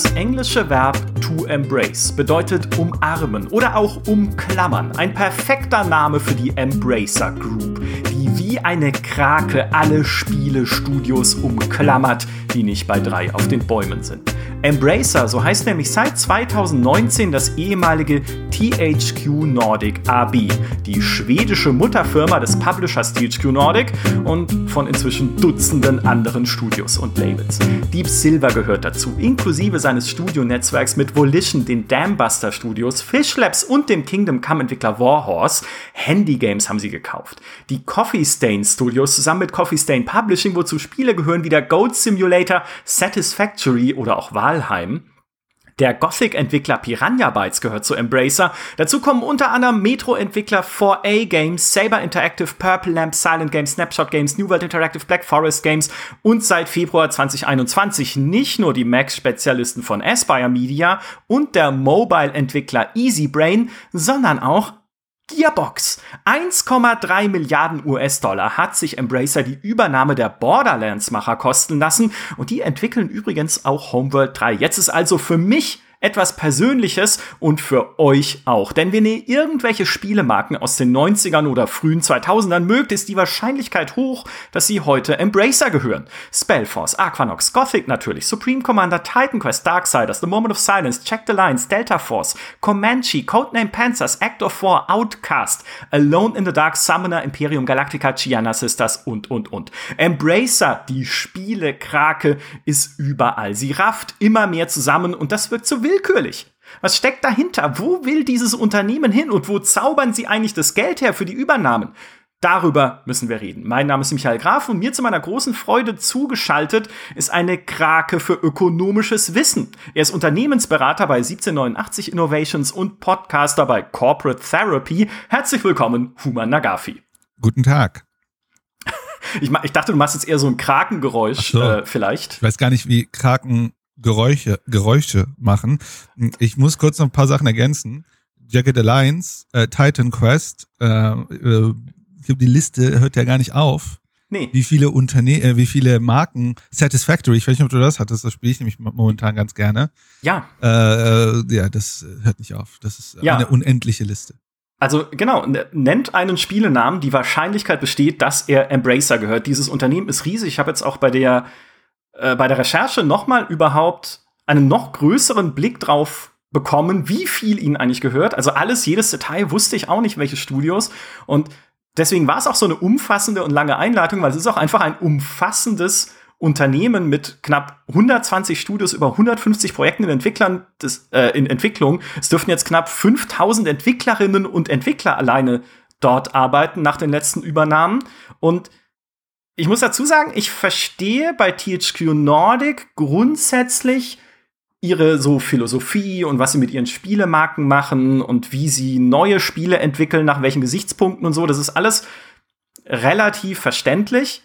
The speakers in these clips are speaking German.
Das englische Verb to embrace bedeutet umarmen oder auch umklammern. Ein perfekter Name für die Embracer Group, die wie eine Krake alle Spielestudios umklammert, die nicht bei drei auf den Bäumen sind. Embracer, so heißt nämlich seit 2019 das ehemalige THQ Nordic AB, die schwedische Mutterfirma des Publishers THQ Nordic und von inzwischen Dutzenden anderen Studios und Labels. Deep Silver gehört dazu, inklusive seines Studionetzwerks mit Volition, den Dambuster Studios, Fish Labs und dem Kingdom Come Entwickler Warhorse. Handy Games haben sie gekauft. Die Coffee Stain Studios zusammen mit Coffee Stain Publishing, wozu Spiele gehören wie der Goat Simulator, Satisfactory oder auch Valheim. Der Gothic-Entwickler Piranha Bytes gehört zu Embracer. Dazu kommen unter anderem Metro-Entwickler 4A Games, Saber Interactive, Purple Lamp, Silent Games, Snapshot Games, New World Interactive, Black Forest Games und seit Februar 2021 nicht nur die Mac-Spezialisten von Aspire Media und der Mobile-Entwickler EasyBrain, sondern auch Gearbox. 1,3 Milliarden US-Dollar hat sich Embracer die Übernahme der Borderlands-Macher kosten lassen und die entwickeln übrigens auch Homeworld 3. Jetzt ist also für mich etwas Persönliches und für euch auch. Denn wenn ihr irgendwelche Spielemarken aus den 90ern oder frühen 2000ern mögt, ist die Wahrscheinlichkeit hoch, dass sie heute Embracer gehören. Spellforce, Aquanox, Gothic natürlich, Supreme Commander, Titan Quest, Darksiders, The Moment of Silence, Check the Lines, Delta Force, Comanche, Codename Panzers, Act of War, Outcast, Alone in the Dark, Summoner, Imperium Galactica, Chiana Sisters und, und, und. Embracer, die Spielekrake, ist überall. Sie rafft immer mehr zusammen und das wird zu willkürlich. Was steckt dahinter? Wo will dieses Unternehmen hin und wo zaubern sie eigentlich das Geld her für die Übernahmen? Darüber müssen wir reden. Mein Name ist Michael Graf und mir zu meiner großen Freude zugeschaltet ist eine Krake für ökonomisches Wissen. Er ist Unternehmensberater bei 1789 Innovations und Podcaster bei Corporate Therapy. Herzlich willkommen, Human Nagafi. Guten Tag. Ich, ich, dachte, du machst jetzt eher so ein Krakengeräusch, so. äh, vielleicht. Ich weiß gar nicht, wie Kraken Geräusche, Geräusche machen. Ich muss kurz noch ein paar Sachen ergänzen. Jacket Alliance, äh, Titan Quest, äh, äh, die Liste hört ja gar nicht auf. Nee. Wie viele Unternehmen, äh, wie viele Marken, Satisfactory, ich weiß nicht, ob du das hattest, das spiele ich nämlich momentan ganz gerne. Ja. Äh, äh ja, das hört nicht auf. Das ist ja. eine unendliche Liste. Also genau, nennt einen Spielenamen, die Wahrscheinlichkeit besteht, dass er Embracer gehört. Dieses Unternehmen ist riesig. Ich habe jetzt auch bei der äh, bei der Recherche nochmal überhaupt einen noch größeren Blick drauf bekommen, wie viel ihnen eigentlich gehört. Also alles, jedes Detail wusste ich auch nicht, welche Studios. Und deswegen war es auch so eine umfassende und lange Einleitung, weil es ist auch einfach ein umfassendes Unternehmen mit knapp 120 Studios, über 150 Projekten in Entwicklern des, äh, in Entwicklung. Es dürften jetzt knapp 5000 Entwicklerinnen und Entwickler alleine dort arbeiten nach den letzten Übernahmen. Und ich muss dazu sagen, ich verstehe bei THQ Nordic grundsätzlich ihre so Philosophie und was sie mit ihren Spielemarken machen und wie sie neue Spiele entwickeln, nach welchen Gesichtspunkten und so. Das ist alles relativ verständlich.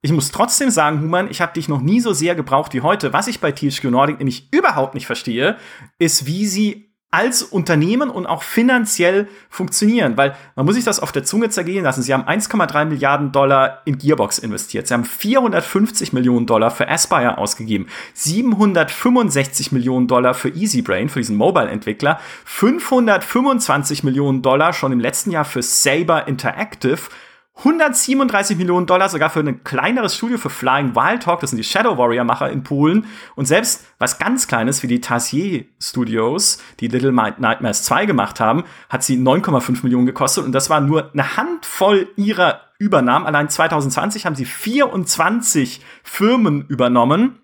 Ich muss trotzdem sagen, Human, ich habe dich noch nie so sehr gebraucht wie heute. Was ich bei THQ Nordic nämlich überhaupt nicht verstehe, ist, wie sie als Unternehmen und auch finanziell funktionieren, weil man muss sich das auf der Zunge zergehen lassen. Sie haben 1,3 Milliarden Dollar in Gearbox investiert. Sie haben 450 Millionen Dollar für Aspire ausgegeben, 765 Millionen Dollar für EasyBrain, für diesen Mobile-Entwickler, 525 Millionen Dollar schon im letzten Jahr für Saber Interactive 137 Millionen Dollar sogar für ein kleineres Studio für Flying Wild Talk, das sind die Shadow Warrior Macher in Polen. Und selbst was ganz kleines wie die Tassier Studios, die Little Nightmares 2 gemacht haben, hat sie 9,5 Millionen gekostet. Und das war nur eine Handvoll ihrer Übernahmen. Allein 2020 haben sie 24 Firmen übernommen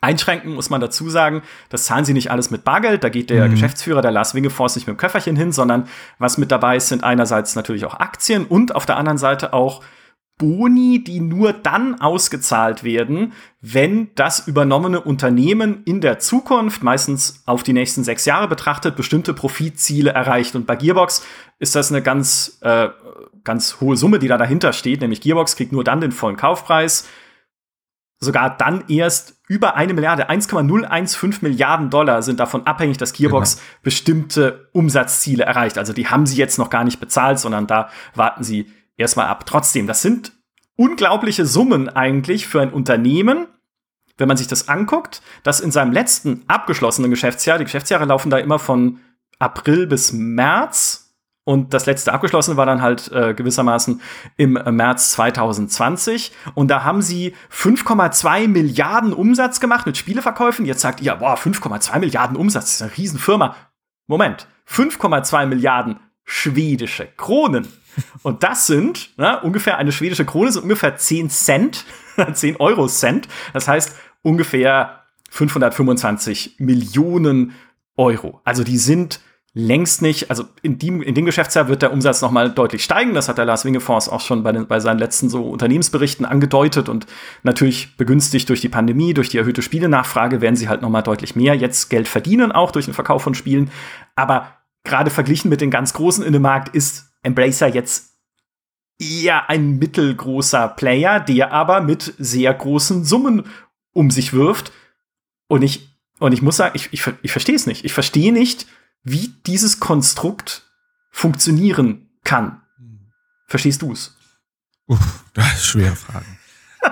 Einschränken muss man dazu sagen, das zahlen sie nicht alles mit Bargeld. Da geht der mhm. Geschäftsführer der Lars Wingeforce nicht mit dem Köfferchen hin, sondern was mit dabei ist, sind einerseits natürlich auch Aktien und auf der anderen Seite auch Boni, die nur dann ausgezahlt werden, wenn das übernommene Unternehmen in der Zukunft, meistens auf die nächsten sechs Jahre betrachtet, bestimmte Profitziele erreicht. Und bei Gearbox ist das eine ganz, äh, ganz hohe Summe, die da dahinter steht, nämlich Gearbox kriegt nur dann den vollen Kaufpreis, sogar dann erst über eine Milliarde, 1,015 Milliarden Dollar sind davon abhängig, dass Gearbox genau. bestimmte Umsatzziele erreicht. Also die haben sie jetzt noch gar nicht bezahlt, sondern da warten sie erstmal ab. Trotzdem, das sind unglaubliche Summen eigentlich für ein Unternehmen, wenn man sich das anguckt, dass in seinem letzten abgeschlossenen Geschäftsjahr, die Geschäftsjahre laufen da immer von April bis März, und das letzte abgeschlossene war dann halt äh, gewissermaßen im äh, März 2020. Und da haben sie 5,2 Milliarden Umsatz gemacht mit Spieleverkäufen. Jetzt sagt ihr, boah, 5,2 Milliarden Umsatz, das ist eine Riesenfirma. Moment, 5,2 Milliarden schwedische Kronen. Und das sind ne, ungefähr eine schwedische Krone, sind ungefähr 10 Cent, 10 Euro Cent. Das heißt ungefähr 525 Millionen Euro. Also die sind längst nicht, also in dem, in dem Geschäftsjahr wird der Umsatz noch mal deutlich steigen. Das hat der Lars Wingefonds auch schon bei, den, bei seinen letzten so Unternehmensberichten angedeutet und natürlich begünstigt durch die Pandemie, durch die erhöhte Spielenachfrage werden sie halt noch mal deutlich mehr jetzt Geld verdienen, auch durch den Verkauf von Spielen. Aber gerade verglichen mit den ganz Großen in dem Markt ist Embracer jetzt eher ein mittelgroßer Player, der aber mit sehr großen Summen um sich wirft. Und ich, und ich muss sagen, ich, ich, ich verstehe es nicht. Ich verstehe nicht, wie dieses Konstrukt funktionieren kann. Verstehst du es? das ist schwere Fragen.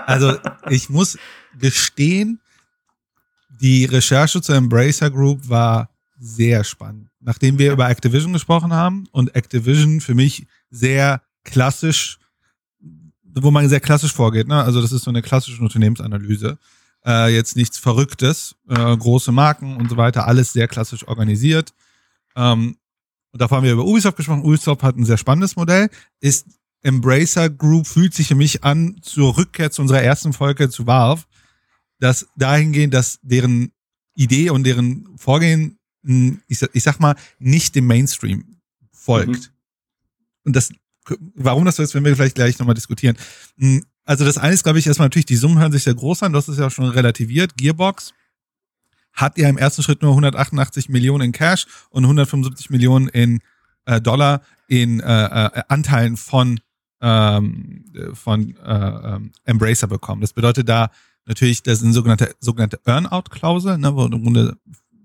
Also ich muss gestehen, die Recherche zur Embracer Group war sehr spannend. Nachdem wir über Activision gesprochen haben und Activision für mich sehr klassisch, wo man sehr klassisch vorgeht, ne? also das ist so eine klassische Unternehmensanalyse. Äh, jetzt nichts Verrücktes, äh, große Marken und so weiter, alles sehr klassisch organisiert. Ähm, und davor haben wir über Ubisoft gesprochen. Ubisoft hat ein sehr spannendes Modell. Ist Embracer Group fühlt sich für mich an zur Rückkehr zu unserer ersten Folge zu Valve, dass dahingehend, dass deren Idee und deren Vorgehen, hm, ich, ich sag mal, nicht dem Mainstream folgt. Mhm. Und das, warum das so ist, werden wir vielleicht gleich nochmal diskutieren. Hm, also das eine ist, glaube ich, erstmal natürlich, die Summen hören sich sehr groß an, das ist ja schon relativiert. Gearbox hat ja im ersten Schritt nur 188 Millionen in Cash und 175 Millionen in äh, Dollar in äh, äh, Anteilen von ähm, von äh, ähm, Embracer bekommen. Das bedeutet da natürlich, das sind sogenannte sogenannte Earnout-Klausel, ne, wo im Grunde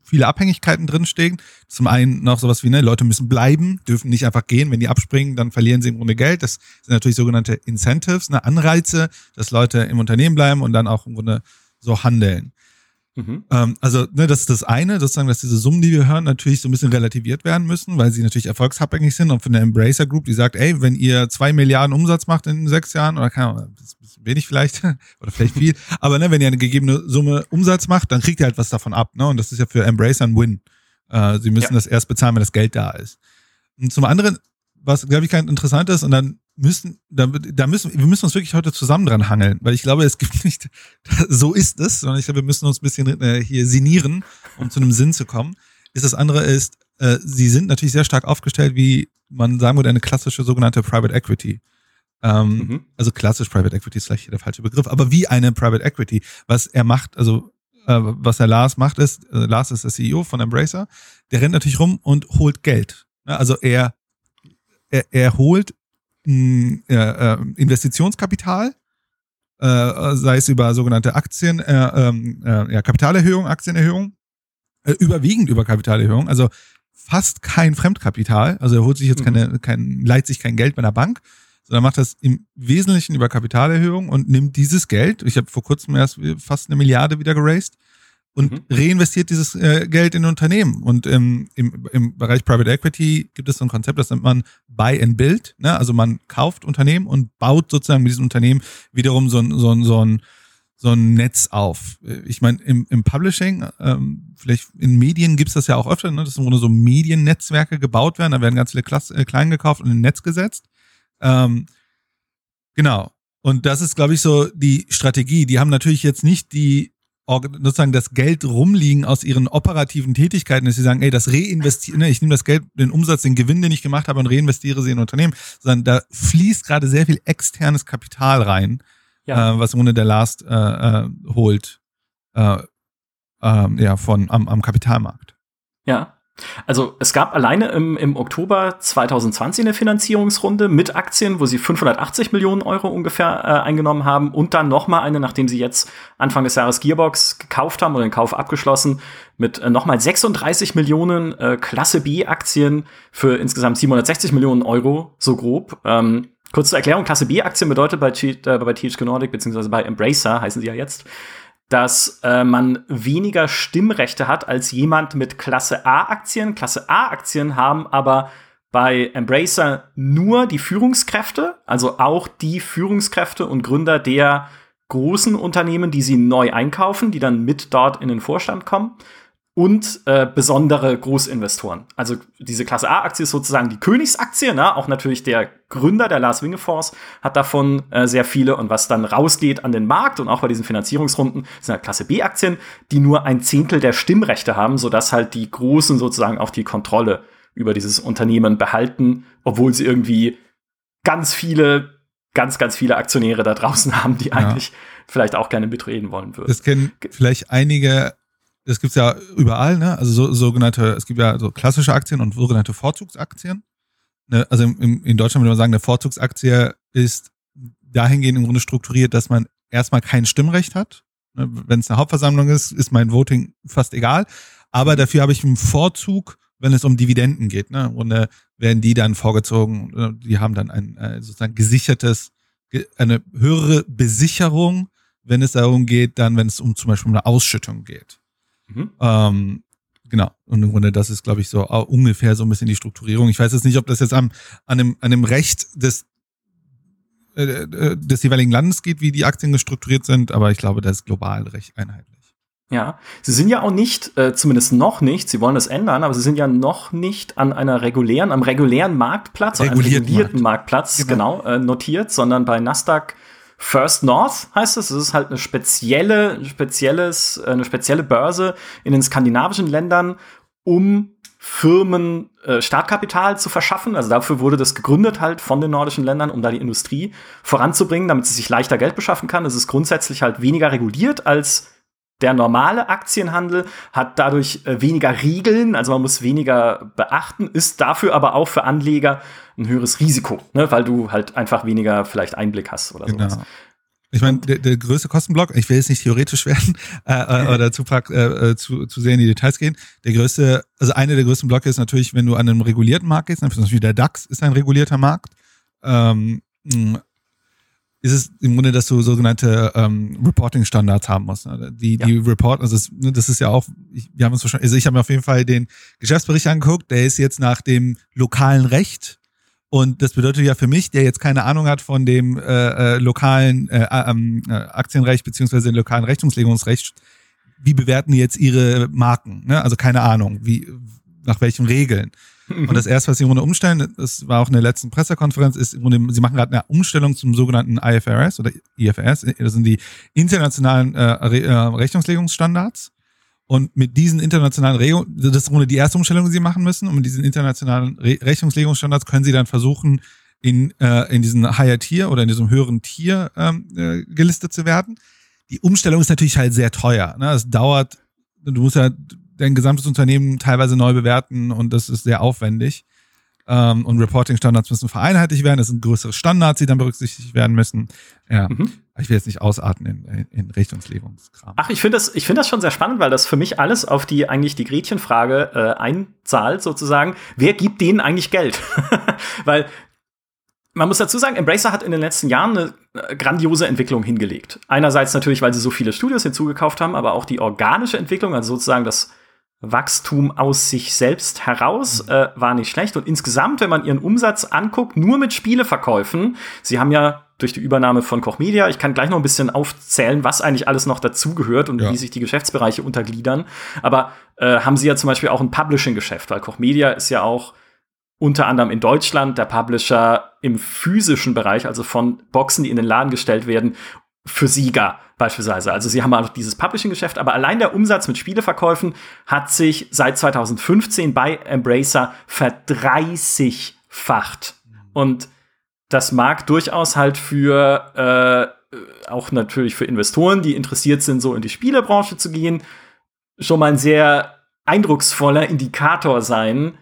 viele Abhängigkeiten drinstehen. Zum einen noch sowas wie, ne, Leute müssen bleiben, dürfen nicht einfach gehen. Wenn die abspringen, dann verlieren sie im Grunde Geld. Das sind natürlich sogenannte Incentives, ne, Anreize, dass Leute im Unternehmen bleiben und dann auch im Grunde so handeln. Mhm. Ähm, also, ne, das ist das eine, sozusagen, dass diese Summen, die wir hören, natürlich so ein bisschen relativiert werden müssen, weil sie natürlich erfolgsabhängig sind. Und von der Embracer Group, die sagt, ey, wenn ihr zwei Milliarden Umsatz macht in sechs Jahren, oder keine Ahnung, wenig vielleicht, oder vielleicht viel, aber ne, wenn ihr eine gegebene Summe Umsatz macht, dann kriegt ihr halt was davon ab. Ne? Und das ist ja für Embracer ein Win. Äh, sie müssen ja. das erst bezahlen, wenn das Geld da ist. Und zum anderen, was, glaube ich, ganz interessant ist, und dann müssen, da, da müssen, wir müssen uns wirklich heute zusammen dran hangeln, weil ich glaube, es gibt nicht, so ist es, sondern ich glaube, wir müssen uns ein bisschen äh, hier sinieren, um zu einem Sinn zu kommen. Ist das andere ist, äh, sie sind natürlich sehr stark aufgestellt, wie man sagen würde, eine klassische sogenannte Private Equity. Ähm, mhm. Also klassisch Private Equity ist vielleicht hier der falsche Begriff, aber wie eine Private Equity. Was er macht, also äh, was der Lars macht, ist, äh, Lars ist der CEO von Embracer, der rennt natürlich rum und holt Geld. Also er, er, er holt äh, äh, Investitionskapital, äh, sei es über sogenannte Aktien, äh, ähm, äh, ja, Kapitalerhöhung, Aktienerhöhung, äh, überwiegend über Kapitalerhöhung, also fast kein Fremdkapital, also er holt sich jetzt mhm. keine, kein, leiht sich kein Geld bei einer Bank, sondern macht das im Wesentlichen über Kapitalerhöhung und nimmt dieses Geld, ich habe vor kurzem erst fast eine Milliarde wieder geraced, und mhm. reinvestiert dieses äh, Geld in Unternehmen. Und ähm, im, im Bereich Private Equity gibt es so ein Konzept, das nennt man Buy and Build. Ne? Also man kauft Unternehmen und baut sozusagen mit diesem Unternehmen wiederum so ein, so ein, so ein, so ein Netz auf. Ich meine, im, im Publishing, ähm, vielleicht in Medien gibt's das ja auch öfter, ne? dass im Grunde so Mediennetzwerke gebaut werden, da werden ganz viele Klasse, äh, klein gekauft und in ein Netz gesetzt. Ähm, genau. Und das ist, glaube ich, so die Strategie. Die haben natürlich jetzt nicht die sozusagen das Geld rumliegen aus ihren operativen Tätigkeiten, dass sie sagen, ey, das reinvestiere, ne, ich nehme das Geld, den Umsatz, den Gewinn, den ich gemacht habe und reinvestiere sie in Unternehmen, sondern da fließt gerade sehr viel externes Kapital rein, ja. äh, was im Grunde der Last äh, äh, holt, äh, äh, ja, von am, am Kapitalmarkt. Ja. Also es gab alleine im, im Oktober 2020 eine Finanzierungsrunde mit Aktien, wo sie 580 Millionen Euro ungefähr äh, eingenommen haben und dann noch mal eine, nachdem sie jetzt Anfang des Jahres Gearbox gekauft haben oder den Kauf abgeschlossen, mit äh, noch mal 36 Millionen äh, Klasse B Aktien für insgesamt 760 Millionen Euro, so grob. Ähm, kurze Erklärung, Klasse B Aktien bedeutet bei, äh, bei THQ Nordic beziehungsweise bei Embracer heißen sie ja jetzt, dass äh, man weniger Stimmrechte hat als jemand mit Klasse A-Aktien. Klasse A-Aktien haben aber bei Embracer nur die Führungskräfte, also auch die Führungskräfte und Gründer der großen Unternehmen, die sie neu einkaufen, die dann mit dort in den Vorstand kommen und äh, besondere Großinvestoren. Also diese Klasse A-Aktie ist sozusagen die Königsaktie, ne? auch natürlich der Gründer der Lars Wingeforce hat davon äh, sehr viele und was dann rausgeht an den Markt und auch bei diesen Finanzierungsrunden sind halt Klasse B-Aktien, die nur ein Zehntel der Stimmrechte haben, sodass halt die Großen sozusagen auch die Kontrolle über dieses Unternehmen behalten, obwohl sie irgendwie ganz viele, ganz, ganz viele Aktionäre da draußen haben, die ja. eigentlich vielleicht auch gerne mitreden wollen würden. Das kennen vielleicht einige das gibt's ja überall, ne? Also so, sogenannte, es gibt ja so klassische Aktien und sogenannte Vorzugsaktien. Ne? Also im, in Deutschland würde man sagen, eine Vorzugsaktie ist dahingehend im Grunde strukturiert, dass man erstmal kein Stimmrecht hat. Ne? Wenn es eine Hauptversammlung ist, ist mein Voting fast egal. Aber dafür habe ich einen Vorzug, wenn es um Dividenden geht. Ne? Und äh, werden die dann vorgezogen. Die haben dann ein äh, sozusagen gesichertes, eine höhere Besicherung, wenn es darum geht, dann, wenn es um zum Beispiel eine Ausschüttung geht. Mhm. Ähm, genau. Und im Grunde, das ist, glaube ich, so ungefähr so ein bisschen die Strukturierung. Ich weiß jetzt nicht, ob das jetzt am, an, einem, an einem Recht des, äh, äh, des jeweiligen Landes geht, wie die Aktien gestrukturiert sind, aber ich glaube, das ist global recht einheitlich. Ja, sie sind ja auch nicht, äh, zumindest noch nicht, sie wollen das ändern, aber sie sind ja noch nicht an einer regulären, am regulären Marktplatz, einem regulierten Marktplatz, genau, genau äh, notiert, sondern bei Nasdaq First North heißt es. Es ist halt eine spezielle, spezielles, eine spezielle Börse in den skandinavischen Ländern, um Firmen äh, Startkapital zu verschaffen. Also dafür wurde das gegründet halt von den nordischen Ländern, um da die Industrie voranzubringen, damit sie sich leichter Geld beschaffen kann. Es ist grundsätzlich halt weniger reguliert als der normale Aktienhandel, hat dadurch äh, weniger Regeln, also man muss weniger beachten, ist dafür aber auch für Anleger ein höheres Risiko, ne, weil du halt einfach weniger vielleicht Einblick hast oder genau. sowas. Ich meine, der, der größte Kostenblock, ich will jetzt nicht theoretisch werden äh, äh, oder zu, äh, äh, zu, zu sehr in die Details gehen. Der größte, also einer der größten Blöcke ist natürlich, wenn du an einem regulierten Markt gehst, zum Beispiel der DAX ist ein regulierter Markt. Ähm, ist es im Grunde, dass du sogenannte ähm, Reporting-Standards haben musst. Ne? Die, ja. die Report, also das, ne, das ist ja auch, ich, wir haben uns wahrscheinlich, also ich habe mir auf jeden Fall den Geschäftsbericht angeguckt, der ist jetzt nach dem lokalen Recht und das bedeutet ja für mich, der jetzt keine Ahnung hat von dem äh, äh, lokalen äh, ähm, äh, Aktienrecht beziehungsweise dem lokalen Rechnungslegungsrecht, wie bewerten die jetzt ihre Marken? Ne? Also keine Ahnung, wie nach welchen Regeln. Und das erste, was sie im Grunde umstellen, das war auch in der letzten Pressekonferenz, ist im Grunde, sie machen gerade eine Umstellung zum sogenannten IFRS oder IFRS. Das sind die internationalen äh, äh, Rechnungslegungsstandards. Und mit diesen internationalen Regelungen, das ist im Grunde die erste Umstellung, die sie machen müssen. Und mit diesen internationalen Re Rechnungslegungsstandards können sie dann versuchen, in, äh, in diesen Higher Tier oder in diesem höheren Tier ähm, äh, gelistet zu werden. Die Umstellung ist natürlich halt sehr teuer. Ne? Es dauert, du musst ja dein gesamtes Unternehmen teilweise neu bewerten und das ist sehr aufwendig. Ähm, und Reporting-Standards müssen vereinheitlicht werden. Das sind größere Standards, die dann berücksichtigt werden müssen. Ja. Mhm. Ich will jetzt nicht ausarten in, in Richtungslegungskram. Ach, ich finde das, ich finde das schon sehr spannend, weil das für mich alles auf die eigentlich die Gretchenfrage äh, einzahlt, sozusagen. Wer gibt denen eigentlich Geld? weil man muss dazu sagen, Embracer hat in den letzten Jahren eine äh, grandiose Entwicklung hingelegt. Einerseits natürlich, weil sie so viele Studios hinzugekauft haben, aber auch die organische Entwicklung, also sozusagen das Wachstum aus sich selbst heraus mhm. äh, war nicht schlecht. Und insgesamt, wenn man ihren Umsatz anguckt, nur mit Spieleverkäufen, sie haben ja durch die Übernahme von Koch Media, ich kann gleich noch ein bisschen aufzählen, was eigentlich alles noch dazugehört und ja. wie sich die Geschäftsbereiche untergliedern. Aber äh, haben sie ja zum Beispiel auch ein Publishing-Geschäft, weil Koch Media ist ja auch unter anderem in Deutschland der Publisher im physischen Bereich, also von Boxen, die in den Laden gestellt werden, für Sieger beispielsweise. Also sie haben auch dieses Publishing-Geschäft, aber allein der Umsatz mit Spieleverkäufen hat sich seit 2015 bei Embracer verdreißigfacht. Und das mag durchaus halt für äh, auch natürlich für Investoren, die interessiert sind, so in die Spielebranche zu gehen, schon mal ein sehr eindrucksvoller Indikator sein,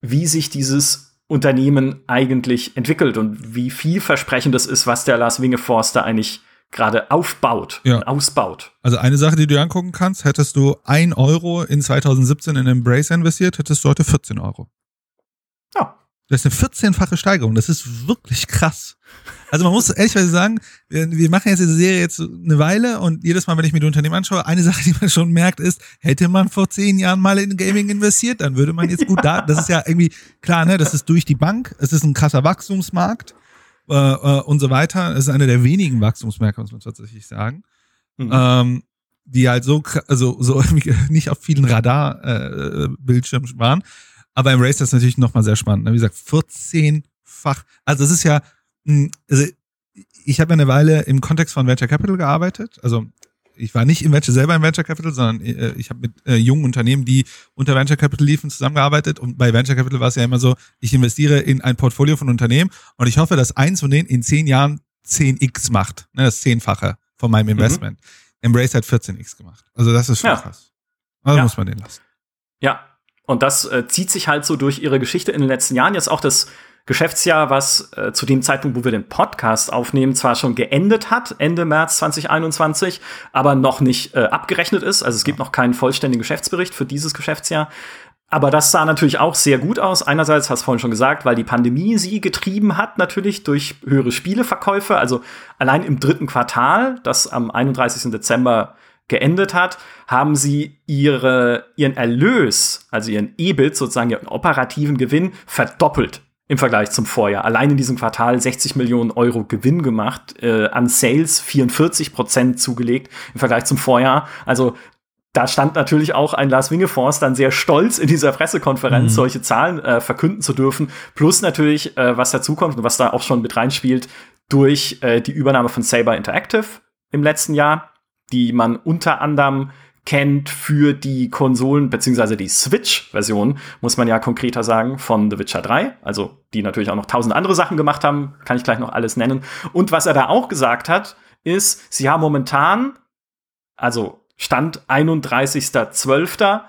wie sich dieses Unternehmen eigentlich entwickelt und wie vielversprechend das ist, was der Lars Winge Forster eigentlich gerade aufbaut ja. und ausbaut. Also eine Sache, die du dir angucken kannst, hättest du ein Euro in 2017 in Embrace investiert, hättest du heute 14 Euro. Ja, Das ist eine 14-fache Steigerung. Das ist wirklich krass. Also man muss ehrlichweise sagen, wir, wir machen jetzt diese Serie jetzt eine Weile und jedes Mal, wenn ich mir die Unternehmen anschaue, eine Sache, die man schon merkt, ist, hätte man vor zehn Jahren mal in Gaming investiert, dann würde man jetzt gut da. Das ist ja irgendwie klar, ne? Das ist durch die Bank. Es ist ein krasser Wachstumsmarkt äh, äh, und so weiter. Es ist einer der wenigen Wachstumsmärkte, muss man tatsächlich sagen. Mhm. Ähm, die halt so, also so nicht auf vielen Radar-Bildschirmen äh, waren. Aber im Race ist das natürlich nochmal sehr spannend. Ne? Wie gesagt, 14-fach. Also es ist ja, hm, also ich habe ja eine Weile im Kontext von Venture Capital gearbeitet. Also ich war nicht im Venture selber im Venture Capital, sondern äh, ich habe mit äh, jungen Unternehmen, die unter Venture Capital liefen, zusammengearbeitet. Und bei Venture Capital war es ja immer so, ich investiere in ein Portfolio von Unternehmen und ich hoffe, dass eins von denen in zehn Jahren 10x macht. Ne, das Zehnfache von meinem mhm. Investment. Mhm. Embrace hat 14x gemacht. Also das ist schon ja. krass. Also ja. muss man den lassen. Ja, und das äh, zieht sich halt so durch ihre Geschichte in den letzten Jahren. Jetzt auch das Geschäftsjahr, was äh, zu dem Zeitpunkt, wo wir den Podcast aufnehmen, zwar schon geendet hat, Ende März 2021, aber noch nicht äh, abgerechnet ist. Also es gibt noch keinen vollständigen Geschäftsbericht für dieses Geschäftsjahr. Aber das sah natürlich auch sehr gut aus. Einerseits, hast du vorhin schon gesagt, weil die Pandemie sie getrieben hat, natürlich durch höhere Spieleverkäufe. Also allein im dritten Quartal, das am 31. Dezember geendet hat, haben sie ihre, ihren Erlös, also ihren EBIT, sozusagen ihren operativen Gewinn, verdoppelt im Vergleich zum Vorjahr. Allein in diesem Quartal 60 Millionen Euro Gewinn gemacht, äh, an Sales 44 Prozent zugelegt im Vergleich zum Vorjahr. Also da stand natürlich auch ein Lars Wingefors dann sehr stolz in dieser Pressekonferenz, mhm. solche Zahlen äh, verkünden zu dürfen. Plus natürlich, äh, was dazukommt und was da auch schon mit reinspielt, durch äh, die Übernahme von Saber Interactive im letzten Jahr, die man unter anderem kennt für die Konsolen, beziehungsweise die Switch-Version, muss man ja konkreter sagen, von The Witcher 3. Also, die natürlich auch noch tausend andere Sachen gemacht haben, kann ich gleich noch alles nennen. Und was er da auch gesagt hat, ist, sie haben momentan, also Stand 31.12.,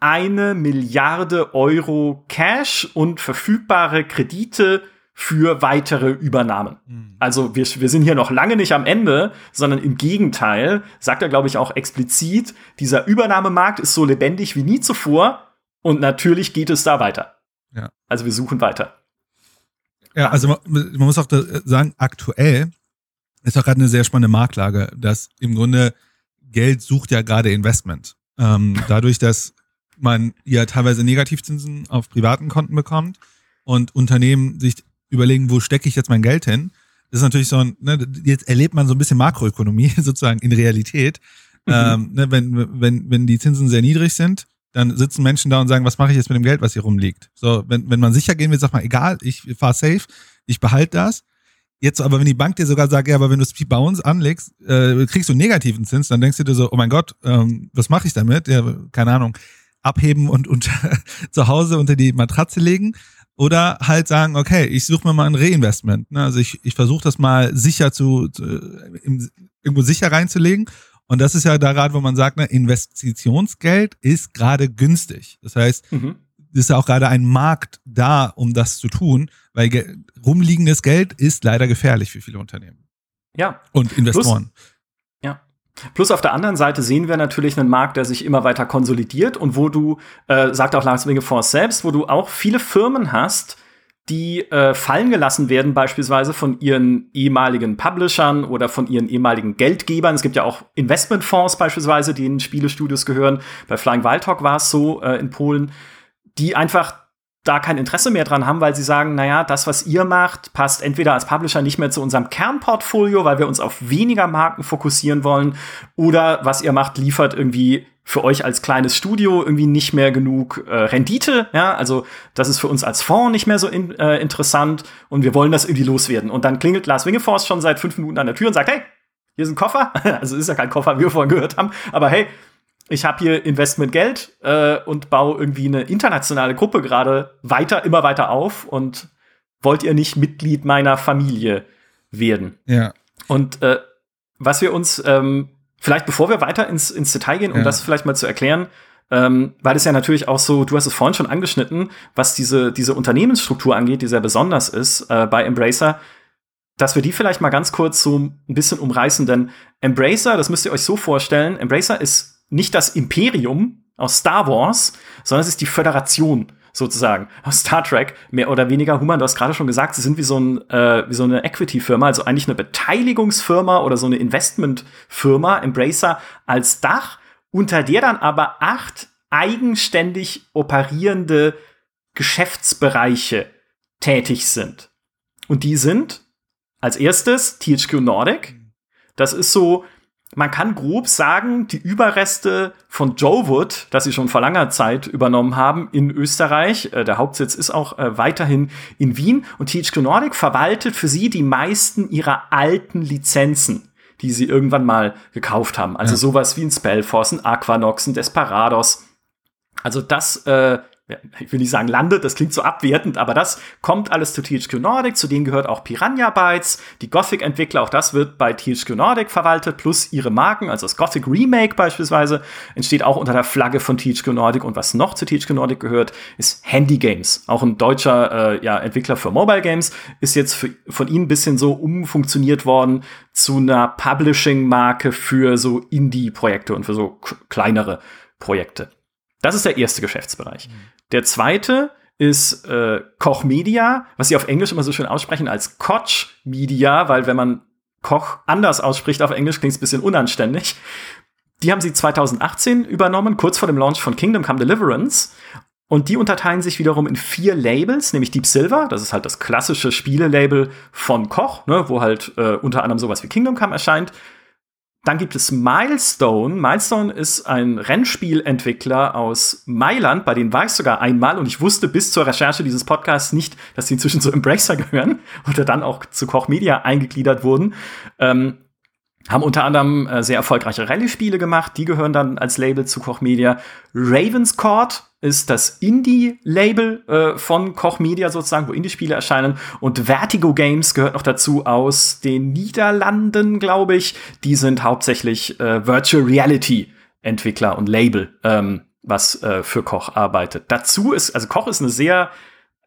eine Milliarde Euro Cash und verfügbare Kredite für weitere Übernahmen. Mhm. Also wir, wir sind hier noch lange nicht am Ende, sondern im Gegenteil, sagt er, glaube ich, auch explizit, dieser Übernahmemarkt ist so lebendig wie nie zuvor und natürlich geht es da weiter. Ja. Also wir suchen weiter. Ja, also man, man muss auch sagen, aktuell ist auch gerade eine sehr spannende Marktlage, dass im Grunde Geld sucht ja gerade Investment. Ähm, dadurch, dass man ja teilweise Negativzinsen auf privaten Konten bekommt und Unternehmen sich überlegen, wo stecke ich jetzt mein Geld hin. Das ist natürlich so ein, ne, jetzt erlebt man so ein bisschen Makroökonomie sozusagen in Realität. Mhm. Ähm, ne, wenn, wenn, wenn die Zinsen sehr niedrig sind, dann sitzen Menschen da und sagen, was mache ich jetzt mit dem Geld, was hier rumliegt? So, wenn, wenn man sicher gehen will, sagt man, egal, ich fahre safe, ich behalte das. Jetzt aber, wenn die Bank dir sogar sagt, ja, aber wenn du es bei uns anlegst, äh, kriegst du einen negativen Zins, dann denkst du dir so, oh mein Gott, ähm, was mache ich damit? Ja, keine Ahnung, abheben und, und zu Hause unter die Matratze legen. Oder halt sagen, okay, ich suche mir mal ein Reinvestment. Ne? Also ich, ich versuche das mal sicher zu, zu im, irgendwo sicher reinzulegen. Und das ist ja da gerade, wo man sagt, ne, Investitionsgeld ist gerade günstig. Das heißt, mhm. ist ja auch gerade ein Markt da, um das zu tun, weil ge rumliegendes Geld ist leider gefährlich für viele Unternehmen. Ja. Und Investoren. Plus, Plus auf der anderen Seite sehen wir natürlich einen Markt, der sich immer weiter konsolidiert und wo du, äh, sagt auch Lars Wingefors selbst, wo du auch viele Firmen hast, die äh, fallen gelassen werden, beispielsweise von ihren ehemaligen Publishern oder von ihren ehemaligen Geldgebern. Es gibt ja auch Investmentfonds beispielsweise, die in Spielestudios gehören. Bei Flying Wild Talk war es so äh, in Polen, die einfach da kein Interesse mehr dran haben, weil sie sagen, naja, das, was ihr macht, passt entweder als Publisher nicht mehr zu unserem Kernportfolio, weil wir uns auf weniger Marken fokussieren wollen, oder was ihr macht, liefert irgendwie für euch als kleines Studio irgendwie nicht mehr genug äh, Rendite, ja, also das ist für uns als Fonds nicht mehr so in, äh, interessant und wir wollen das irgendwie loswerden. Und dann klingelt Lars Wingefors schon seit fünf Minuten an der Tür und sagt, hey, hier ist ein Koffer, also ist ja kein Koffer, wie wir vorhin gehört haben, aber hey, ich habe hier Investmentgeld äh, und baue irgendwie eine internationale Gruppe gerade weiter, immer weiter auf und wollt ihr nicht Mitglied meiner Familie werden? Ja. Und äh, was wir uns, ähm, vielleicht bevor wir weiter ins, ins Detail gehen, um ja. das vielleicht mal zu erklären, ähm, weil es ja natürlich auch so, du hast es vorhin schon angeschnitten, was diese, diese Unternehmensstruktur angeht, die sehr besonders ist äh, bei Embracer, dass wir die vielleicht mal ganz kurz so ein bisschen umreißen, denn Embracer, das müsst ihr euch so vorstellen, Embracer ist nicht das Imperium aus Star Wars, sondern es ist die Föderation. sozusagen aus Star Trek, mehr oder weniger. Human, du hast gerade schon gesagt, sie sind wie so, ein, äh, wie so eine Equity-Firma, also eigentlich eine Beteiligungsfirma oder so eine Investmentfirma, Embracer als Dach, unter der dann aber acht eigenständig operierende Geschäftsbereiche tätig sind. Und die sind als erstes THQ Nordic. Das ist so man kann grob sagen, die Überreste von Joe Wood, das sie schon vor langer Zeit übernommen haben in Österreich, äh, der Hauptsitz ist auch äh, weiterhin in Wien und THQ Nordic verwaltet für sie die meisten ihrer alten Lizenzen, die sie irgendwann mal gekauft haben. Also ja. sowas wie ein Spellforce, ein Aquanox, ein Desperados. Also das äh, ich will nicht sagen landet, das klingt so abwertend, aber das kommt alles zu THQ Nordic, zu denen gehört auch Piranha Bytes, die Gothic-Entwickler, auch das wird bei THQ Nordic verwaltet, plus ihre Marken, also das Gothic Remake beispielsweise, entsteht auch unter der Flagge von THQ Nordic und was noch zu THQ Nordic gehört, ist Handy Games, auch ein deutscher äh, ja, Entwickler für Mobile Games, ist jetzt für, von ihnen ein bisschen so umfunktioniert worden zu einer Publishing-Marke für so Indie-Projekte und für so kleinere Projekte. Das ist der erste Geschäftsbereich. Der zweite ist äh, Koch Media, was sie auf Englisch immer so schön aussprechen als Koch Media, weil wenn man Koch anders ausspricht auf Englisch, klingt es ein bisschen unanständig. Die haben sie 2018 übernommen, kurz vor dem Launch von Kingdom Come Deliverance. Und die unterteilen sich wiederum in vier Labels, nämlich Deep Silver, das ist halt das klassische Spielelabel von Koch, ne, wo halt äh, unter anderem sowas wie Kingdom Come erscheint. Dann gibt es Milestone. Milestone ist ein Rennspielentwickler aus Mailand, bei denen war ich sogar einmal und ich wusste bis zur Recherche dieses Podcasts nicht, dass sie inzwischen zu Embracer gehören oder dann auch zu Koch Media eingegliedert wurden. Ähm, haben unter anderem äh, sehr erfolgreiche Rallye-Spiele gemacht, die gehören dann als Label zu Koch Media. Ravenscourt ist das Indie-Label äh, von Koch Media sozusagen, wo Indie-Spiele erscheinen. Und Vertigo Games gehört noch dazu aus den Niederlanden, glaube ich. Die sind hauptsächlich äh, Virtual Reality Entwickler und Label, ähm, was äh, für Koch arbeitet. Dazu ist, also Koch ist eine sehr,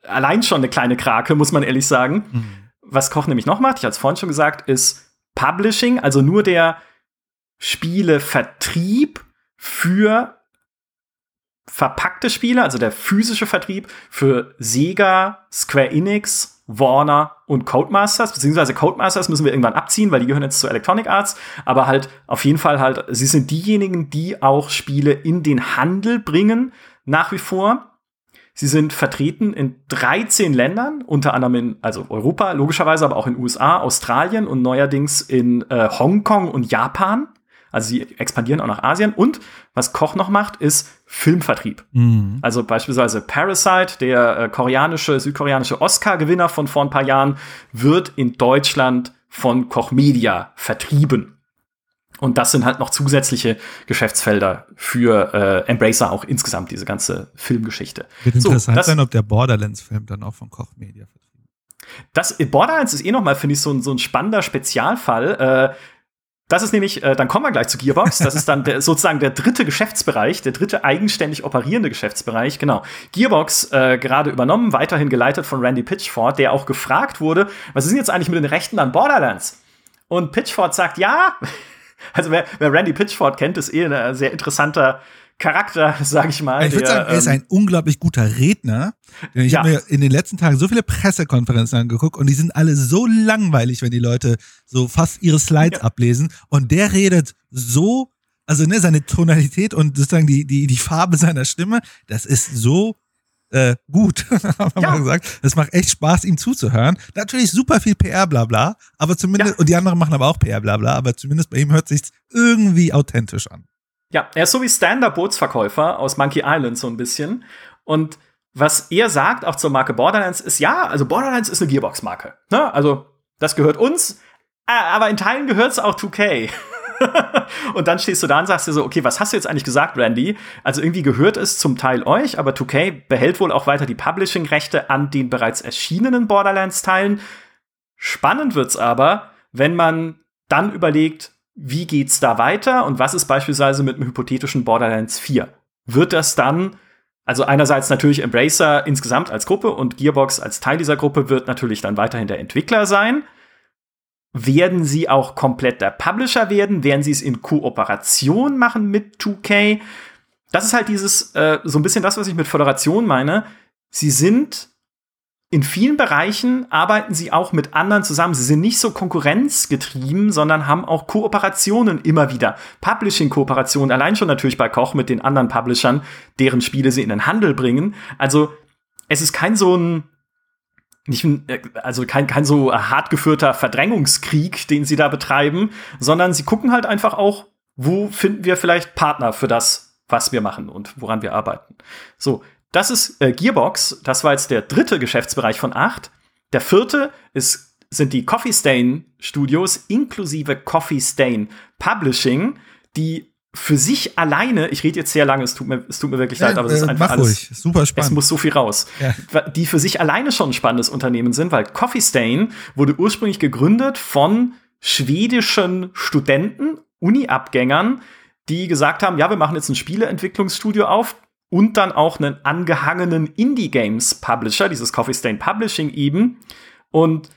allein schon eine kleine Krake, muss man ehrlich sagen. Mhm. Was Koch nämlich noch macht, ich hatte es vorhin schon gesagt, ist Publishing, also nur der Spielevertrieb für verpackte Spiele, also der physische Vertrieb für Sega, Square Enix, Warner und Codemasters, beziehungsweise Codemasters müssen wir irgendwann abziehen, weil die gehören jetzt zu Electronic Arts, aber halt auf jeden Fall halt, sie sind diejenigen, die auch Spiele in den Handel bringen, nach wie vor. Sie sind vertreten in 13 Ländern, unter anderem in also Europa, logischerweise, aber auch in USA, Australien und neuerdings in äh, Hongkong und Japan. Also sie expandieren auch nach Asien. Und was Koch noch macht, ist Filmvertrieb. Mhm. Also beispielsweise Parasite, der äh, koreanische, südkoreanische Oscar-Gewinner von vor ein paar Jahren, wird in Deutschland von Koch Media vertrieben. Und das sind halt noch zusätzliche Geschäftsfelder für äh, Embracer auch insgesamt, diese ganze Filmgeschichte. Wird interessant so, sein, ob der Borderlands-Film dann auch von Koch Media vertrieben Das Borderlands ist eh noch mal, finde ich, so ein, so ein spannender Spezialfall. Äh, das ist nämlich, äh, dann kommen wir gleich zu Gearbox. Das ist dann der, sozusagen der dritte Geschäftsbereich, der dritte eigenständig operierende Geschäftsbereich. Genau. Gearbox äh, gerade übernommen, weiterhin geleitet von Randy Pitchford, der auch gefragt wurde, was ist denn jetzt eigentlich mit den Rechten an Borderlands? Und Pitchford sagt, ja, also wer, wer Randy Pitchford kennt, ist eh ein sehr interessanter Charakter, sag ich mal. Ich würde sagen, er ist ein ähm, unglaublich guter Redner. Ich ja. habe mir in den letzten Tagen so viele Pressekonferenzen angeguckt und die sind alle so langweilig, wenn die Leute so fast ihre Slides ja. ablesen. Und der redet so, also ne, seine Tonalität und sozusagen die, die, die Farbe seiner Stimme, das ist so äh, gut, haben ja. wir gesagt. Es macht echt Spaß, ihm zuzuhören. Natürlich super viel PR, bla bla, aber zumindest, ja. und die anderen machen aber auch PR, bla bla, aber zumindest bei ihm hört sich's irgendwie authentisch an. Ja, er ist so wie Stand-Up-Bootsverkäufer aus Monkey Island so ein bisschen. Und was er sagt, auch zur Marke Borderlands, ist ja, also Borderlands ist eine Gearbox-Marke. Ne? Also, das gehört uns, aber in Teilen gehört es auch 2K. und dann stehst du da und sagst dir so, okay, was hast du jetzt eigentlich gesagt, Randy? Also irgendwie gehört es zum Teil euch, aber 2K behält wohl auch weiter die Publishing-Rechte an den bereits erschienenen Borderlands-Teilen. Spannend wird's aber, wenn man dann überlegt, wie geht's da weiter und was ist beispielsweise mit einem hypothetischen Borderlands 4? Wird das dann also einerseits natürlich Embracer insgesamt als Gruppe und Gearbox als Teil dieser Gruppe wird natürlich dann weiterhin der Entwickler sein. Werden sie auch komplett der Publisher werden? Werden sie es in Kooperation machen mit 2K? Das ist halt dieses, äh, so ein bisschen das, was ich mit Föderation meine. sie sind in vielen Bereichen arbeiten sie auch mit anderen zusammen. Sie sind nicht so konkurrenzgetrieben, sondern haben auch Kooperationen immer wieder. Publishing-Kooperationen, allein schon natürlich bei Koch mit den anderen Publishern, deren Spiele sie in den Handel bringen. Also es ist kein so ein nicht, also kein, kein so hart geführter Verdrängungskrieg, den sie da betreiben, sondern sie gucken halt einfach auch, wo finden wir vielleicht Partner für das, was wir machen und woran wir arbeiten. So, das ist äh, Gearbox. Das war jetzt der dritte Geschäftsbereich von acht. Der vierte ist, sind die Coffee Stain Studios inklusive Coffee Stain Publishing, die für sich alleine, ich rede jetzt sehr lange, es tut mir, es tut mir wirklich ja, leid, aber es ist äh, einfach alles. Ruhig. Super spannend. Es muss so viel raus. Ja. Die für sich alleine schon ein spannendes Unternehmen sind, weil Coffee Stain wurde ursprünglich gegründet von schwedischen Studenten, Uni-Abgängern, die gesagt haben, ja, wir machen jetzt ein Spieleentwicklungsstudio auf, und dann auch einen angehangenen Indie-Games-Publisher, dieses Coffee Stain Publishing eben. Und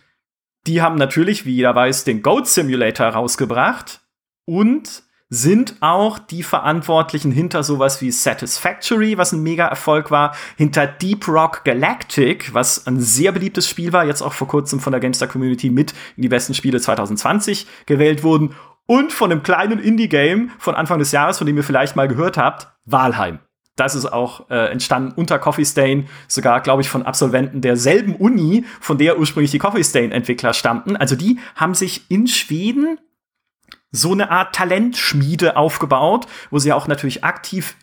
die haben natürlich, wie jeder weiß, den Goat Simulator rausgebracht und sind auch die Verantwortlichen hinter sowas wie Satisfactory, was ein mega Erfolg war, hinter Deep Rock Galactic, was ein sehr beliebtes Spiel war, jetzt auch vor kurzem von der GameStar Community mit in die besten Spiele 2020 gewählt wurden und von einem kleinen Indie-Game von Anfang des Jahres, von dem ihr vielleicht mal gehört habt, Walheim. Das ist auch äh, entstanden unter Coffee Stain, sogar, glaube ich, von Absolventen derselben Uni, von der ursprünglich die Coffee Stain-Entwickler stammten. Also die haben sich in Schweden so eine Art Talentschmiede aufgebaut, wo sie auch natürlich aktiv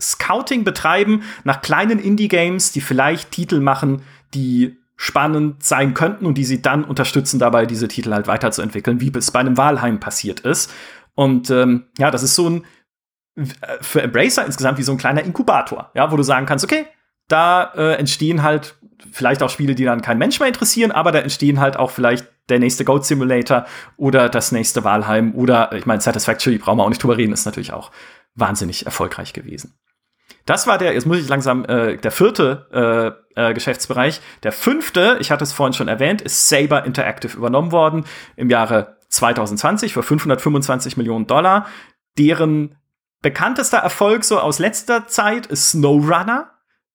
Scouting betreiben nach kleinen Indie-Games, die vielleicht Titel machen, die spannend sein könnten und die sie dann unterstützen dabei, diese Titel halt weiterzuentwickeln, wie es bei einem Wahlheim passiert ist. Und ähm, ja, das ist so ein für Embracer insgesamt wie so ein kleiner Inkubator, ja, wo du sagen kannst, okay, da äh, entstehen halt vielleicht auch Spiele, die dann kein Mensch mehr interessieren, aber da entstehen halt auch vielleicht der nächste Goat Simulator oder das nächste Walheim oder ich meine Satisfactory brauchen wir auch nicht drüber reden, ist natürlich auch wahnsinnig erfolgreich gewesen. Das war der, jetzt muss ich langsam, äh, der vierte äh, äh, Geschäftsbereich. Der fünfte, ich hatte es vorhin schon erwähnt, ist Saber Interactive übernommen worden im Jahre 2020 für 525 Millionen Dollar. Deren bekanntester Erfolg so aus letzter Zeit ist SnowRunner.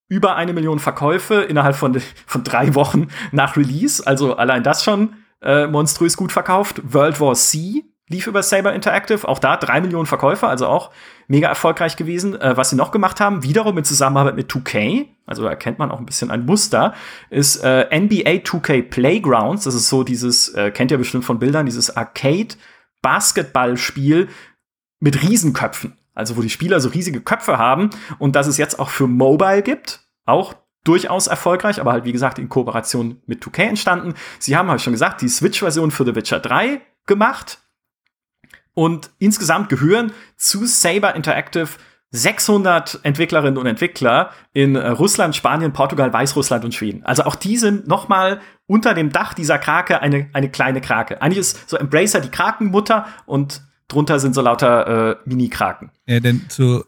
Über eine Million Verkäufe innerhalb von, von drei Wochen nach Release. Also allein das schon äh, monströs gut verkauft. World War C lief über Saber Interactive. Auch da drei Millionen Verkäufer, also auch mega erfolgreich gewesen. Äh, was sie noch gemacht haben, wiederum in Zusammenarbeit mit 2K, also erkennt man auch ein bisschen ein Muster, ist äh, NBA 2K Playgrounds. Das ist so dieses, äh, kennt ihr bestimmt von Bildern, dieses Arcade Basketballspiel mit Riesenköpfen. Also wo die Spieler so riesige Köpfe haben und dass es jetzt auch für Mobile gibt, auch durchaus erfolgreich, aber halt wie gesagt in Kooperation mit 2K entstanden. Sie haben, habe ich schon gesagt, die Switch-Version für The Witcher 3 gemacht und insgesamt gehören zu Saber Interactive 600 Entwicklerinnen und Entwickler in äh, Russland, Spanien, Portugal, Weißrussland und Schweden. Also auch die sind noch mal unter dem Dach dieser Krake eine, eine kleine Krake. Eigentlich ist so Embracer die Krakenmutter und drunter sind so lauter äh, Mini-Kraken. Ja, denn zu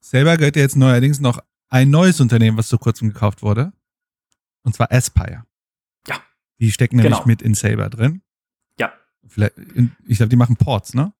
selber gehört ja jetzt neuerdings noch ein neues Unternehmen, was vor kurzem gekauft wurde. Und zwar Aspire. Ja. Die stecken nämlich genau. mit in Saber drin. Ja. Vielleicht, ich glaube, die machen Ports, ne?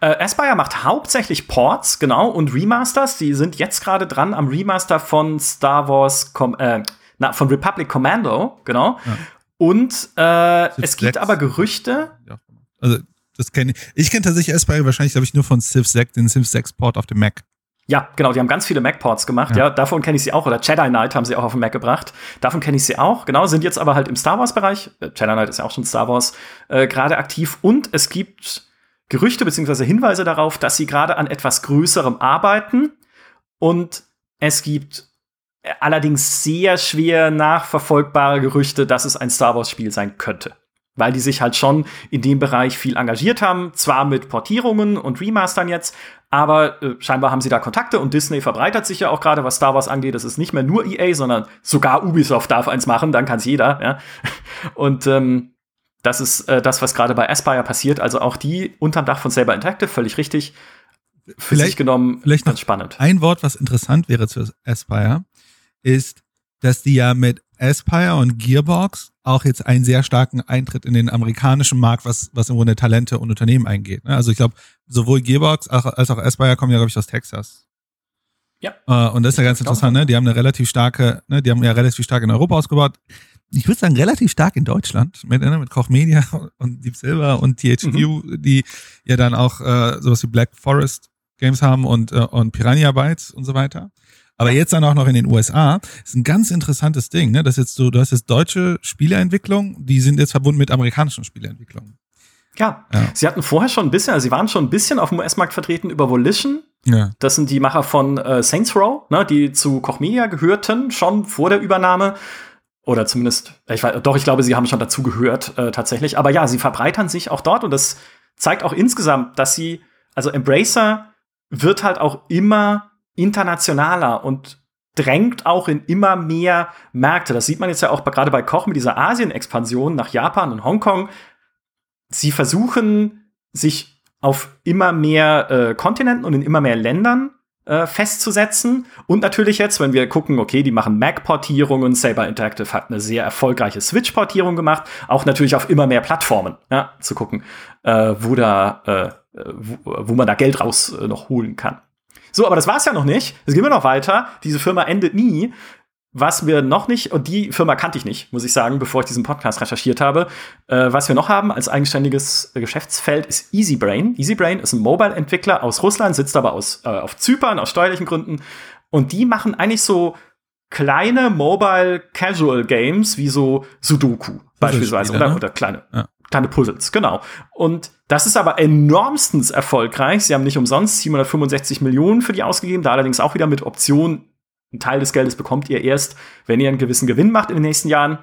Äh, Aspire macht hauptsächlich Ports, genau, und Remasters. Die sind jetzt gerade dran am Remaster von Star Wars, Com äh, na, von Republic Commando, genau. Ja. Und äh, es gibt aber Gerüchte. Ja. Also das kenne ich. Ich kenne tatsächlich Aspire wahrscheinlich, glaube ich, nur von Civ 6, den Civ 6 Port auf dem Mac. Ja, genau, die haben ganz viele Mac-Ports gemacht, ja. ja davon kenne ich sie auch. Oder Jedi Knight haben sie auch auf den Mac gebracht. Davon kenne ich sie auch. Genau, sind jetzt aber halt im Star Wars-Bereich. Äh, Jedi Knight ist ja auch schon Star Wars äh, gerade aktiv. Und es gibt Gerüchte beziehungsweise Hinweise darauf, dass sie gerade an etwas Größerem arbeiten. Und es gibt allerdings sehr schwer nachverfolgbare Gerüchte, dass es ein Star Wars-Spiel sein könnte weil die sich halt schon in dem Bereich viel engagiert haben, zwar mit Portierungen und Remastern jetzt, aber äh, scheinbar haben sie da Kontakte und Disney verbreitert sich ja auch gerade, was Star Wars angeht. Es ist nicht mehr nur EA, sondern sogar Ubisoft darf eins machen, dann kann es jeder. Ja? Und ähm, das ist äh, das, was gerade bei Aspire passiert. Also auch die unterm Dach von Saber Interactive, völlig richtig. Für vielleicht, sich genommen vielleicht noch spannend. Ein Wort, was interessant wäre zu Aspire, ist, dass die ja mit Aspire und Gearbox auch jetzt einen sehr starken Eintritt in den amerikanischen Markt, was, was im Grunde Talente und Unternehmen eingeht. Ne? Also ich glaube, sowohl Gearbox als auch Aspire kommen ja, glaube ich, aus Texas. Ja. Äh, und das ist ja ganz interessant, ne? Die haben eine relativ starke, ne? Die haben ja relativ stark in Europa ausgebaut. Ich würde sagen, relativ stark in Deutschland mit, ne? mit Koch Media und Deep Silver und THQ, mhm. die ja dann auch äh, sowas wie Black Forest Games haben und, äh, und Piranha Bytes und so weiter. Aber jetzt dann auch noch in den USA. Ist ein ganz interessantes Ding, ne? Das jetzt so, du hast jetzt deutsche Spieleentwicklung, die sind jetzt verbunden mit amerikanischen Spieleentwicklungen. Ja. ja. Sie hatten vorher schon ein bisschen, also sie waren schon ein bisschen auf dem US-Markt vertreten über Volition. Ja. Das sind die Macher von äh, Saints Row, ne, die zu Koch Media gehörten, schon vor der Übernahme. Oder zumindest, ich weiß, doch, ich glaube, sie haben schon dazu gehört, äh, tatsächlich. Aber ja, sie verbreitern sich auch dort und das zeigt auch insgesamt, dass sie, also Embracer wird halt auch immer internationaler und drängt auch in immer mehr Märkte. Das sieht man jetzt ja auch gerade bei Koch mit dieser Asien-Expansion nach Japan und Hongkong sie versuchen, sich auf immer mehr äh, Kontinenten und in immer mehr Ländern äh, festzusetzen. Und natürlich jetzt, wenn wir gucken, okay, die machen Mac-Portierungen, Saber Interactive hat eine sehr erfolgreiche Switch-Portierung gemacht, auch natürlich auf immer mehr Plattformen, ja, zu gucken, äh, wo da, äh, wo, wo, man da Geld raus äh, noch holen kann. So, aber das war's ja noch nicht. Es geht immer noch weiter. Diese Firma endet nie. Was wir noch nicht, und die Firma kannte ich nicht, muss ich sagen, bevor ich diesen Podcast recherchiert habe. Äh, was wir noch haben als eigenständiges Geschäftsfeld ist EasyBrain. EasyBrain ist ein Mobile-Entwickler aus Russland, sitzt aber aus, äh, auf Zypern aus steuerlichen Gründen. Und die machen eigentlich so kleine Mobile Casual Games wie so Sudoku beispielsweise oder, ne? oder kleine, ja. Kleine Puzzles, genau. Und das ist aber enormstens erfolgreich. Sie haben nicht umsonst 765 Millionen für die ausgegeben, da allerdings auch wieder mit Option ein Teil des Geldes bekommt ihr erst, wenn ihr einen gewissen Gewinn macht in den nächsten Jahren.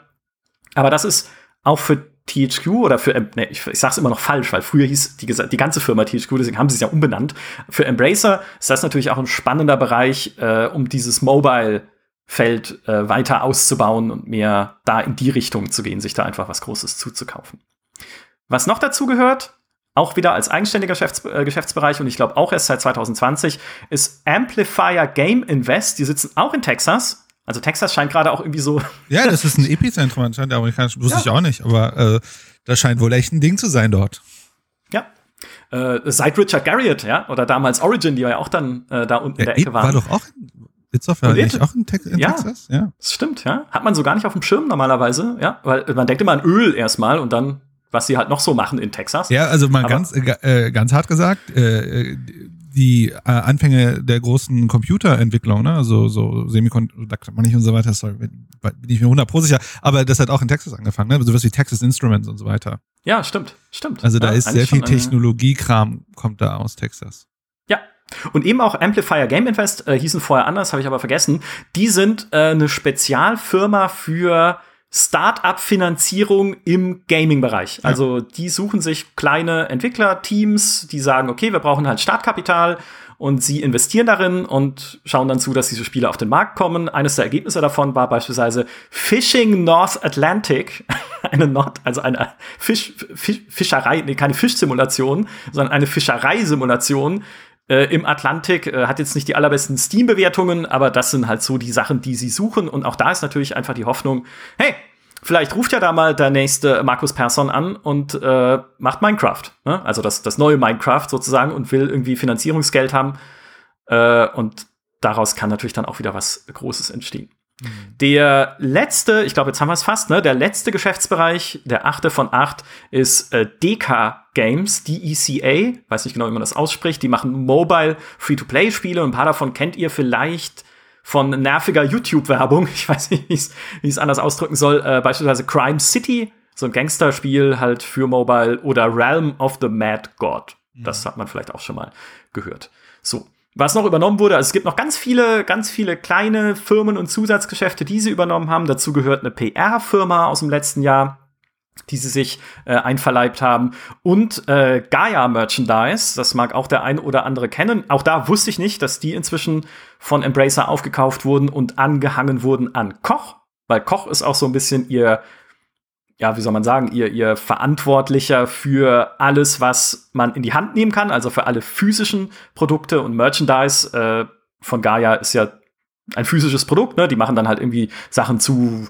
Aber das ist auch für THQ oder für, ne, ich, ich sag's immer noch falsch, weil früher hieß die, die ganze Firma THQ, deswegen haben sie es ja umbenannt. Für Embracer ist das natürlich auch ein spannender Bereich, äh, um dieses Mobile-Feld äh, weiter auszubauen und mehr da in die Richtung zu gehen, sich da einfach was Großes zuzukaufen. Was noch dazu gehört, auch wieder als eigenständiger Geschäfts äh, Geschäftsbereich und ich glaube auch erst seit 2020, ist Amplifier Game Invest. Die sitzen auch in Texas. Also Texas scheint gerade auch irgendwie so. Ja, das ist ein Epizentrum anscheinend der amerikanischen, wusste ja. ich auch nicht, aber äh, das scheint wohl echt ein Ding zu sein dort. Ja. Äh, seit Richard Garriott, ja, oder damals Origin, die ja auch dann äh, da unten ja, in der Ecke waren. War doch auch Itzoff war nicht auch in, Te in ja, Texas? Ja, das stimmt, ja. Hat man so gar nicht auf dem Schirm normalerweise, ja, weil man denkt immer an Öl erstmal und dann was sie halt noch so machen in Texas. Ja, also mal ganz, äh, ganz hart gesagt, äh, die äh, Anfänge der großen Computerentwicklung, ne, also so Semiconductor man nicht und so weiter, sorry, bin ich mir 100 pro sicher, aber das hat auch in Texas angefangen, ne, sowas wie Texas Instruments und so weiter. Ja, stimmt, stimmt. Also da ja, ist sehr viel Technologiekram kommt da aus Texas. Ja, und eben auch Amplifier Game Invest äh, hießen vorher anders, habe ich aber vergessen. Die sind äh, eine Spezialfirma für Start-up-Finanzierung im Gaming-Bereich. Also die suchen sich kleine Entwicklerteams, die sagen, okay, wir brauchen halt Startkapital und sie investieren darin und schauen dann zu, dass diese Spiele auf den Markt kommen. Eines der Ergebnisse davon war beispielsweise Fishing North Atlantic, eine Nord, also eine Fisch, Fisch, Fischerei, nee, keine Fischsimulation, sondern eine Fischereisimulation, äh, im Atlantik. Äh, hat jetzt nicht die allerbesten Steam-Bewertungen, aber das sind halt so die Sachen, die sie suchen. Und auch da ist natürlich einfach die Hoffnung, hey, vielleicht ruft ja da mal der nächste Markus Persson an und äh, macht Minecraft. Ne? Also das, das neue Minecraft sozusagen und will irgendwie Finanzierungsgeld haben. Äh, und daraus kann natürlich dann auch wieder was Großes entstehen. Mhm. Der letzte, ich glaube, jetzt haben wir es fast, ne? Der letzte Geschäftsbereich, der achte von acht, ist äh, DK Games, DECA. Weiß nicht genau, wie man das ausspricht. Die machen Mobile Free-to-Play-Spiele und ein paar davon kennt ihr vielleicht von nerviger YouTube-Werbung. Ich weiß nicht, wie ich es anders ausdrücken soll. Äh, beispielsweise Crime City, so ein Gangsterspiel halt für Mobile oder Realm of the Mad God. Das mhm. hat man vielleicht auch schon mal gehört. So. Was noch übernommen wurde, also es gibt noch ganz viele, ganz viele kleine Firmen und Zusatzgeschäfte, die sie übernommen haben. Dazu gehört eine PR-Firma aus dem letzten Jahr, die sie sich äh, einverleibt haben. Und äh, Gaia Merchandise, das mag auch der ein oder andere kennen. Auch da wusste ich nicht, dass die inzwischen von Embracer aufgekauft wurden und angehangen wurden an Koch. Weil Koch ist auch so ein bisschen ihr ja, wie soll man sagen, ihr, ihr Verantwortlicher für alles, was man in die Hand nehmen kann, also für alle physischen Produkte und Merchandise äh, von Gaia ist ja ein physisches Produkt, ne? Die machen dann halt irgendwie Sachen zu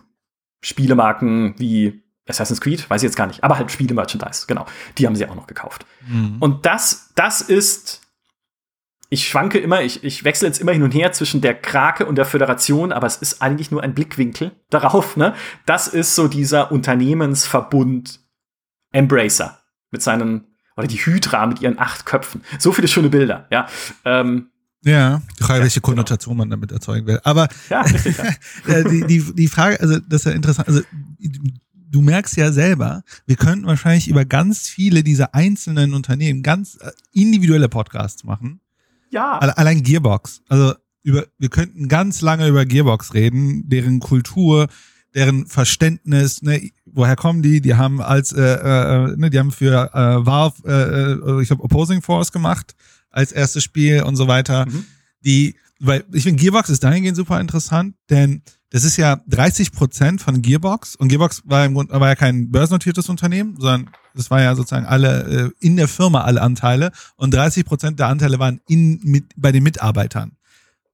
Spielemarken wie Assassin's Creed, weiß ich jetzt gar nicht, aber halt Spiele-Merchandise, genau. Die haben sie auch noch gekauft. Mhm. Und das, das ist ich schwanke immer, ich, ich wechsle jetzt immer hin und her zwischen der Krake und der Föderation, aber es ist eigentlich nur ein Blickwinkel darauf. Ne? Das ist so dieser Unternehmensverbund Embracer mit seinen, oder die Hydra mit ihren acht Köpfen. So viele schöne Bilder, ja. Ähm, ja, die Frage, welche genau. Konnotation genau. man damit erzeugen will. Aber ja, richtig, ja. die, die, die Frage, also das ist ja interessant, also du merkst ja selber, wir könnten wahrscheinlich über ganz viele dieser einzelnen Unternehmen ganz äh, individuelle Podcasts machen. Ja. Allein Gearbox. Also über, wir könnten ganz lange über Gearbox reden, deren Kultur, deren Verständnis, ne, woher kommen die? Die haben als, äh, äh, ne, die haben für äh, Valve, äh, äh ich glaube, Opposing Force gemacht als erstes Spiel und so weiter. Mhm. Die, weil ich finde, Gearbox ist dahingehend super interessant, denn das ist ja 30 Prozent von Gearbox und Gearbox war im Grunde war ja kein börsennotiertes Unternehmen, sondern das war ja sozusagen alle äh, in der Firma alle Anteile und 30 Prozent der Anteile waren in mit bei den Mitarbeitern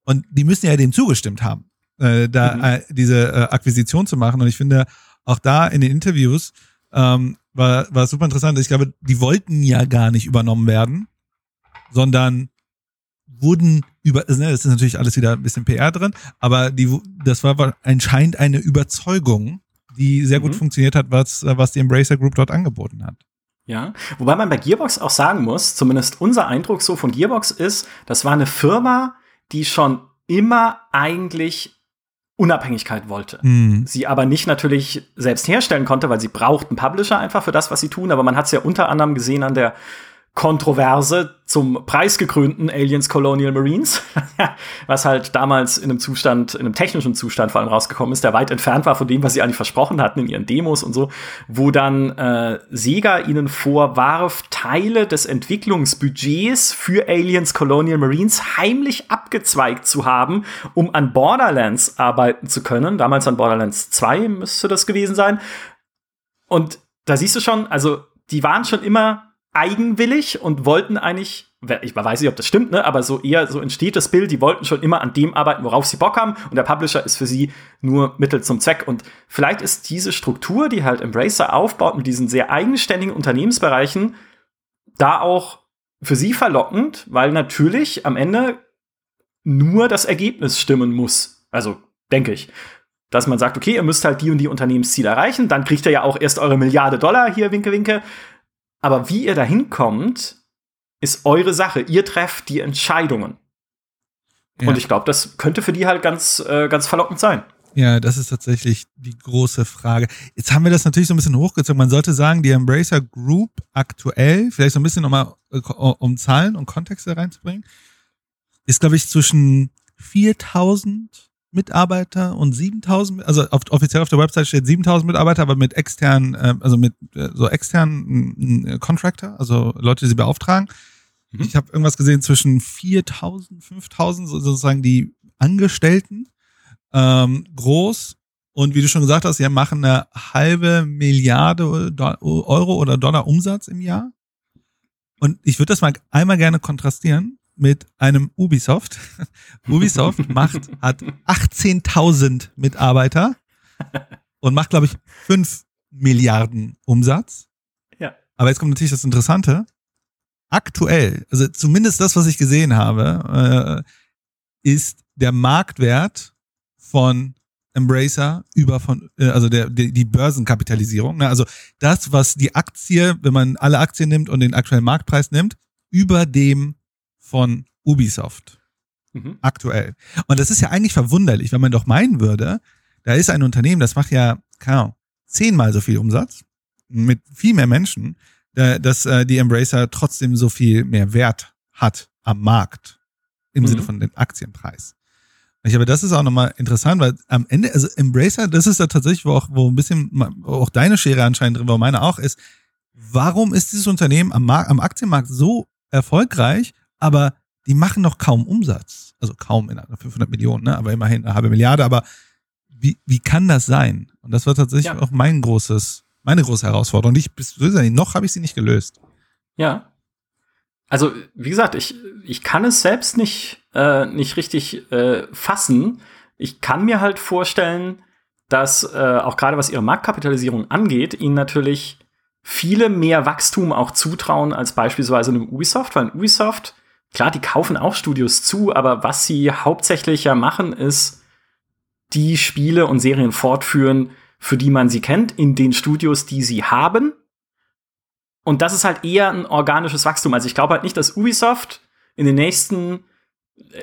und die müssen ja dem zugestimmt haben, äh, da mhm. äh, diese äh, Akquisition zu machen und ich finde auch da in den Interviews ähm, war war super interessant. Ich glaube, die wollten ja gar nicht übernommen werden, sondern wurden über, ne, das ist natürlich alles wieder ein bisschen PR drin, aber die, das war anscheinend eine Überzeugung, die sehr gut mhm. funktioniert hat, was, was die Embracer Group dort angeboten hat. Ja, wobei man bei Gearbox auch sagen muss, zumindest unser Eindruck so von Gearbox ist, das war eine Firma, die schon immer eigentlich Unabhängigkeit wollte. Mhm. Sie aber nicht natürlich selbst herstellen konnte, weil sie brauchten Publisher einfach für das, was sie tun. Aber man hat es ja unter anderem gesehen an der Kontroverse zum preisgekrönten Aliens Colonial Marines, was halt damals in einem Zustand, in einem technischen Zustand vor allem rausgekommen ist, der weit entfernt war von dem, was sie eigentlich versprochen hatten in ihren Demos und so, wo dann äh, Sega ihnen vorwarf, Teile des Entwicklungsbudgets für Aliens Colonial Marines heimlich abgezweigt zu haben, um an Borderlands arbeiten zu können. Damals an Borderlands 2 müsste das gewesen sein. Und da siehst du schon, also die waren schon immer eigenwillig und wollten eigentlich, ich weiß nicht, ob das stimmt, ne, aber so eher so entsteht das Bild, die wollten schon immer an dem arbeiten, worauf sie Bock haben und der Publisher ist für sie nur Mittel zum Zweck und vielleicht ist diese Struktur, die halt Embracer aufbaut mit diesen sehr eigenständigen Unternehmensbereichen, da auch für sie verlockend, weil natürlich am Ende nur das Ergebnis stimmen muss. Also, denke ich. Dass man sagt, okay, ihr müsst halt die und die Unternehmensziele erreichen, dann kriegt ihr ja auch erst eure Milliarde Dollar hier, winke, winke. Aber wie ihr da hinkommt, ist eure Sache. Ihr trefft die Entscheidungen. Ja. Und ich glaube, das könnte für die halt ganz, äh, ganz verlockend sein. Ja, das ist tatsächlich die große Frage. Jetzt haben wir das natürlich so ein bisschen hochgezogen. Man sollte sagen, die Embracer Group aktuell, vielleicht so ein bisschen nochmal, äh, um Zahlen und Kontexte reinzubringen, ist, glaube ich, zwischen 4000 Mitarbeiter und 7000, also auf, offiziell auf der Website steht 7000 Mitarbeiter, aber mit externen, äh, also mit äh, so externen äh, Contractor, also Leute, die sie beauftragen. Mhm. Ich habe irgendwas gesehen zwischen 4000, 5000, sozusagen die Angestellten ähm, groß. Und wie du schon gesagt hast, sie machen eine halbe Milliarde Euro oder Dollar Umsatz im Jahr. Und ich würde das mal einmal gerne kontrastieren mit einem Ubisoft. Ubisoft macht, hat 18.000 Mitarbeiter und macht, glaube ich, 5 Milliarden Umsatz. Ja. Aber jetzt kommt natürlich das Interessante. Aktuell, also zumindest das, was ich gesehen habe, äh, ist der Marktwert von Embracer über von, äh, also der, die, die Börsenkapitalisierung. Ne? Also das, was die Aktie, wenn man alle Aktien nimmt und den aktuellen Marktpreis nimmt, über dem von Ubisoft. Mhm. Aktuell. Und das ist ja eigentlich verwunderlich, wenn man doch meinen würde, da ist ein Unternehmen, das macht ja, keine Ahnung, zehnmal so viel Umsatz mit viel mehr Menschen, dass äh, die Embracer trotzdem so viel mehr Wert hat am Markt im mhm. Sinne von dem Aktienpreis. Ich glaube, das ist auch nochmal interessant, weil am Ende, also Embracer, das ist da tatsächlich, wo auch, wo ein bisschen, auch deine Schere anscheinend drin war, meine auch ist, warum ist dieses Unternehmen am, Markt, am Aktienmarkt so erfolgreich aber die machen noch kaum Umsatz. Also kaum in 500 Millionen, ne? aber immerhin eine halbe Milliarde. Aber wie, wie kann das sein? Und das war tatsächlich ja. auch mein großes, meine große Herausforderung. Ich, bis, noch habe ich sie nicht gelöst. Ja. Also, wie gesagt, ich, ich kann es selbst nicht, äh, nicht richtig äh, fassen. Ich kann mir halt vorstellen, dass äh, auch gerade was ihre Marktkapitalisierung angeht, ihnen natürlich viele mehr Wachstum auch zutrauen als beispielsweise einem Ubisoft, weil ein Ubisoft klar, die kaufen auch Studios zu, aber was sie hauptsächlich ja machen, ist die Spiele und Serien fortführen, für die man sie kennt, in den Studios, die sie haben. Und das ist halt eher ein organisches Wachstum. Also ich glaube halt nicht, dass Ubisoft in den nächsten,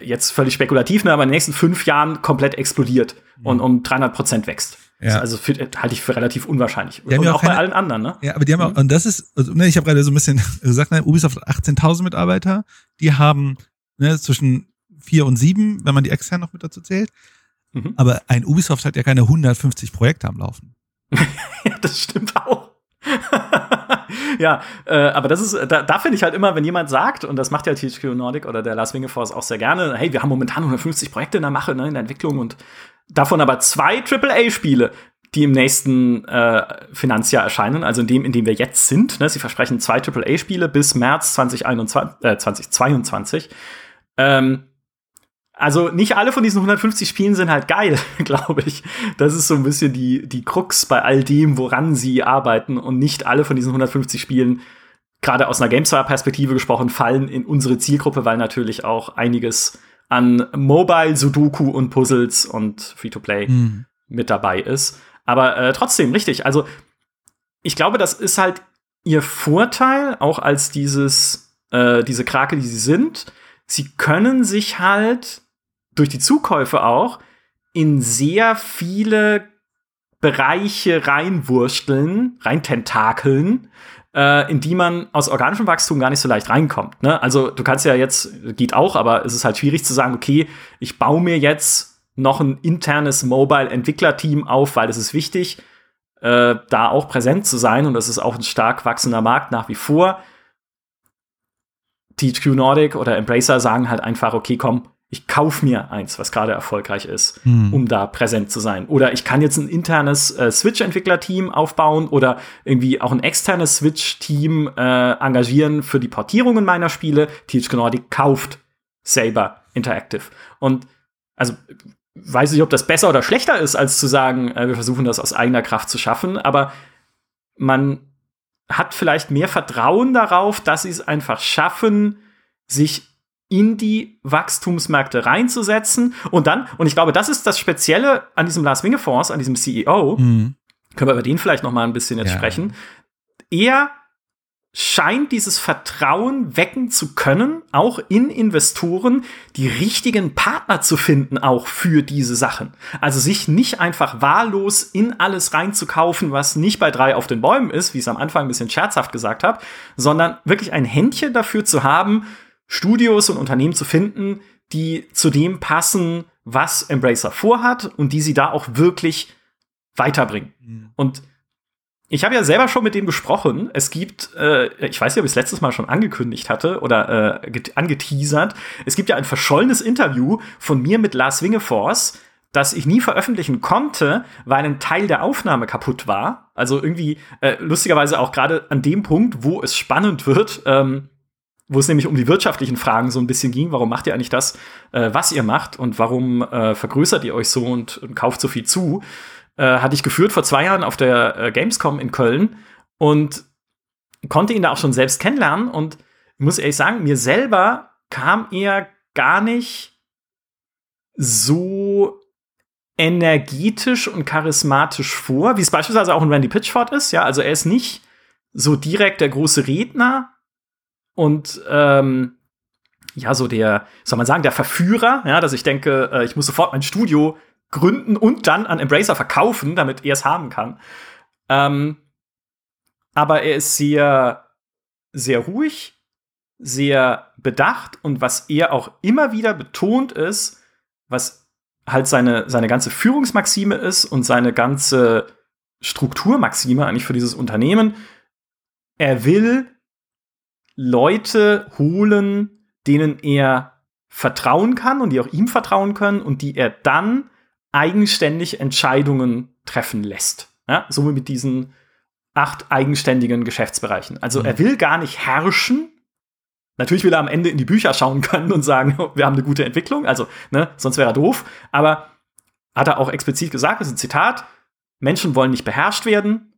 jetzt völlig spekulativ, ne, aber in den nächsten fünf Jahren komplett explodiert mhm. und um 300 Prozent wächst. Ja. Also für, halte ich für relativ unwahrscheinlich. und auch, auch keine, bei allen anderen, ne? Ja, aber die haben auch, mhm. und das ist, also, ne, ich habe gerade so ein bisschen gesagt, ne, Ubisoft hat 18.000 Mitarbeiter, die haben ne, zwischen vier und sieben, wenn man die extern noch mit dazu zählt. Mhm. Aber ein Ubisoft hat ja keine 150 Projekte am Laufen. ja, das stimmt auch. ja, äh, aber das ist, da, da finde ich halt immer, wenn jemand sagt, und das macht ja THQ Nordic oder der Last Force auch sehr gerne, hey, wir haben momentan 150 Projekte in der Mache, ne, in der Entwicklung und davon aber zwei AAA-Spiele, die im nächsten äh, Finanzjahr erscheinen, also in dem, in dem wir jetzt sind. Ne? Sie versprechen zwei AAA-Spiele bis März 2021, äh, 2022. Ähm, also nicht alle von diesen 150 Spielen sind halt geil, glaube ich. Das ist so ein bisschen die, die Krux bei all dem, woran sie arbeiten. Und nicht alle von diesen 150 Spielen, gerade aus einer GameStar-Perspektive gesprochen, fallen in unsere Zielgruppe, weil natürlich auch einiges an Mobile, Sudoku und Puzzles und Free-to-Play mhm. mit dabei ist. Aber äh, trotzdem, richtig. Also, ich glaube, das ist halt ihr Vorteil, auch als dieses, äh, diese Krake, die sie sind. Sie können sich halt durch die Zukäufe auch in sehr viele Bereiche reinwursteln, reintentakeln, äh, in die man aus organischem Wachstum gar nicht so leicht reinkommt. Ne? Also du kannst ja jetzt, geht auch, aber es ist halt schwierig zu sagen, okay, ich baue mir jetzt noch ein internes Mobile-Entwicklerteam auf, weil es ist wichtig, äh, da auch präsent zu sein und das ist auch ein stark wachsender Markt nach wie vor. THQ Nordic oder Embracer sagen halt einfach, okay, komm, ich kauf mir eins, was gerade erfolgreich ist, hm. um da präsent zu sein. Oder ich kann jetzt ein internes äh, Switch-Entwicklerteam aufbauen oder irgendwie auch ein externes Switch-Team äh, engagieren für die Portierungen meiner Spiele. THQ Nordic kauft Saber Interactive. Und also weiß ich, ob das besser oder schlechter ist, als zu sagen, äh, wir versuchen das aus eigener Kraft zu schaffen, aber man hat vielleicht mehr Vertrauen darauf, dass sie es einfach schaffen, sich in die Wachstumsmärkte reinzusetzen und dann, und ich glaube, das ist das Spezielle an diesem Lars Wingefors, an diesem CEO, mhm. können wir über den vielleicht noch mal ein bisschen jetzt ja. sprechen, er scheint dieses Vertrauen wecken zu können, auch in Investoren, die richtigen Partner zu finden, auch für diese Sachen. Also sich nicht einfach wahllos in alles reinzukaufen, was nicht bei drei auf den Bäumen ist, wie ich es am Anfang ein bisschen scherzhaft gesagt habe, sondern wirklich ein Händchen dafür zu haben, Studios und Unternehmen zu finden, die zu dem passen, was Embracer vorhat und die sie da auch wirklich weiterbringen. Mhm. Und ich habe ja selber schon mit dem gesprochen. Es gibt, äh, ich weiß nicht, ob ich es letztes Mal schon angekündigt hatte oder äh, angeteasert. Es gibt ja ein verschollenes Interview von mir mit Lars Wingefors, das ich nie veröffentlichen konnte, weil ein Teil der Aufnahme kaputt war. Also irgendwie äh, lustigerweise auch gerade an dem Punkt, wo es spannend wird. Ähm, wo es nämlich um die wirtschaftlichen Fragen so ein bisschen ging. Warum macht ihr eigentlich das, äh, was ihr macht und warum äh, vergrößert ihr euch so und, und kauft so viel zu? Äh, hatte ich geführt vor zwei Jahren auf der äh, Gamescom in Köln und konnte ihn da auch schon selbst kennenlernen und muss ehrlich sagen, mir selber kam er gar nicht so energetisch und charismatisch vor, wie es beispielsweise auch in Randy Pitchford ist. Ja, also er ist nicht so direkt der große Redner, und ähm, ja, so der, soll man sagen, der Verführer, ja, dass ich denke, äh, ich muss sofort mein Studio gründen und dann an Embracer verkaufen, damit er es haben kann. Ähm, aber er ist sehr, sehr ruhig, sehr bedacht und was er auch immer wieder betont ist, was halt seine, seine ganze Führungsmaxime ist und seine ganze Strukturmaxime eigentlich für dieses Unternehmen. Er will Leute holen, denen er vertrauen kann und die auch ihm vertrauen können und die er dann eigenständig Entscheidungen treffen lässt. Ja, so wie mit diesen acht eigenständigen Geschäftsbereichen. Also mhm. er will gar nicht herrschen. Natürlich will er am Ende in die Bücher schauen können und sagen, wir haben eine gute Entwicklung. Also, ne, sonst wäre er doof. Aber hat er auch explizit gesagt, das ist ein Zitat, Menschen wollen nicht beherrscht werden,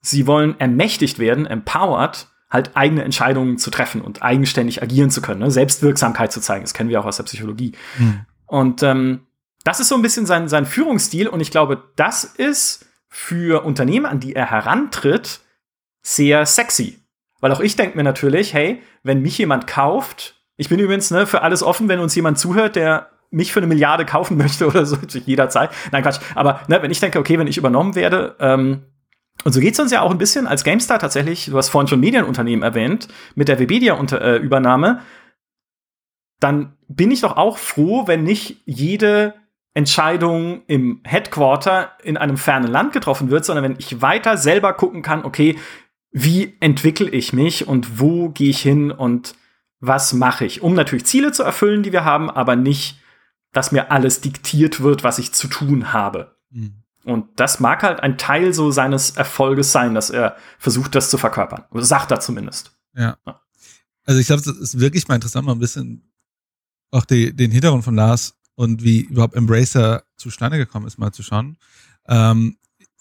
sie wollen ermächtigt werden, empowered halt eigene Entscheidungen zu treffen und eigenständig agieren zu können, ne? Selbstwirksamkeit zu zeigen. Das kennen wir auch aus der Psychologie. Mhm. Und ähm, das ist so ein bisschen sein, sein Führungsstil und ich glaube, das ist für Unternehmen, an die er herantritt, sehr sexy. Weil auch ich denke mir natürlich, hey, wenn mich jemand kauft, ich bin übrigens ne, für alles offen, wenn uns jemand zuhört, der mich für eine Milliarde kaufen möchte oder so, jederzeit. Nein, Quatsch. Aber ne, wenn ich denke, okay, wenn ich übernommen werde, ähm, und so geht's uns ja auch ein bisschen als GameStar tatsächlich, du hast vorhin schon Medienunternehmen erwähnt, mit der Webedia-Übernahme, äh, dann bin ich doch auch froh, wenn nicht jede Entscheidung im Headquarter in einem fernen Land getroffen wird, sondern wenn ich weiter selber gucken kann, okay, wie entwickle ich mich und wo gehe ich hin und was mache ich, um natürlich Ziele zu erfüllen, die wir haben, aber nicht, dass mir alles diktiert wird, was ich zu tun habe. Mhm. Und das mag halt ein Teil so seines Erfolges sein, dass er versucht, das zu verkörpern. Oder sagt er zumindest. Ja. ja. Also ich glaube, es ist wirklich mal interessant, mal ein bisschen auch die, den Hintergrund von Lars und wie überhaupt Embracer zustande gekommen ist, mal zu schauen. Ähm,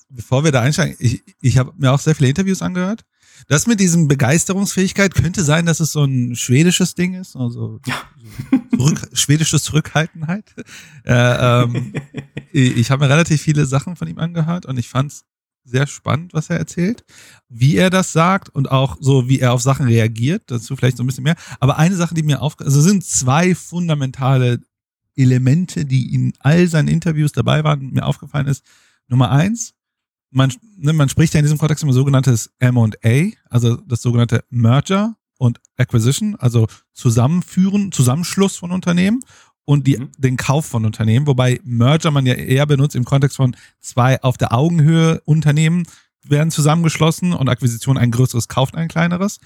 bevor wir da einsteigen, ich, ich habe mir auch sehr viele Interviews angehört. Das mit diesem Begeisterungsfähigkeit könnte sein, dass es so ein schwedisches Ding ist, also ja. zurück, schwedisches Zurückhaltenheit. Äh, ähm, ich habe mir relativ viele Sachen von ihm angehört und ich fand es sehr spannend, was er erzählt, wie er das sagt und auch so, wie er auf Sachen reagiert. Dazu vielleicht so ein bisschen mehr. Aber eine Sache, die mir auf, also sind zwei fundamentale Elemente, die in all seinen Interviews dabei waren, mir aufgefallen ist. Nummer eins, man, ne, man spricht ja in diesem Kontext immer sogenanntes M&A, also das sogenannte Merger und Acquisition, also Zusammenführen, Zusammenschluss von Unternehmen und die, mhm. den Kauf von Unternehmen, wobei Merger man ja eher benutzt im Kontext von zwei auf der Augenhöhe Unternehmen werden zusammengeschlossen und Akquisition ein größeres kauft ein kleineres.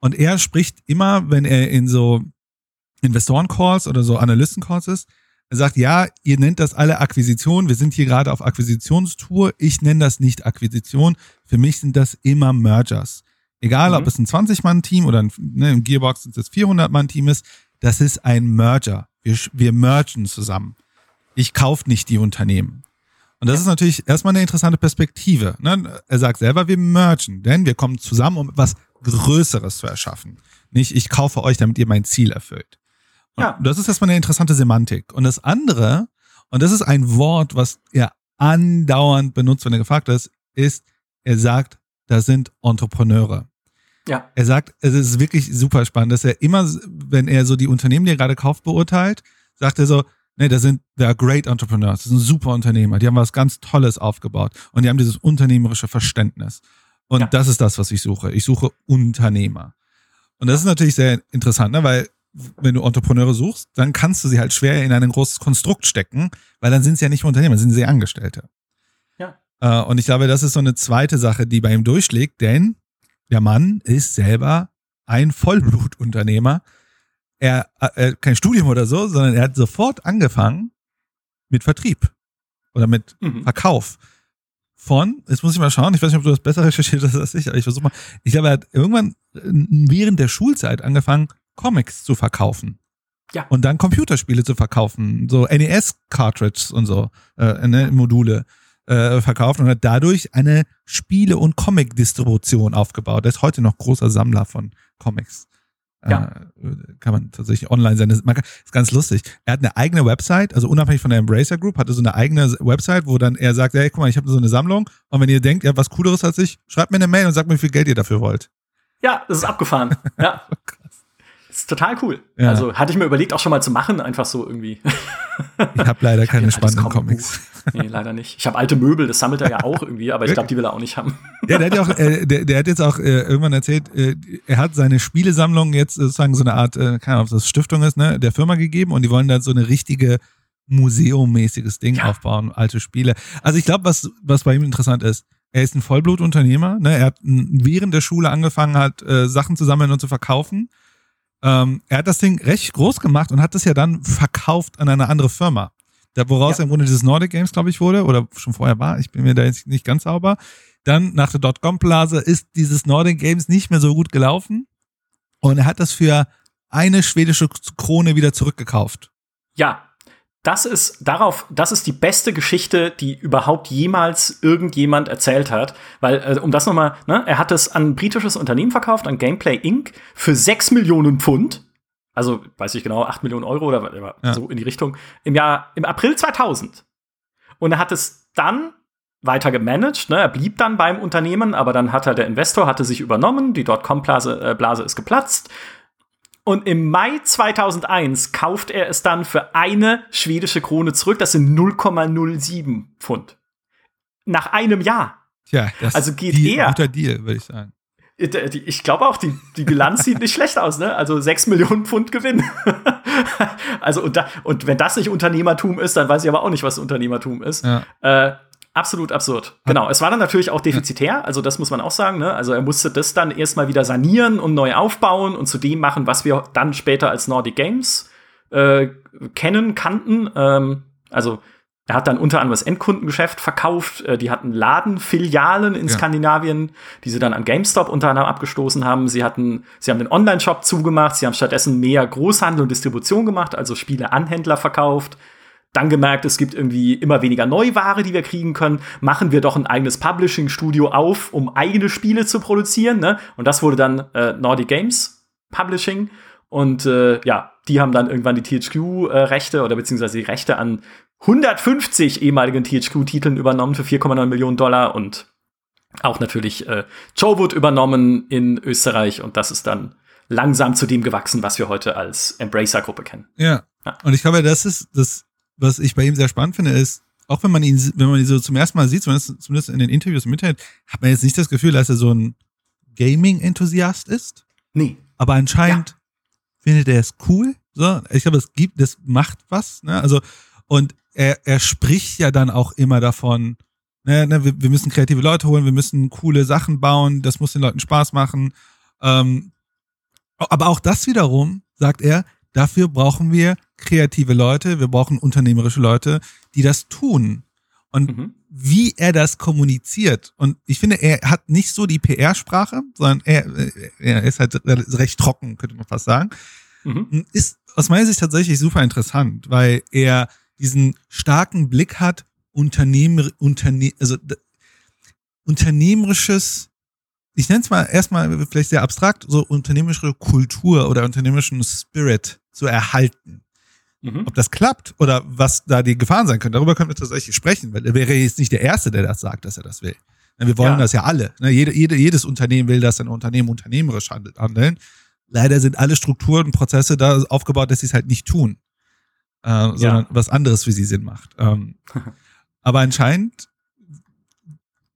Und er spricht immer, wenn er in so Investoren-Calls oder so Analysten-Calls ist, er sagt, ja, ihr nennt das alle Akquisition. Wir sind hier gerade auf Akquisitionstour. Ich nenne das nicht Akquisition. Für mich sind das immer Mergers. Egal, mhm. ob es ein 20-Mann-Team oder ein, ne, im Gearbox das 400-Mann-Team ist, das ist ein Merger. Wir, wir mergen zusammen. Ich kaufe nicht die Unternehmen. Und das ist natürlich erstmal eine interessante Perspektive. Ne? Er sagt selber, wir mergen, denn wir kommen zusammen, um etwas Größeres zu erschaffen. Nicht, ich kaufe euch, damit ihr mein Ziel erfüllt. Ja. Das ist erstmal eine interessante Semantik. Und das andere, und das ist ein Wort, was er andauernd benutzt, wenn er gefragt ist, ist, er sagt, da sind Entrepreneure. Ja. Er sagt, es ist wirklich super spannend, dass er immer, wenn er so die Unternehmen, die er gerade kauft, beurteilt, sagt er so, nee, da sind, they are great entrepreneurs, das sind super Unternehmer, die haben was ganz Tolles aufgebaut und die haben dieses unternehmerische Verständnis. Und ja. das ist das, was ich suche. Ich suche Unternehmer. Und das ist natürlich sehr interessant, ne? weil wenn du Entrepreneure suchst, dann kannst du sie halt schwer in ein großes Konstrukt stecken, weil dann sind sie ja nicht Unternehmer, sind sie Angestellte. Ja. Äh, und ich glaube, das ist so eine zweite Sache, die bei ihm durchschlägt, denn der Mann ist selber ein Vollblutunternehmer. Er, er kein Studium oder so, sondern er hat sofort angefangen mit Vertrieb oder mit mhm. Verkauf von, jetzt muss ich mal schauen, ich weiß nicht, ob du das besser recherchiert hast als ich, aber ich versuche mal. Ich glaube, er hat irgendwann äh, während der Schulzeit angefangen, Comics zu verkaufen. Ja. Und dann Computerspiele zu verkaufen, so NES-Cartridges und so, äh, ne, Module äh, verkauft und hat dadurch eine Spiele- und Comic-Distribution aufgebaut. Er ist heute noch großer Sammler von Comics. Ja. Äh, kann man tatsächlich online sein. Das ist ganz lustig. Er hat eine eigene Website, also unabhängig von der Embracer Group, hatte so eine eigene Website, wo dann er sagt, hey, guck mal, ich habe so eine Sammlung und wenn ihr denkt, ihr habt was Cooleres als ich, schreibt mir eine Mail und sagt mir, wie viel Geld ihr dafür wollt. Ja, das ist abgefahren. ja. ist total cool. Ja. Also hatte ich mir überlegt, auch schon mal zu machen, einfach so irgendwie. Ich habe leider ich keine hab spannenden Comics. Nee, leider nicht. Ich habe alte Möbel, das sammelt er ja auch irgendwie, aber ich glaube, die will er auch nicht haben. Ja, der hat ja auch, äh, der, der hat jetzt auch äh, irgendwann erzählt, äh, er hat seine Spielesammlung jetzt sozusagen so eine Art, äh, keine Ahnung, ob das Stiftung ist, ne, der Firma gegeben und die wollen dann so eine richtige museummäßiges Ding ja. aufbauen, alte Spiele. Also ich glaube, was, was bei ihm interessant ist, er ist ein Vollblutunternehmer, ne? Er hat während der Schule angefangen hat, äh, Sachen zu sammeln und zu verkaufen ähm, er hat das Ding recht groß gemacht und hat das ja dann verkauft an eine andere Firma. Da, woraus ja. im Grunde dieses Nordic Games, glaube ich, wurde, oder schon vorher war, ich bin mir da jetzt nicht ganz sauber. Dann nach der Dotcom-Blase ist dieses Nordic Games nicht mehr so gut gelaufen. Und er hat das für eine schwedische Krone wieder zurückgekauft. Ja, das ist darauf, das ist die beste Geschichte, die überhaupt jemals irgendjemand erzählt hat. Weil, äh, um das nochmal, ne, er hat es an ein britisches Unternehmen verkauft, an Gameplay Inc. für 6 Millionen Pfund. Also, weiß ich genau, 8 Millionen Euro oder ja. so in die Richtung. Im Jahr, im April 2000. Und er hat es dann weiter gemanagt. Ne? Er blieb dann beim Unternehmen, aber dann hat er der Investor hatte sich übernommen, die Dotcom-Blase äh, Blase ist geplatzt. Und im Mai 2001 kauft er es dann für eine schwedische Krone zurück. Das sind 0,07 Pfund. Nach einem Jahr. Ja, das also geht die, eher. guter Deal, würde ich sagen. Äh, ich glaube auch, die, die Bilanz sieht nicht schlecht aus, ne? Also 6 Millionen Pfund Gewinn. also, und, da, und wenn das nicht Unternehmertum ist, dann weiß ich aber auch nicht, was Unternehmertum ist. Ja. Äh, Absolut absurd. Genau. Es war dann natürlich auch defizitär, also das muss man auch sagen. Ne? Also er musste das dann erstmal wieder sanieren und neu aufbauen und zu dem machen, was wir dann später als Nordic Games äh, kennen, kannten. Ähm, also er hat dann unter anderem das Endkundengeschäft verkauft. Äh, die hatten Ladenfilialen in ja. Skandinavien, die sie dann an GameStop unter anderem abgestoßen haben. Sie hatten, sie haben den Online-Shop zugemacht. Sie haben stattdessen mehr Großhandel und Distribution gemacht, also Spiele an Händler verkauft dann gemerkt, es gibt irgendwie immer weniger Neuware, die wir kriegen können. Machen wir doch ein eigenes Publishing-Studio auf, um eigene Spiele zu produzieren. Ne? Und das wurde dann äh, Nordic Games Publishing. Und äh, ja, die haben dann irgendwann die THQ-Rechte äh, oder beziehungsweise die Rechte an 150 ehemaligen THQ-Titeln übernommen für 4,9 Millionen Dollar und auch natürlich äh, Joe Wood übernommen in Österreich. Und das ist dann langsam zu dem gewachsen, was wir heute als Embracer-Gruppe kennen. Ja. ja. Und ich glaube, das ist das was ich bei ihm sehr spannend finde, ist, auch wenn man ihn, wenn man ihn so zum ersten Mal sieht, zumindest, zumindest in den Interviews im Internet, hat man jetzt nicht das Gefühl, dass er so ein Gaming-Enthusiast ist. Nee. Aber anscheinend ja. findet er es cool. So, ich glaube, es gibt, das macht was. Ne? Also, und er, er spricht ja dann auch immer davon, ne, ne, wir, wir müssen kreative Leute holen, wir müssen coole Sachen bauen, das muss den Leuten Spaß machen. Ähm, aber auch das wiederum, sagt er, dafür brauchen wir kreative Leute, wir brauchen unternehmerische Leute, die das tun. Und mhm. wie er das kommuniziert. Und ich finde, er hat nicht so die PR-Sprache, sondern er, er ist halt recht trocken, könnte man fast sagen. Mhm. Ist aus meiner Sicht tatsächlich super interessant, weil er diesen starken Blick hat, Unternehmer, Unterne also unternehmerisches, ich nenne es mal erstmal vielleicht sehr abstrakt, so unternehmerische Kultur oder unternehmerischen Spirit zu erhalten. Mhm. Ob das klappt oder was da die Gefahren sein können, darüber können wir tatsächlich sprechen, weil er wäre jetzt nicht der Erste, der das sagt, dass er das will. Wir wollen ja. das ja alle. Ne? Jede, jede, jedes Unternehmen will, dass ein Unternehmen unternehmerisch handeln. Leider sind alle Strukturen und Prozesse da aufgebaut, dass sie es halt nicht tun, äh, sondern ja. was anderes für sie Sinn macht. Ähm, aber anscheinend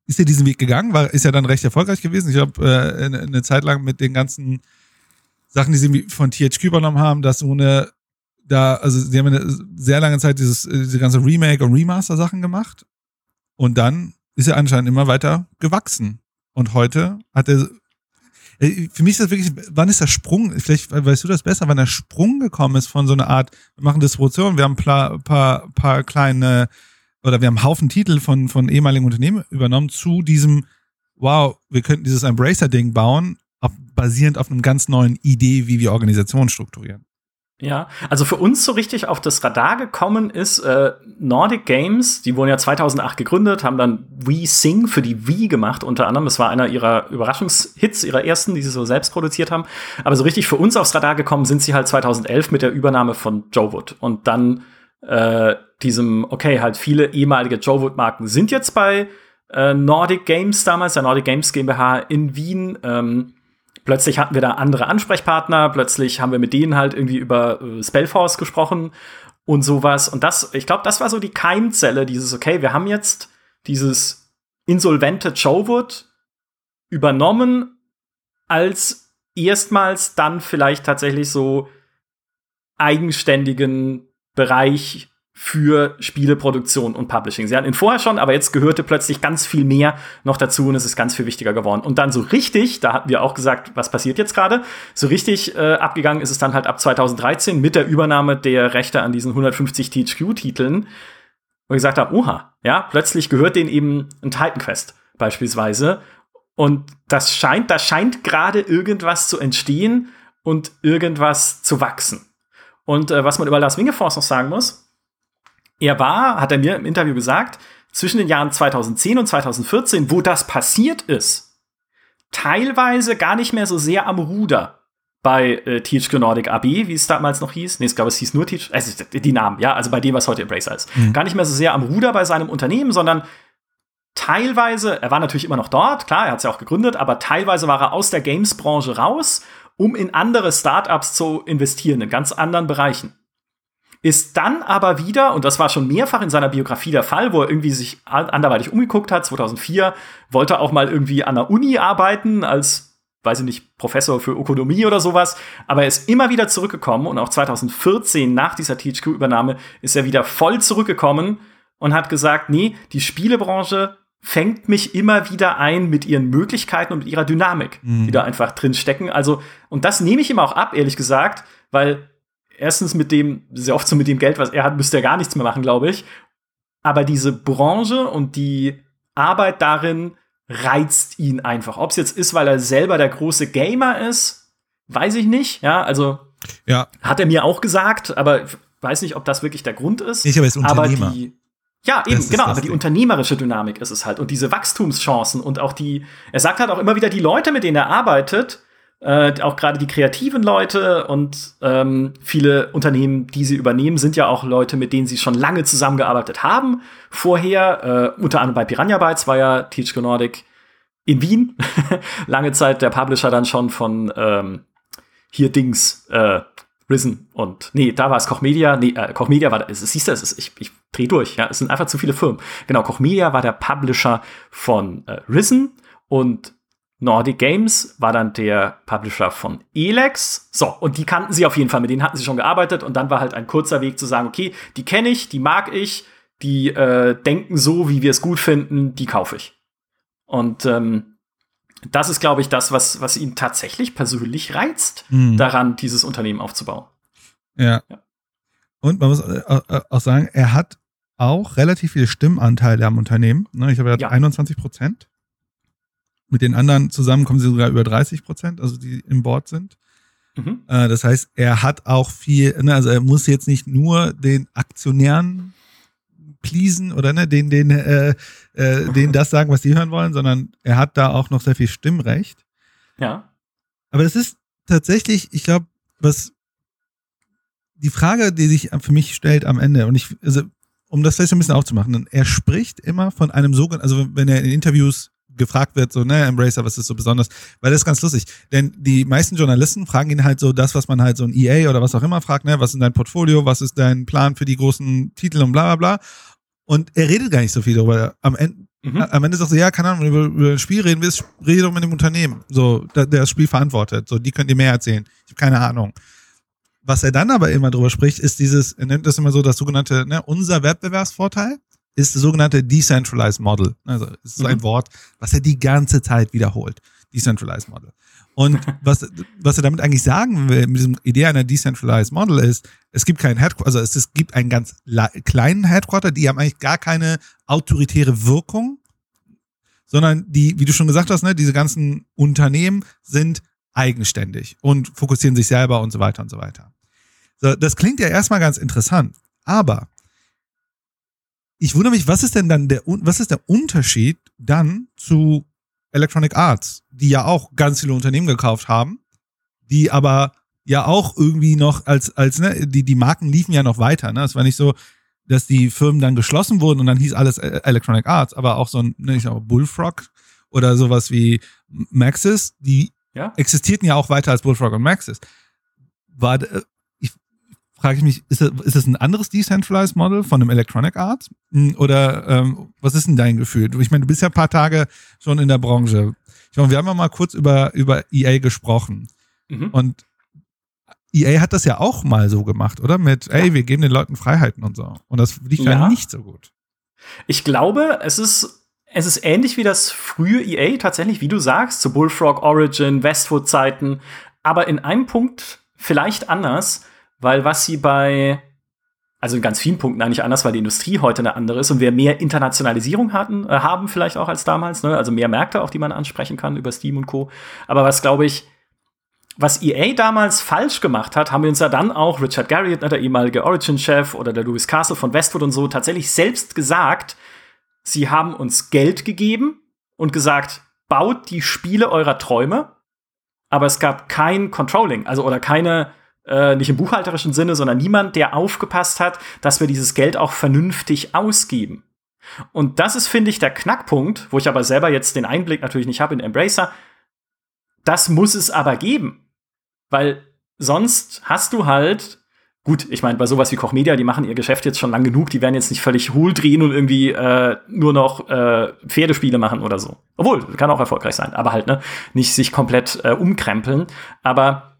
ist er diesen Weg gegangen, war, ist ja dann recht erfolgreich gewesen. Ich habe äh, eine, eine Zeit lang mit den ganzen Sachen, die sie von THQ übernommen haben, dass ohne da, also sie haben eine sehr lange Zeit dieses, diese ganze Remake und Remaster-Sachen gemacht. Und dann ist er anscheinend immer weiter gewachsen. Und heute hat er, äh, für mich ist das wirklich, wann ist der Sprung, vielleicht weißt du das besser, wann der Sprung gekommen ist von so einer Art, wir machen Distribution, wir haben paar, paar, paar kleine, oder wir haben einen Haufen Titel von, von ehemaligen Unternehmen übernommen zu diesem, wow, wir könnten dieses Embracer-Ding bauen, auf, basierend auf einem ganz neuen Idee, wie wir Organisationen strukturieren. Ja, also für uns so richtig auf das Radar gekommen ist äh, Nordic Games, die wurden ja 2008 gegründet, haben dann We Sing für die Wii gemacht, unter anderem. Das war einer ihrer Überraschungshits, ihrer ersten, die sie so selbst produziert haben. Aber so richtig für uns aufs Radar gekommen sind sie halt 2011 mit der Übernahme von Joe Wood. Und dann äh, diesem, okay, halt viele ehemalige Joe Wood-Marken sind jetzt bei äh, Nordic Games damals, der Nordic Games GmbH in Wien. Ähm, plötzlich hatten wir da andere Ansprechpartner, plötzlich haben wir mit denen halt irgendwie über äh, Spellforce gesprochen und sowas. Und das, ich glaube, das war so die Keimzelle, dieses, okay, wir haben jetzt dieses insolvente Joewood übernommen als erstmals dann vielleicht tatsächlich so eigenständigen Bereich für Spieleproduktion und Publishing. Sie hatten ihn vorher schon, aber jetzt gehörte plötzlich ganz viel mehr noch dazu und es ist ganz viel wichtiger geworden. Und dann so richtig, da hatten wir auch gesagt, was passiert jetzt gerade, so richtig äh, abgegangen ist es dann halt ab 2013 mit der Übernahme der Rechte an diesen 150 THQ-Titeln, wo ich gesagt habe, oha, ja, plötzlich gehört denen eben ein Titan Quest beispielsweise. Und das scheint, da scheint gerade irgendwas zu entstehen und irgendwas zu wachsen. Und äh, was man über Lars Wingefors noch sagen muss, er war, hat er mir im Interview gesagt, zwischen den Jahren 2010 und 2014, wo das passiert ist, teilweise gar nicht mehr so sehr am Ruder bei äh, THQ Nordic AB, wie es damals noch hieß. Nee, ich glaube, es hieß nur THQ, also die Namen, ja, also bei dem, was heute Embracer ist. Mhm. Gar nicht mehr so sehr am Ruder bei seinem Unternehmen, sondern teilweise, er war natürlich immer noch dort, klar, er hat es ja auch gegründet, aber teilweise war er aus der Games-Branche raus, um in andere Startups zu investieren, in ganz anderen Bereichen ist dann aber wieder, und das war schon mehrfach in seiner Biografie der Fall, wo er irgendwie sich anderweitig umgeguckt hat, 2004 wollte er auch mal irgendwie an der Uni arbeiten als, weiß ich nicht, Professor für Ökonomie oder sowas, aber er ist immer wieder zurückgekommen und auch 2014 nach dieser THQ-Übernahme ist er wieder voll zurückgekommen und hat gesagt, nee, die Spielebranche fängt mich immer wieder ein mit ihren Möglichkeiten und mit ihrer Dynamik, mhm. die da einfach drin stecken. Also, und das nehme ich ihm auch ab, ehrlich gesagt, weil erstens mit dem, sehr oft so mit dem Geld, was er hat, müsste er gar nichts mehr machen, glaube ich. Aber diese Branche und die Arbeit darin reizt ihn einfach. Ob es jetzt ist, weil er selber der große Gamer ist, weiß ich nicht. Ja, also ja. hat er mir auch gesagt, aber ich weiß nicht, ob das wirklich der Grund ist. Ich aber ist Unternehmer. Aber die, ja, eben, genau, aber die unternehmerische Dynamik ist es halt und diese Wachstumschancen und auch die, er sagt halt auch immer wieder, die Leute, mit denen er arbeitet, äh, auch gerade die kreativen Leute und ähm, viele Unternehmen, die sie übernehmen, sind ja auch Leute, mit denen sie schon lange zusammengearbeitet haben. Vorher, äh, unter anderem bei Piranha Bytes war ja THQ Nordic in Wien. lange Zeit der Publisher dann schon von ähm, hier Dings, äh, Risen und nee, da war es Koch Media, nee, äh, Koch Media war, es, siehst du, es ist, ich, ich dreh durch, ja, es sind einfach zu viele Firmen. Genau, Koch Media war der Publisher von äh, Risen und Nordic Games war dann der Publisher von Elex. So, und die kannten sie auf jeden Fall, mit denen hatten sie schon gearbeitet. Und dann war halt ein kurzer Weg zu sagen, okay, die kenne ich, die mag ich, die äh, denken so, wie wir es gut finden, die kaufe ich. Und ähm, das ist, glaube ich, das, was, was ihn tatsächlich persönlich reizt, mhm. daran, dieses Unternehmen aufzubauen. Ja. ja. Und man muss äh, äh, auch sagen, er hat auch relativ viele Stimmanteile am Unternehmen. Ne, ich habe ja 21 Prozent. Mit den anderen zusammen kommen sie sogar über 30 Prozent, also die im Board sind. Mhm. Äh, das heißt, er hat auch viel, ne, also er muss jetzt nicht nur den Aktionären pleasen oder ne, den, den, äh, äh, denen das sagen, was die hören wollen, sondern er hat da auch noch sehr viel Stimmrecht. Ja. Aber es ist tatsächlich, ich glaube, was die Frage, die sich für mich stellt am Ende, und ich, also, um das vielleicht ein bisschen aufzumachen, er spricht immer von einem sogenannten, also wenn er in Interviews gefragt wird, so, ne, Embracer, was ist so besonders? Weil das ist ganz lustig. Denn die meisten Journalisten fragen ihn halt so das, was man halt so ein EA oder was auch immer fragt, ne, was ist dein Portfolio, was ist dein Plan für die großen Titel und bla bla bla. Und er redet gar nicht so viel darüber. Am Ende, mhm. am Ende sagt er, ja, keine Ahnung, über, über ein Spiel reden willst, rede doch mit dem Unternehmen. So, der, der das Spiel verantwortet. So, die könnt ihr mehr erzählen. Ich habe keine Ahnung. Was er dann aber immer drüber spricht, ist dieses, er nennt das immer so das sogenannte, ne, unser Wettbewerbsvorteil ist das sogenannte Decentralized Model. Also es ist so ein mhm. Wort, was er die ganze Zeit wiederholt. Decentralized Model. Und was, was er damit eigentlich sagen will, mit diesem Idee einer Decentralized Model ist, es gibt keinen Headquarter, also es, es gibt einen ganz kleinen Headquarter, die haben eigentlich gar keine autoritäre Wirkung, sondern die, wie du schon gesagt hast, ne, diese ganzen Unternehmen sind eigenständig und fokussieren sich selber und so weiter und so weiter. So, das klingt ja erstmal ganz interessant, aber ich wundere mich, was ist denn dann der, was ist der Unterschied dann zu Electronic Arts, die ja auch ganz viele Unternehmen gekauft haben, die aber ja auch irgendwie noch als, als, ne, die, die Marken liefen ja noch weiter, ne? Es war nicht so, dass die Firmen dann geschlossen wurden und dann hieß alles e-, Electronic Arts, aber auch so ein, ne, ich sag mal, Bullfrog oder sowas wie Maxis, die ja? existierten ja auch weiter als Bullfrog und Maxis. War, frage ich mich, ist das, ist das ein anderes Decentralized Model von einem Electronic Arts? Hm, oder ähm, was ist denn dein Gefühl? Ich meine, du bist ja ein paar Tage schon in der Branche. Ich meine, wir haben ja mal kurz über, über EA gesprochen. Mhm. Und EA hat das ja auch mal so gemacht, oder? Mit, ey, ja. wir geben den Leuten Freiheiten und so. Und das lief ja. ja nicht so gut. Ich glaube, es ist, es ist ähnlich wie das frühe EA, tatsächlich, wie du sagst, zu Bullfrog Origin, Westwood-Zeiten, aber in einem Punkt vielleicht anders weil was sie bei, also in ganz vielen Punkten eigentlich anders, weil die Industrie heute eine andere ist und wir mehr Internationalisierung hatten, äh, haben vielleicht auch als damals, ne? also mehr Märkte, auf die man ansprechen kann über Steam und Co. Aber was, glaube ich, was EA damals falsch gemacht hat, haben wir uns ja dann auch Richard Garriott, ne, der ehemalige Origin-Chef oder der Louis Castle von Westwood und so, tatsächlich selbst gesagt, sie haben uns Geld gegeben und gesagt, baut die Spiele eurer Träume, aber es gab kein Controlling, also oder keine, äh, nicht im buchhalterischen Sinne, sondern niemand, der aufgepasst hat, dass wir dieses Geld auch vernünftig ausgeben. Und das ist, finde ich, der Knackpunkt, wo ich aber selber jetzt den Einblick natürlich nicht habe in Embracer. Das muss es aber geben. Weil sonst hast du halt, gut, ich meine, bei sowas wie Koch Media, die machen ihr Geschäft jetzt schon lang genug, die werden jetzt nicht völlig hohl drehen und irgendwie äh, nur noch äh, Pferdespiele machen oder so. Obwohl, kann auch erfolgreich sein, aber halt, ne, nicht sich komplett äh, umkrempeln. Aber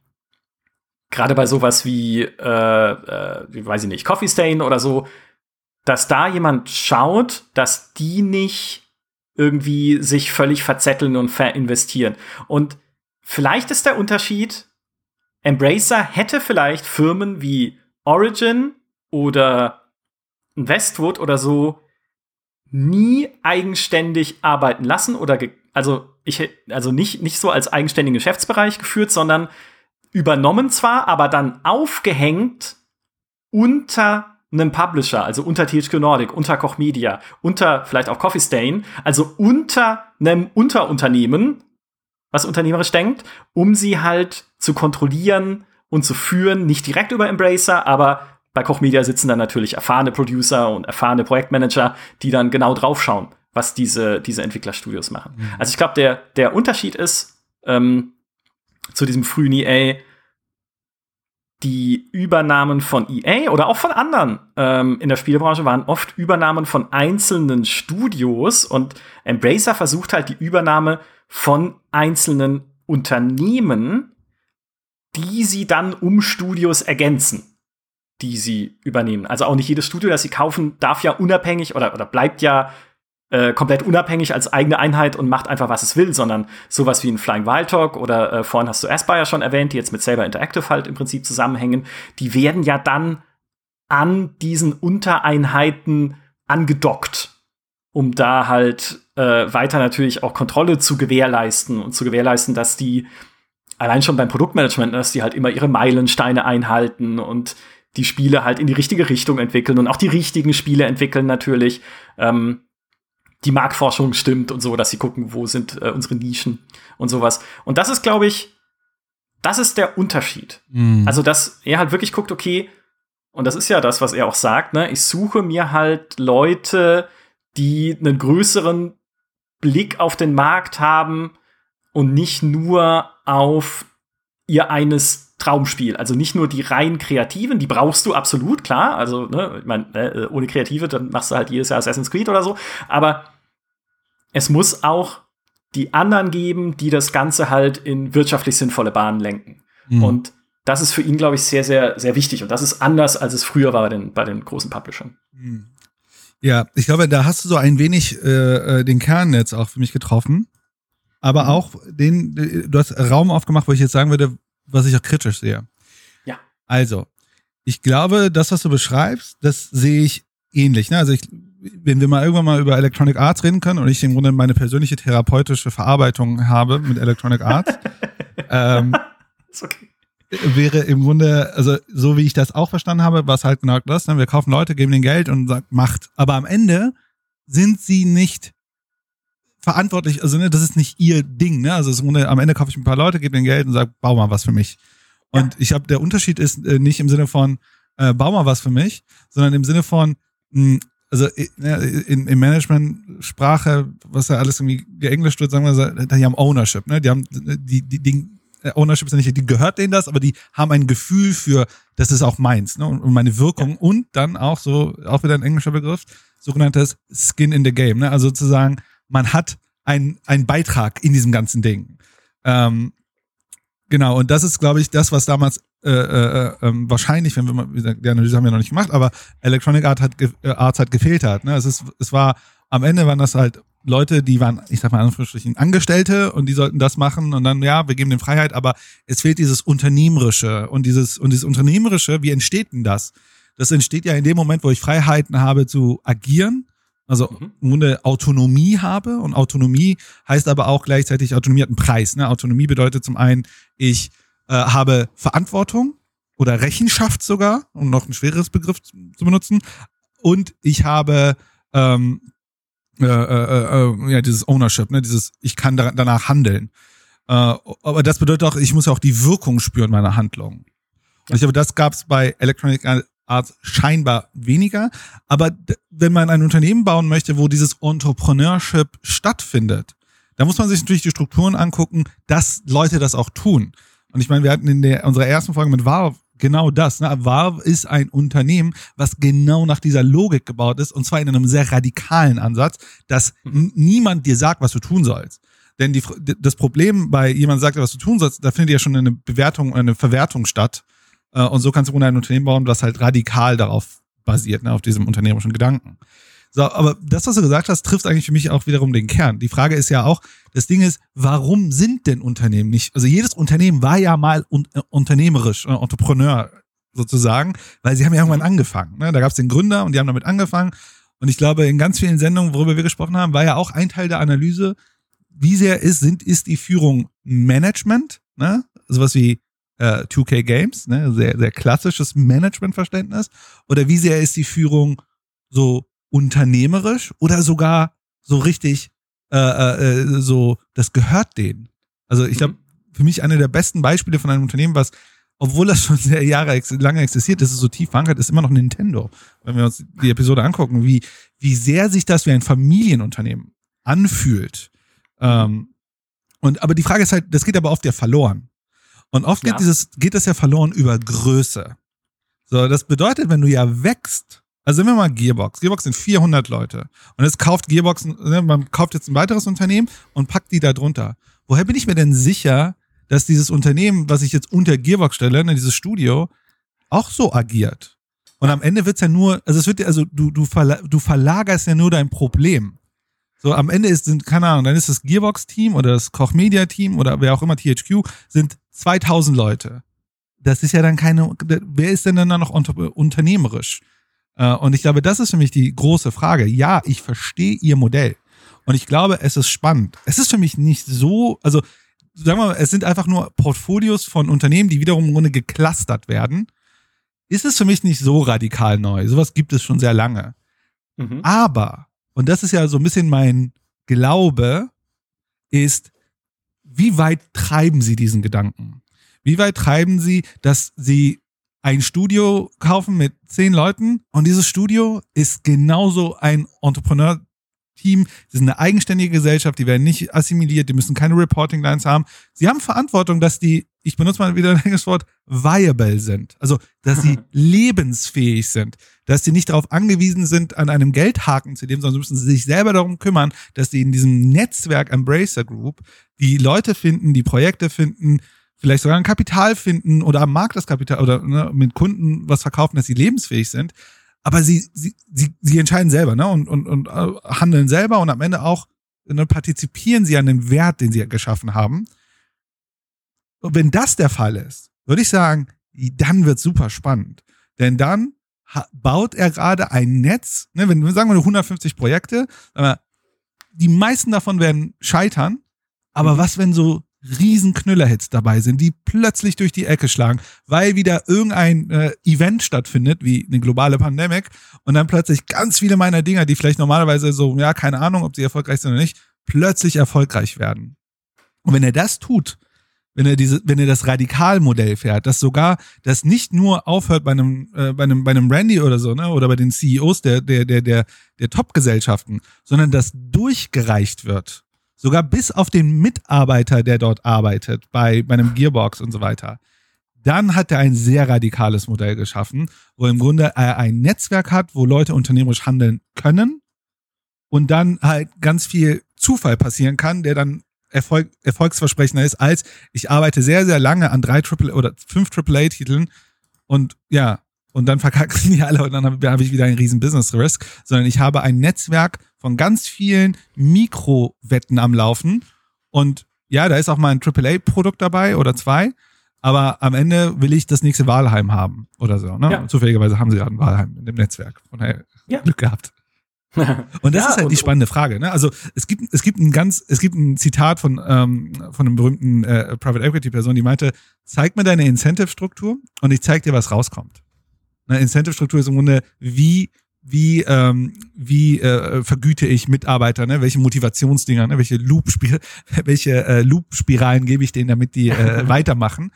gerade bei sowas wie, äh, äh, wie weiß ich nicht, Coffee Stain oder so, dass da jemand schaut, dass die nicht irgendwie sich völlig verzetteln und verinvestieren. Und vielleicht ist der Unterschied, Embracer hätte vielleicht Firmen wie Origin oder Westwood oder so nie eigenständig arbeiten lassen oder also ich also nicht nicht so als eigenständigen Geschäftsbereich geführt, sondern übernommen zwar, aber dann aufgehängt unter einem Publisher, also unter THQ Nordic, unter Koch Media, unter vielleicht auch Coffee Stain, also unter einem Unterunternehmen, was unternehmerisch denkt, um sie halt zu kontrollieren und zu führen, nicht direkt über Embracer, aber bei Koch Media sitzen dann natürlich erfahrene Producer und erfahrene Projektmanager, die dann genau draufschauen, was diese, diese Entwicklerstudios machen. Mhm. Also ich glaube, der, der Unterschied ist ähm, zu diesem frühen EA, die Übernahmen von EA oder auch von anderen ähm, in der Spielebranche waren oft Übernahmen von einzelnen Studios und Embracer versucht halt die Übernahme von einzelnen Unternehmen, die sie dann um Studios ergänzen, die sie übernehmen. Also auch nicht jedes Studio, das sie kaufen, darf ja unabhängig oder, oder bleibt ja äh, komplett unabhängig als eigene Einheit und macht einfach, was es will, sondern sowas wie ein Flying Wild Talk oder äh, vorhin hast du Aspire schon erwähnt, die jetzt mit Saber Interactive halt im Prinzip zusammenhängen, die werden ja dann an diesen Untereinheiten angedockt, um da halt äh, weiter natürlich auch Kontrolle zu gewährleisten und zu gewährleisten, dass die allein schon beim Produktmanagement, dass die halt immer ihre Meilensteine einhalten und die Spiele halt in die richtige Richtung entwickeln und auch die richtigen Spiele entwickeln natürlich. Ähm, die Marktforschung stimmt und so, dass sie gucken, wo sind äh, unsere Nischen und sowas. Und das ist, glaube ich, das ist der Unterschied. Mhm. Also, dass er halt wirklich guckt, okay, und das ist ja das, was er auch sagt, ne, ich suche mir halt Leute, die einen größeren Blick auf den Markt haben und nicht nur auf ihr eines Traumspiel. Also nicht nur die rein Kreativen, die brauchst du absolut, klar. Also, ne, ich meine, äh, ohne Kreative, dann machst du halt jedes Jahr Assassin's Creed oder so. Aber es muss auch die anderen geben, die das Ganze halt in wirtschaftlich sinnvolle Bahnen lenken. Mhm. Und das ist für ihn, glaube ich, sehr, sehr, sehr wichtig. Und das ist anders, als es früher war bei den, bei den großen Publishern. Mhm. Ja, ich glaube, da hast du so ein wenig äh, äh den Kern jetzt auch für mich getroffen. Aber mhm. auch den, du hast Raum aufgemacht, wo ich jetzt sagen würde, was ich auch kritisch sehe. Ja. Also, ich glaube, das, was du beschreibst, das sehe ich ähnlich. Ne? Also ich wenn wir mal irgendwann mal über Electronic Arts reden können und ich im Grunde meine persönliche therapeutische Verarbeitung habe mit Electronic Arts, ähm, okay. wäre im Grunde, also so wie ich das auch verstanden habe, was halt genau das, ne? wir kaufen Leute, geben denen Geld und sagt, macht. Aber am Ende sind sie nicht verantwortlich, also ne, das ist nicht ihr Ding, ne? Also im Grunde, am Ende kaufe ich ein paar Leute, gebe denen Geld und sage, bau mal was für mich. Und ja. ich habe, der Unterschied ist äh, nicht im Sinne von, äh, bau mal was für mich, sondern im Sinne von, mh, also in, in Management-Sprache, was ja alles irgendwie geenglischt wird, sagen wir, die haben Ownership, ne? Die haben die, die, die Ownership ist ja nicht, die gehört denen das, aber die haben ein Gefühl für, das ist auch meins, ne? Und meine Wirkung ja. und dann auch so, auch wieder ein englischer Begriff, sogenanntes Skin in the Game, ne? Also sozusagen, man hat einen ein Beitrag in diesem ganzen Ding. Ähm, genau, und das ist, glaube ich, das, was damals äh, äh, ähm, wahrscheinlich, wenn wir mal, die Analyse haben wir noch nicht gemacht, aber Electronic Art hat, äh, Arts hat gefehlt hat. Ne? Es, ist, es war, am Ende waren das halt Leute, die waren, ich sag mal Anführungsstrichen, Angestellte und die sollten das machen und dann, ja, wir geben den Freiheit, aber es fehlt dieses Unternehmerische und dieses, und dieses Unternehmerische, wie entsteht denn das? Das entsteht ja in dem Moment, wo ich Freiheiten habe zu agieren, also mhm. im Grunde Autonomie habe und Autonomie heißt aber auch gleichzeitig, Autonomie hat einen Preis. Ne? Autonomie bedeutet zum einen, ich äh, habe Verantwortung oder Rechenschaft sogar, um noch ein schwereres Begriff zu benutzen. Und ich habe ähm, äh, äh, äh, ja dieses Ownership, ne, dieses ich kann da, danach handeln. Äh, aber das bedeutet auch, ich muss ja auch die Wirkung spüren meiner Handlung. Und ich glaube, das gab es bei Electronic Arts scheinbar weniger. Aber wenn man ein Unternehmen bauen möchte, wo dieses Entrepreneurship stattfindet, da muss man sich natürlich die Strukturen angucken, dass Leute das auch tun. Und ich meine, wir hatten in der, unserer ersten Folge mit Valve genau das. Ne? Valve ist ein Unternehmen, was genau nach dieser Logik gebaut ist, und zwar in einem sehr radikalen Ansatz, dass mhm. niemand dir sagt, was du tun sollst. Denn die, das Problem bei jemand sagt, was du tun sollst, da findet ja schon eine Bewertung, eine Verwertung statt. Äh, und so kannst du ein Unternehmen bauen, was halt radikal darauf basiert, ne, auf diesem unternehmerischen Gedanken. So, aber das, was du gesagt hast, trifft eigentlich für mich auch wiederum den Kern. Die Frage ist ja auch, das Ding ist, warum sind denn Unternehmen nicht? Also jedes Unternehmen war ja mal un äh, unternehmerisch, äh, Entrepreneur sozusagen, weil sie haben ja irgendwann angefangen. Ne? Da gab es den Gründer und die haben damit angefangen. Und ich glaube, in ganz vielen Sendungen, worüber wir gesprochen haben, war ja auch ein Teil der Analyse, wie sehr ist, sind, ist die Führung Management, ne? sowas wie äh, 2K Games, ne? sehr, sehr klassisches Managementverständnis, oder wie sehr ist die Führung so unternehmerisch oder sogar so richtig, äh, äh, äh so, das gehört denen. Also ich glaube, mhm. für mich eine der besten Beispiele von einem Unternehmen, was, obwohl das schon sehr Jahre lange existiert, ist es so tief verankert, ist immer noch Nintendo. Wenn wir uns die Episode angucken, wie, wie sehr sich das wie ein Familienunternehmen anfühlt. Ähm, und, aber die Frage ist halt, das geht aber oft ja verloren. Und oft ja. geht dieses, geht das ja verloren über Größe. So, das bedeutet, wenn du ja wächst, also sind wir mal Gearbox. Gearbox sind 400 Leute. Und jetzt kauft Gearbox, ne, man kauft jetzt ein weiteres Unternehmen und packt die da drunter. Woher bin ich mir denn sicher, dass dieses Unternehmen, was ich jetzt unter Gearbox stelle, ne, dieses Studio, auch so agiert? Und am Ende wird's ja nur, also es wird ja, also du, du, verla du verlagerst ja nur dein Problem. So, am Ende ist, sind, keine Ahnung, dann ist das Gearbox-Team oder das Koch-Media-Team oder wer auch immer, THQ, sind 2000 Leute. Das ist ja dann keine, wer ist denn dann noch unternehmerisch? Äh, und ich glaube, das ist für mich die große Frage. Ja, ich verstehe ihr Modell. Und ich glaube, es ist spannend. Es ist für mich nicht so, also sagen wir mal, es sind einfach nur Portfolios von Unternehmen, die wiederum im Grunde geclustert werden. Ist es für mich nicht so radikal neu. Sowas gibt es schon sehr lange. Mhm. Aber, und das ist ja so ein bisschen mein Glaube, ist, wie weit treiben sie diesen Gedanken? Wie weit treiben sie, dass sie ein Studio kaufen mit zehn Leuten und dieses Studio ist genauso ein Entrepreneur-Team. Sie sind eine eigenständige Gesellschaft, die werden nicht assimiliert, die müssen keine Reporting-Lines haben. Sie haben Verantwortung, dass die, ich benutze mal wieder ein englisches Wort, viable sind. Also, dass sie lebensfähig sind. Dass sie nicht darauf angewiesen sind, an einem Geldhaken zu leben, sondern müssen sie sich selber darum kümmern, dass sie in diesem Netzwerk Embracer Group die Leute finden, die Projekte finden, vielleicht sogar ein Kapital finden oder am Markt das Kapital oder ne, mit Kunden was verkaufen, dass sie lebensfähig sind. Aber sie, sie, sie, sie entscheiden selber ne, und, und, und äh, handeln selber und am Ende auch ne, partizipieren sie an dem Wert, den sie geschaffen haben. Und wenn das der Fall ist, würde ich sagen, dann wird super spannend. Denn dann baut er gerade ein Netz, ne, wenn wir sagen wir 150 Projekte, die meisten davon werden scheitern, aber mhm. was, wenn so riesen Knüller-Hits dabei sind, die plötzlich durch die Ecke schlagen, weil wieder irgendein äh, Event stattfindet, wie eine globale Pandemie, und dann plötzlich ganz viele meiner Dinger, die vielleicht normalerweise so, ja, keine Ahnung, ob sie erfolgreich sind oder nicht, plötzlich erfolgreich werden. Und wenn er das tut, wenn er diese, wenn er das Radikalmodell fährt, dass sogar das nicht nur aufhört bei einem, äh, bei einem, bei einem Randy oder so, ne, oder bei den CEOs der, der, der, der, der Top-Gesellschaften, sondern das durchgereicht wird sogar bis auf den Mitarbeiter, der dort arbeitet, bei, bei einem Gearbox und so weiter. Dann hat er ein sehr radikales Modell geschaffen, wo im Grunde er ein Netzwerk hat, wo Leute unternehmerisch handeln können und dann halt ganz viel Zufall passieren kann, der dann Erfolg, erfolgsversprechender ist, als ich arbeite sehr, sehr lange an drei Triple oder fünf AAA-Titeln und ja, und dann verkacken die alle und dann habe hab ich wieder einen riesen Business Risk, sondern ich habe ein Netzwerk von ganz vielen Mikrowetten am Laufen und ja, da ist auch mal ein AAA-Produkt dabei oder zwei, aber am Ende will ich das nächste Wahlheim haben oder so. Ne? Ja. Zufälligerweise haben sie ja ein Wahlheim in dem Netzwerk. Von daher ja. Glück gehabt. Und das ja, ist halt die spannende Frage. Ne? Also es gibt es gibt ein ganz es gibt ein Zitat von ähm, von einem berühmten äh, Private Equity Person, die meinte: Zeig mir deine Incentive Struktur und ich zeig dir, was rauskommt. Eine Incentive Struktur ist im Grunde wie wie ähm, wie äh, vergüte ich Mitarbeiter, ne? welche Motivationsdinger, ne? welche Loop welche äh, Loop Spiralen gebe ich denen, damit die äh, weitermachen.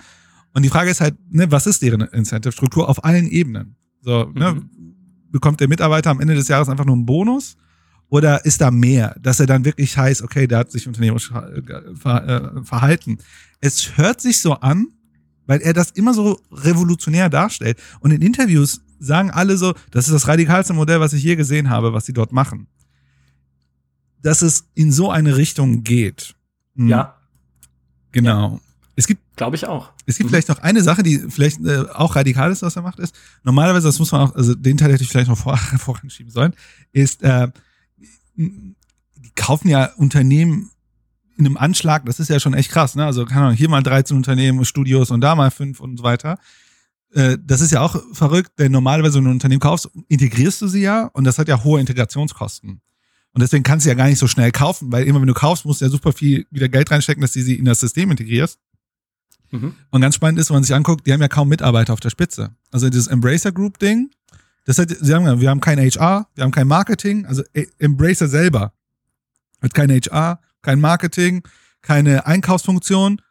Und die Frage ist halt, ne, was ist deren Incentive Struktur auf allen Ebenen? So, ne, mhm bekommt der Mitarbeiter am Ende des Jahres einfach nur einen Bonus? Oder ist da mehr, dass er dann wirklich heißt, okay, der hat sich unternehmerisch äh, verhalten? Es hört sich so an, weil er das immer so revolutionär darstellt. Und in Interviews sagen alle so, das ist das radikalste Modell, was ich je gesehen habe, was sie dort machen. Dass es in so eine Richtung geht. Hm. Ja. Genau. Es gibt, glaube ich auch. Es gibt mhm. vielleicht noch eine Sache, die vielleicht äh, auch radikal ist, was er macht, ist normalerweise, das muss man auch, also den Teil hätte ich vielleicht noch vor, voranschieben sollen, ist, äh, die kaufen ja Unternehmen einem Anschlag, das ist ja schon echt krass, ne? Also keine Ahnung, hier mal 13 Unternehmen, Studios und da mal fünf und so weiter. Äh, das ist ja auch verrückt, denn normalerweise, wenn du ein Unternehmen kaufst, integrierst du sie ja und das hat ja hohe Integrationskosten. Und deswegen kannst du ja gar nicht so schnell kaufen, weil immer wenn du kaufst, musst du ja super viel wieder Geld reinstecken, dass du sie in das System integrierst. Mhm. Und ganz spannend ist, wenn man sich anguckt, die haben ja kaum Mitarbeiter auf der Spitze. Also dieses Embracer Group Ding, das hat, sie haben, wir haben kein HR, wir haben kein Marketing, also e, Embracer selber hat kein HR, kein Marketing, keine Einkaufsfunktion.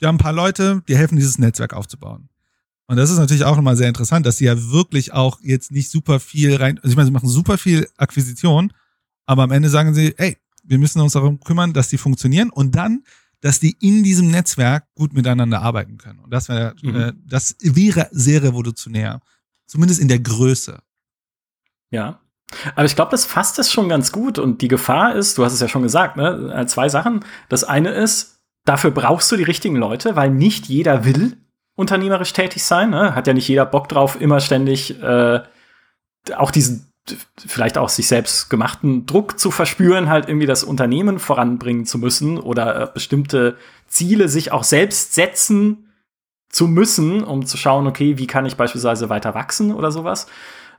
Die haben ein paar Leute, die helfen, dieses Netzwerk aufzubauen. Und das ist natürlich auch immer sehr interessant, dass sie ja wirklich auch jetzt nicht super viel rein, also ich meine, sie machen super viel Akquisition, aber am Ende sagen sie, ey, wir müssen uns darum kümmern, dass die funktionieren und dann dass die in diesem Netzwerk gut miteinander arbeiten können. Und das wäre, mhm. äh, das wäre sehr revolutionär. Zumindest in der Größe. Ja. Aber ich glaube, das fasst es schon ganz gut. Und die Gefahr ist, du hast es ja schon gesagt, ne? Äh, zwei Sachen. Das eine ist, dafür brauchst du die richtigen Leute, weil nicht jeder will unternehmerisch tätig sein. Ne? Hat ja nicht jeder Bock drauf, immer ständig äh, auch diesen vielleicht auch sich selbst gemachten Druck zu verspüren, halt irgendwie das Unternehmen voranbringen zu müssen oder äh, bestimmte Ziele sich auch selbst setzen zu müssen, um zu schauen, okay, wie kann ich beispielsweise weiter wachsen oder sowas.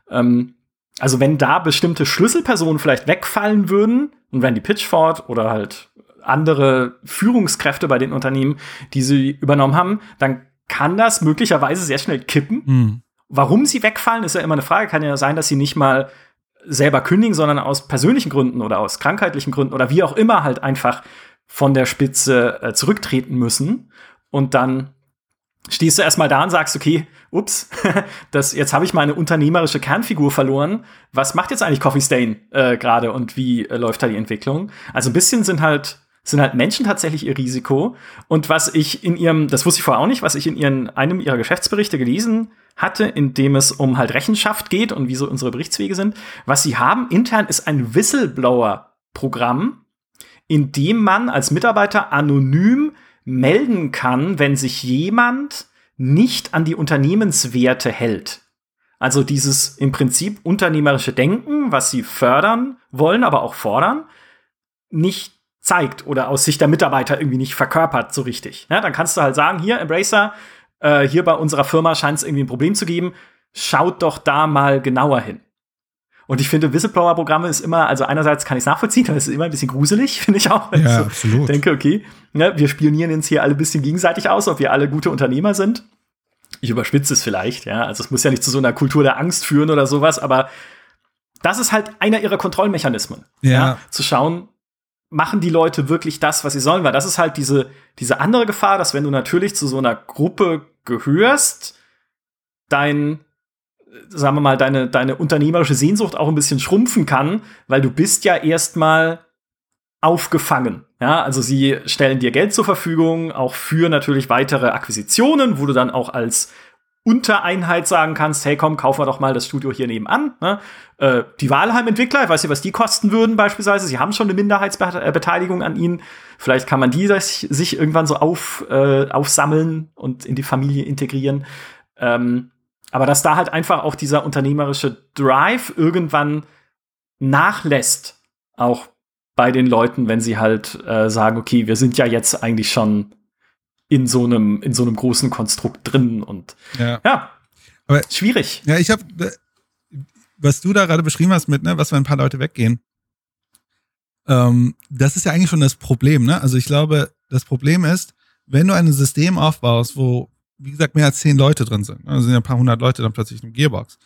Ähm, also wenn da bestimmte Schlüsselpersonen vielleicht wegfallen würden und wenn die Pitchford oder halt andere Führungskräfte bei den Unternehmen, die sie übernommen haben, dann kann das möglicherweise sehr schnell kippen. Mhm. Warum sie wegfallen, ist ja immer eine Frage. Kann ja sein, dass sie nicht mal selber kündigen, sondern aus persönlichen Gründen oder aus krankheitlichen Gründen oder wie auch immer halt einfach von der Spitze äh, zurücktreten müssen. Und dann stehst du erstmal da und sagst, okay, ups, das, jetzt habe ich meine unternehmerische Kernfigur verloren. Was macht jetzt eigentlich Coffee Stain äh, gerade und wie äh, läuft da die Entwicklung? Also ein bisschen sind halt sind halt Menschen tatsächlich ihr Risiko. Und was ich in ihrem, das wusste ich vorher auch nicht, was ich in ihren, einem ihrer Geschäftsberichte gelesen hatte, in dem es um halt Rechenschaft geht und wie so unsere Berichtswege sind. Was sie haben intern ist ein Whistleblower-Programm, in dem man als Mitarbeiter anonym melden kann, wenn sich jemand nicht an die Unternehmenswerte hält. Also dieses im Prinzip unternehmerische Denken, was sie fördern wollen, aber auch fordern, nicht zeigt oder aus Sicht der Mitarbeiter irgendwie nicht verkörpert so richtig. Ja, dann kannst du halt sagen, hier, Embracer, äh, hier bei unserer Firma scheint es irgendwie ein Problem zu geben, schaut doch da mal genauer hin. Und ich finde, Whistleblower-Programme ist immer, also einerseits kann ich es nachvollziehen, aber es ist immer ein bisschen gruselig, finde ich auch. Ja, so absolut. denke, okay, ne, wir spionieren jetzt hier alle ein bisschen gegenseitig aus, ob wir alle gute Unternehmer sind. Ich überspitze es vielleicht, ja. Also es muss ja nicht zu so einer Kultur der Angst führen oder sowas, aber das ist halt einer ihrer Kontrollmechanismen. Ja. ja zu schauen, machen die Leute wirklich das, was sie sollen? Weil das ist halt diese, diese andere Gefahr, dass wenn du natürlich zu so einer Gruppe gehörst, dein, sagen wir mal, deine, deine unternehmerische Sehnsucht auch ein bisschen schrumpfen kann, weil du bist ja erstmal aufgefangen. Ja, also sie stellen dir Geld zur Verfügung, auch für natürlich weitere Akquisitionen, wo du dann auch als Untereinheit sagen kannst, hey komm, kaufen wir doch mal das Studio hier nebenan. Ne? Äh, die Wahlheim-Entwickler, ich weiß nicht, was die kosten würden beispielsweise. Sie haben schon eine Minderheitsbeteiligung an ihnen. Vielleicht kann man die sich, sich irgendwann so auf, äh, aufsammeln und in die Familie integrieren. Ähm, aber dass da halt einfach auch dieser unternehmerische Drive irgendwann nachlässt, auch bei den Leuten, wenn sie halt äh, sagen, okay, wir sind ja jetzt eigentlich schon in so einem, in so einem großen Konstrukt drin und ja. ja aber, schwierig. Ja, ich habe was du da gerade beschrieben hast mit, ne, was wenn ein paar Leute weggehen, ähm, das ist ja eigentlich schon das Problem, ne? Also ich glaube, das Problem ist, wenn du ein System aufbaust, wo, wie gesagt, mehr als zehn Leute drin sind, also sind ja ein paar hundert Leute dann plötzlich im Gearbox,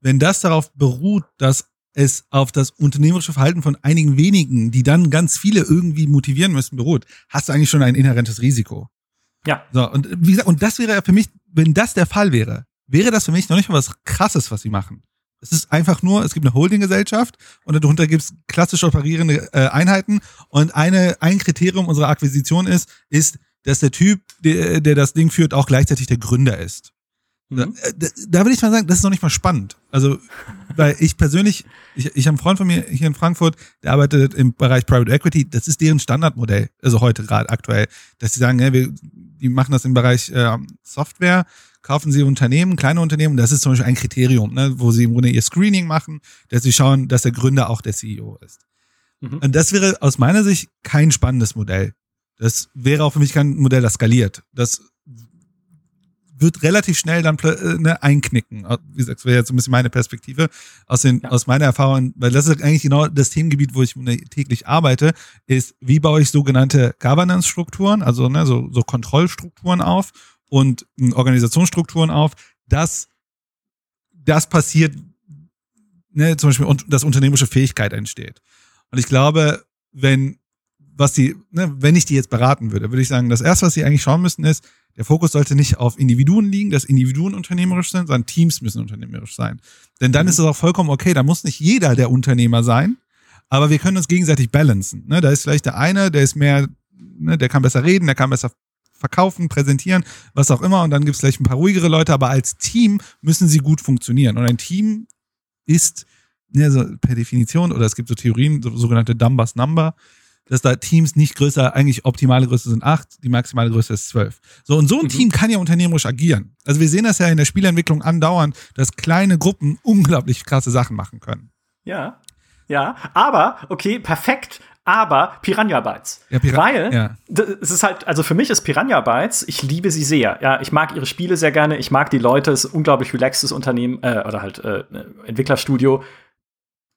wenn das darauf beruht, dass es auf das unternehmerische Verhalten von einigen wenigen, die dann ganz viele irgendwie motivieren müssen, beruht, hast du eigentlich schon ein inhärentes Risiko. Ja. So, und wie gesagt, und das wäre ja für mich, wenn das der Fall wäre, wäre das für mich noch nicht mal was krasses, was sie machen. Es ist einfach nur, es gibt eine Holdinggesellschaft und darunter gibt es klassisch operierende äh, Einheiten und eine, ein Kriterium unserer Akquisition ist, ist, dass der Typ, der, der das Ding führt, auch gleichzeitig der Gründer ist. Mhm. Da, da will ich mal sagen, das ist noch nicht mal spannend. Also, weil ich persönlich, ich, ich habe einen Freund von mir hier in Frankfurt, der arbeitet im Bereich Private Equity, das ist deren Standardmodell, also heute gerade aktuell, dass sie sagen, ja, wir, die machen das im Bereich äh, Software, kaufen sie Unternehmen, kleine Unternehmen, das ist zum Beispiel ein Kriterium, ne, wo sie im Grunde ihr Screening machen, dass sie schauen, dass der Gründer auch der CEO ist. Mhm. Und das wäre aus meiner Sicht kein spannendes Modell. Das wäre auch für mich kein Modell, das skaliert. Das wird relativ schnell dann äh, ne, einknicken. Wie gesagt, das wäre jetzt so ein bisschen meine Perspektive aus, den, ja. aus meiner Erfahrung, weil das ist eigentlich genau das Themengebiet, wo ich täglich arbeite, ist, wie baue ich sogenannte Governance-Strukturen, also ne, so, so Kontrollstrukturen auf und hm, Organisationsstrukturen auf, dass das passiert, ne, zum Beispiel, und dass unternehmerische Fähigkeit entsteht. Und ich glaube, wenn was die, ne, wenn ich die jetzt beraten würde, würde ich sagen, das erste, was sie eigentlich schauen müssen, ist, der Fokus sollte nicht auf Individuen liegen, dass Individuen unternehmerisch sind, sondern Teams müssen unternehmerisch sein. Denn dann mhm. ist es auch vollkommen okay, da muss nicht jeder der Unternehmer sein, aber wir können uns gegenseitig balancen. Ne? Da ist vielleicht der eine, der ist mehr, ne, der kann besser reden, der kann besser verkaufen, präsentieren, was auch immer. Und dann gibt es vielleicht ein paar ruhigere Leute, aber als Team müssen sie gut funktionieren. Und ein Team ist ne, so per Definition, oder es gibt so Theorien, so, sogenannte Dumbers Number, dass da Teams nicht größer, eigentlich optimale Größe sind acht, die maximale Größe ist zwölf. So, und so ein mhm. Team kann ja unternehmerisch agieren. Also wir sehen das ja in der Spielentwicklung andauernd, dass kleine Gruppen unglaublich krasse Sachen machen können. Ja. Ja, aber, okay, perfekt. Aber Piranha Bytes. Ja, Pira Weil ja. es ist halt, also für mich ist Piranha Bytes, ich liebe sie sehr. Ja, ich mag ihre Spiele sehr gerne, ich mag die Leute, es ist ein unglaublich relaxes Unternehmen, äh, oder halt äh, Entwicklerstudio.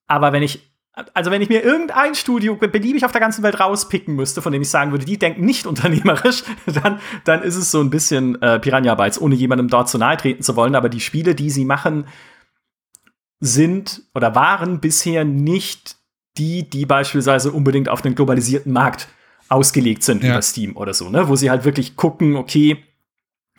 Aber wenn ich also wenn ich mir irgendein Studio beliebig auf der ganzen Welt rauspicken müsste, von dem ich sagen würde, die denken nicht unternehmerisch, dann, dann ist es so ein bisschen äh, Piranha Bytes, ohne jemandem dort zu nahe treten zu wollen. Aber die Spiele, die sie machen, sind oder waren bisher nicht die, die beispielsweise unbedingt auf den globalisierten Markt ausgelegt sind ja. über Steam oder so, ne? Wo sie halt wirklich gucken, okay,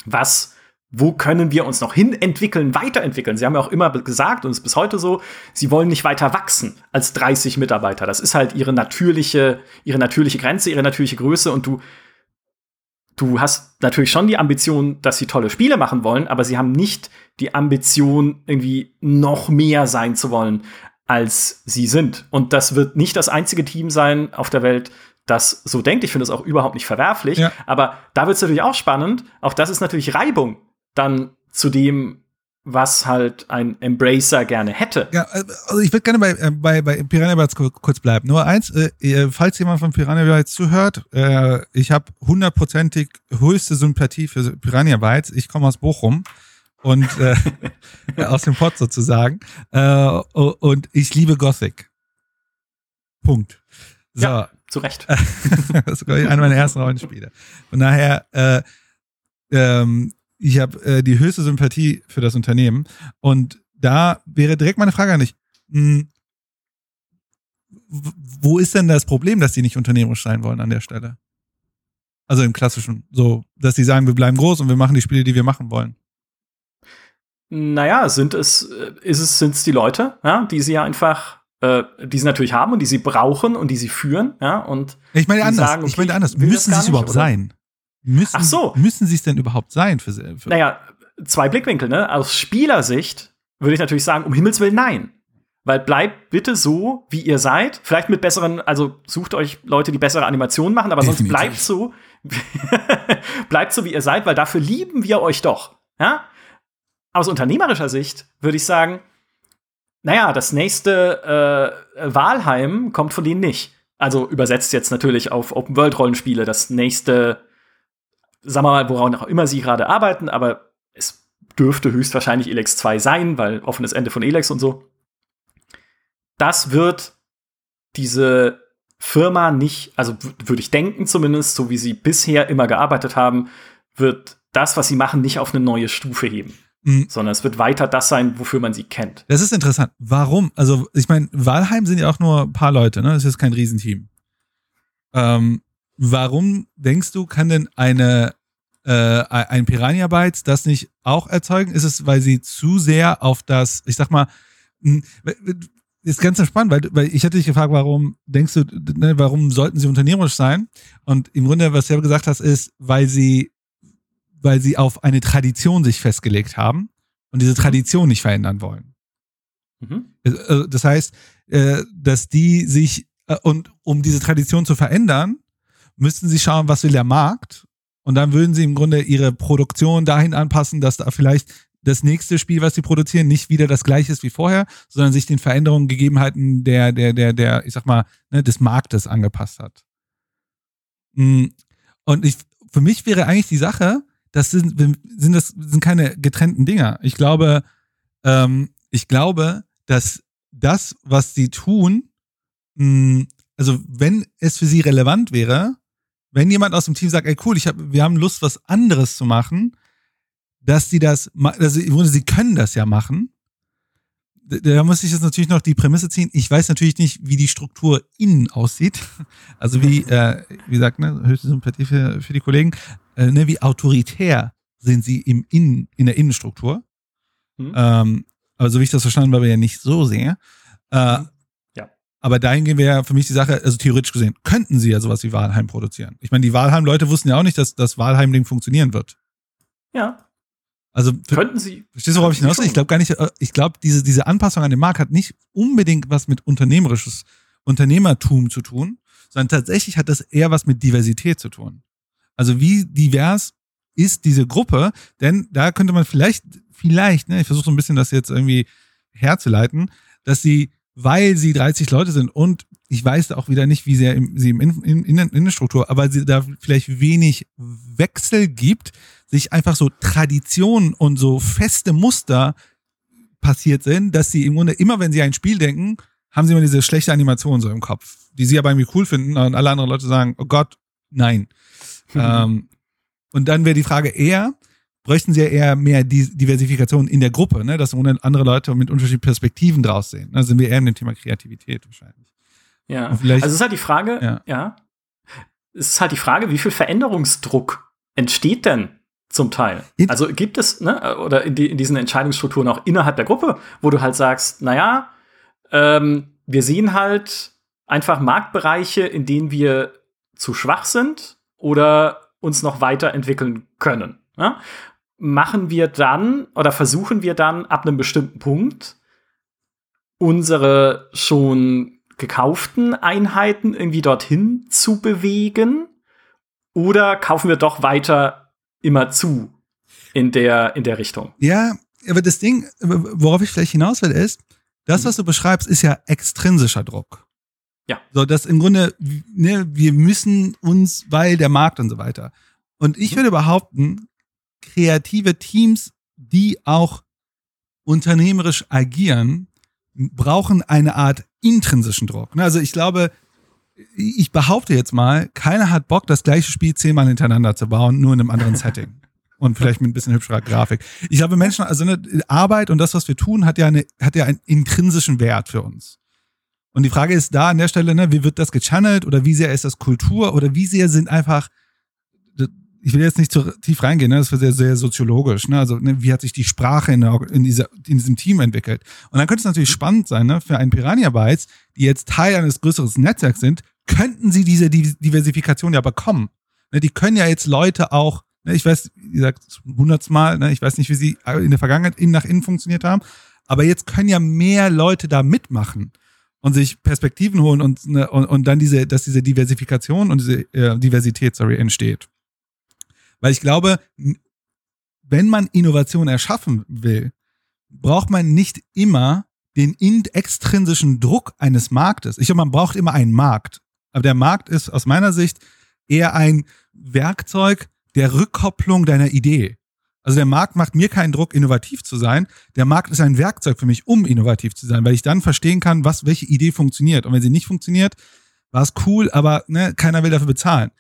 was wo können wir uns noch hin entwickeln, weiterentwickeln? Sie haben ja auch immer gesagt, und es ist bis heute so, sie wollen nicht weiter wachsen als 30 Mitarbeiter. Das ist halt ihre natürliche, ihre natürliche Grenze, ihre natürliche Größe und du, du hast natürlich schon die Ambition, dass sie tolle Spiele machen wollen, aber sie haben nicht die Ambition, irgendwie noch mehr sein zu wollen, als sie sind. Und das wird nicht das einzige Team sein auf der Welt, das so denkt. Ich finde es auch überhaupt nicht verwerflich. Ja. Aber da wird es natürlich auch spannend. Auch das ist natürlich Reibung dann zu dem, was halt ein Embracer gerne hätte. Ja, also ich würde gerne bei, äh, bei, bei Piranha Bytes kurz bleiben. Nur eins, äh, falls jemand von Piranha Bytes zuhört, äh, ich habe hundertprozentig höchste Sympathie für Piranha Bytes. Ich komme aus Bochum und äh, aus dem Pott sozusagen. Äh, und ich liebe Gothic. Punkt. So. Ja, zu Recht. das ist, einer meiner ersten Rollenspiele. Von daher, äh, ähm, ich habe äh, die höchste Sympathie für das Unternehmen. Und da wäre direkt meine Frage an dich. Hm, wo ist denn das Problem, dass die nicht unternehmerisch sein wollen an der Stelle? Also im klassischen, so, dass die sagen, wir bleiben groß und wir machen die Spiele, die wir machen wollen. Naja, sind es, äh, ist es, sind es die Leute, ja, die sie ja einfach, äh, die sie natürlich haben und die sie brauchen und die sie führen, ja, und ich meine anders, sagen, okay, ich meine anders, müssen sie es überhaupt oder? sein? Müssen, Ach so. Müssen sie es denn überhaupt sein? Für, für naja, zwei Blickwinkel, ne? Aus Spielersicht würde ich natürlich sagen, um Himmels Willen nein. Weil bleibt bitte so, wie ihr seid. Vielleicht mit besseren, also sucht euch Leute, die bessere Animationen machen, aber Definitiv. sonst bleibt so, bleibt so, wie ihr seid, weil dafür lieben wir euch doch. Ja? Aus unternehmerischer Sicht würde ich sagen, naja, das nächste äh, Wahlheim kommt von denen nicht. Also übersetzt jetzt natürlich auf Open-World-Rollenspiele, das nächste sagen wir mal, woran auch immer sie gerade arbeiten, aber es dürfte höchstwahrscheinlich Elex 2 sein, weil offenes Ende von Elex und so. das wird diese Firma nicht, also würde ich denken zumindest, so wie sie bisher immer gearbeitet haben, wird das, was sie machen, nicht auf eine neue Stufe heben. Mhm. Sondern es wird weiter das sein, wofür man sie kennt. Das ist interessant. Warum? Also, ich meine, Walheim sind ja auch nur ein paar Leute, ne? Das ist kein Riesenteam. Ähm, warum denkst du, kann denn eine äh, ein Piranha Bytes das nicht auch erzeugen? Ist es, weil sie zu sehr auf das, ich sag mal, hm, ist ganz spannend, weil, weil ich hatte dich gefragt, warum denkst du, ne, warum sollten sie unternehmerisch sein? Und im Grunde, was du ja gesagt hast, ist, weil sie, weil sie auf eine Tradition sich festgelegt haben und diese Tradition nicht verändern wollen. Mhm. Äh, das heißt, äh, dass die sich, äh, und um diese Tradition zu verändern, müssten sie schauen, was will der Markt und dann würden sie im Grunde ihre Produktion dahin anpassen, dass da vielleicht das nächste Spiel, was sie produzieren, nicht wieder das gleiche ist wie vorher, sondern sich den Veränderungen, Gegebenheiten der, der, der, der, ich sag mal, ne, des Marktes angepasst hat. Mm. Und ich, für mich wäre eigentlich die Sache, das sind, sind das sind keine getrennten Dinger. Ich glaube, ähm, ich glaube, dass das, was sie tun, mh, mm, also wenn es für sie relevant wäre, wenn jemand aus dem Team sagt, ey cool, ich hab, wir haben Lust, was anderes zu machen, dass sie das, also sie können das ja machen. Da muss ich jetzt natürlich noch die Prämisse ziehen. Ich weiß natürlich nicht, wie die Struktur innen aussieht. Also wie, äh, wie gesagt, ne, höchste Sympathie für, für die Kollegen. Äh, ne, wie autoritär sind sie im Innen, in der Innenstruktur. Mhm. Ähm, aber so wie ich das verstanden habe, ja nicht so sehr. Äh, mhm. Aber dahin gehen wir ja für mich die Sache, also theoretisch gesehen, könnten sie ja sowas wie Wahlheim produzieren. Ich meine, die Wahlheim-Leute wussten ja auch nicht, dass das Wahlheim-Ding funktionieren wird. Ja. Also könnten sie. Verstehst du, worauf ich hinaus will? Ich glaube gar nicht, äh, ich glaube, diese, diese Anpassung an den Markt hat nicht unbedingt was mit unternehmerisches Unternehmertum zu tun, sondern tatsächlich hat das eher was mit Diversität zu tun. Also wie divers ist diese Gruppe? Denn da könnte man vielleicht, vielleicht, ne, ich versuche so ein bisschen das jetzt irgendwie herzuleiten, dass sie weil sie 30 Leute sind und ich weiß auch wieder nicht, wie sehr im, sie im in, in, in, Innenstruktur, aber sie da vielleicht wenig Wechsel gibt, sich einfach so Traditionen und so feste Muster passiert sind, dass sie im Grunde immer, wenn sie ein Spiel denken, haben sie immer diese schlechte Animation so im Kopf, die sie aber irgendwie cool finden und alle anderen Leute sagen, oh Gott, nein. Mhm. Ähm, und dann wäre die Frage eher, bräuchten sie ja eher mehr Diversifikation in der Gruppe, ne? dass andere Leute mit unterschiedlichen Perspektiven draus sehen. Da sind wir eher in dem Thema Kreativität wahrscheinlich. Ja, also es ist halt die Frage, ja. ja, es ist halt die Frage, wie viel Veränderungsdruck entsteht denn zum Teil? Also gibt es, ne, oder in, die, in diesen Entscheidungsstrukturen auch innerhalb der Gruppe, wo du halt sagst, naja, ähm, wir sehen halt einfach Marktbereiche, in denen wir zu schwach sind oder uns noch weiterentwickeln können. Ja? Machen wir dann oder versuchen wir dann ab einem bestimmten Punkt unsere schon gekauften Einheiten irgendwie dorthin zu bewegen oder kaufen wir doch weiter immer zu in der, in der Richtung? Ja, aber das Ding, worauf ich vielleicht hinaus will, ist, das, was du beschreibst, ist ja extrinsischer Druck. Ja. So, das im Grunde, ne, wir müssen uns, weil der Markt und so weiter. Und ich mhm. würde behaupten, kreative Teams, die auch unternehmerisch agieren, brauchen eine Art intrinsischen Druck. Ne, also ich glaube, ich behaupte jetzt mal, keiner hat Bock, das gleiche Spiel zehnmal hintereinander zu bauen, nur in einem anderen Setting. Und vielleicht mit ein bisschen hübscherer Grafik. Ich glaube, Menschen, also eine Arbeit und das, was wir tun, hat ja, eine, hat ja einen intrinsischen Wert für uns. Und die Frage ist da an der Stelle, ne, wie wird das gechannelt oder wie sehr ist das Kultur oder wie sehr sind einfach ich will jetzt nicht zu tief reingehen, ne? das wird sehr, sehr soziologisch. Ne? Also, ne, wie hat sich die Sprache in, der, in, dieser, in diesem Team entwickelt? Und dann könnte es natürlich spannend sein, ne? für einen Piranha Bytes, die jetzt Teil eines größeren Netzwerks sind, könnten sie diese Diversifikation ja bekommen. Ne? Die können ja jetzt Leute auch, ne? ich weiß, wie gesagt, hundertsmal, ne? ich weiß nicht, wie sie in der Vergangenheit innen nach innen funktioniert haben, aber jetzt können ja mehr Leute da mitmachen und sich Perspektiven holen und, ne, und, und dann diese, dass diese Diversifikation und diese äh, Diversität, sorry, entsteht. Weil ich glaube, wenn man Innovation erschaffen will, braucht man nicht immer den extrinsischen Druck eines Marktes. Ich glaube, man braucht immer einen Markt. Aber der Markt ist aus meiner Sicht eher ein Werkzeug der Rückkopplung deiner Idee. Also der Markt macht mir keinen Druck, innovativ zu sein. Der Markt ist ein Werkzeug für mich, um innovativ zu sein, weil ich dann verstehen kann, was, welche Idee funktioniert. Und wenn sie nicht funktioniert, war es cool, aber ne, keiner will dafür bezahlen.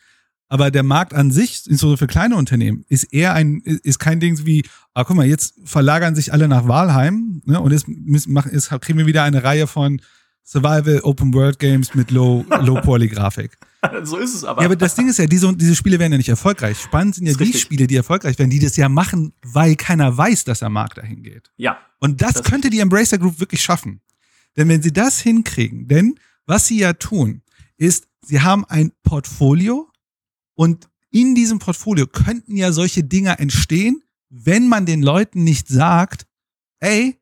Aber der Markt an sich, insbesondere für kleine Unternehmen, ist eher ein, ist kein Ding wie, ah, guck mal, jetzt verlagern sich alle nach Walheim, ne, und jetzt, machen, jetzt kriegen wir wieder eine Reihe von Survival Open World Games mit Low, Low Poly Grafik. so ist es aber. Ja, aber das Ding ist ja, diese, diese Spiele werden ja nicht erfolgreich. Spannend sind ja die richtig. Spiele, die erfolgreich werden, die das ja machen, weil keiner weiß, dass der Markt dahin geht. Ja. Und das, das könnte die Embracer Group wirklich schaffen. Denn wenn sie das hinkriegen, denn was sie ja tun, ist, sie haben ein Portfolio und in diesem Portfolio könnten ja solche Dinge entstehen, wenn man den Leuten nicht sagt, ey,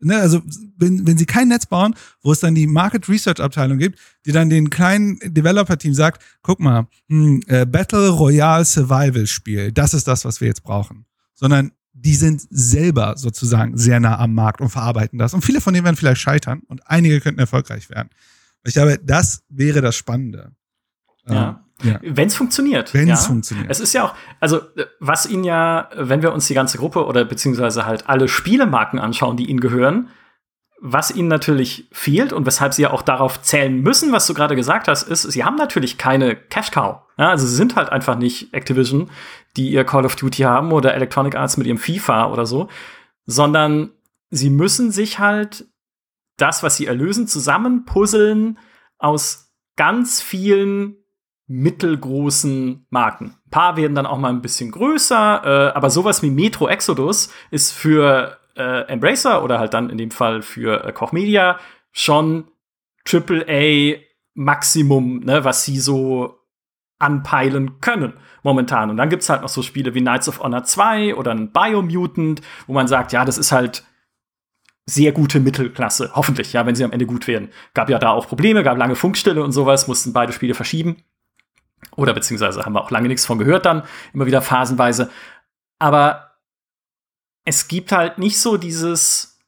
ne, also wenn, wenn sie kein Netz bauen, wo es dann die Market Research Abteilung gibt, die dann den kleinen Developer-Team sagt, guck mal, hm, äh, Battle Royale Survival Spiel, das ist das, was wir jetzt brauchen. Sondern die sind selber sozusagen sehr nah am Markt und verarbeiten das. Und viele von denen werden vielleicht scheitern und einige könnten erfolgreich werden. Ich glaube, das wäre das Spannende. Ja. Ja. Wenn es funktioniert. Wenn es ja. funktioniert. Es ist ja auch, also was ihn ja, wenn wir uns die ganze Gruppe oder beziehungsweise halt alle Spielemarken anschauen, die ihnen gehören, was ihnen natürlich fehlt und weshalb sie ja auch darauf zählen müssen, was du gerade gesagt hast, ist, sie haben natürlich keine Cash Cow. Ja, also sie sind halt einfach nicht Activision, die ihr Call of Duty haben oder Electronic Arts mit ihrem FIFA oder so, sondern sie müssen sich halt das, was sie erlösen, zusammenpuzzeln aus ganz vielen mittelgroßen Marken. Ein paar werden dann auch mal ein bisschen größer, äh, aber sowas wie Metro Exodus ist für äh, Embracer oder halt dann in dem Fall für äh, Koch Media schon AAA Maximum, ne, was sie so anpeilen können momentan. Und dann gibt's halt noch so Spiele wie Knights of Honor 2 oder ein Biomutant, wo man sagt, ja, das ist halt sehr gute Mittelklasse. Hoffentlich, ja, wenn sie am Ende gut werden. Gab ja da auch Probleme, gab lange Funkstille und sowas, mussten beide Spiele verschieben. Oder beziehungsweise haben wir auch lange nichts von gehört dann, immer wieder phasenweise. Aber es gibt halt nicht so dieses,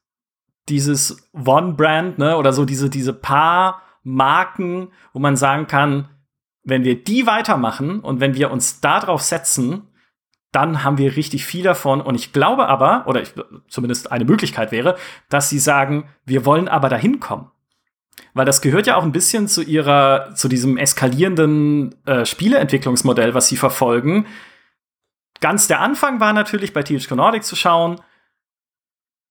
dieses One-Brand, ne, oder so diese, diese paar Marken, wo man sagen kann, wenn wir die weitermachen und wenn wir uns darauf setzen, dann haben wir richtig viel davon. Und ich glaube aber, oder ich, zumindest eine Möglichkeit wäre, dass sie sagen, wir wollen aber dahin kommen. Weil das gehört ja auch ein bisschen zu ihrer, zu diesem eskalierenden äh, Spieleentwicklungsmodell, was sie verfolgen. Ganz der Anfang war natürlich bei THQ Nordic zu schauen,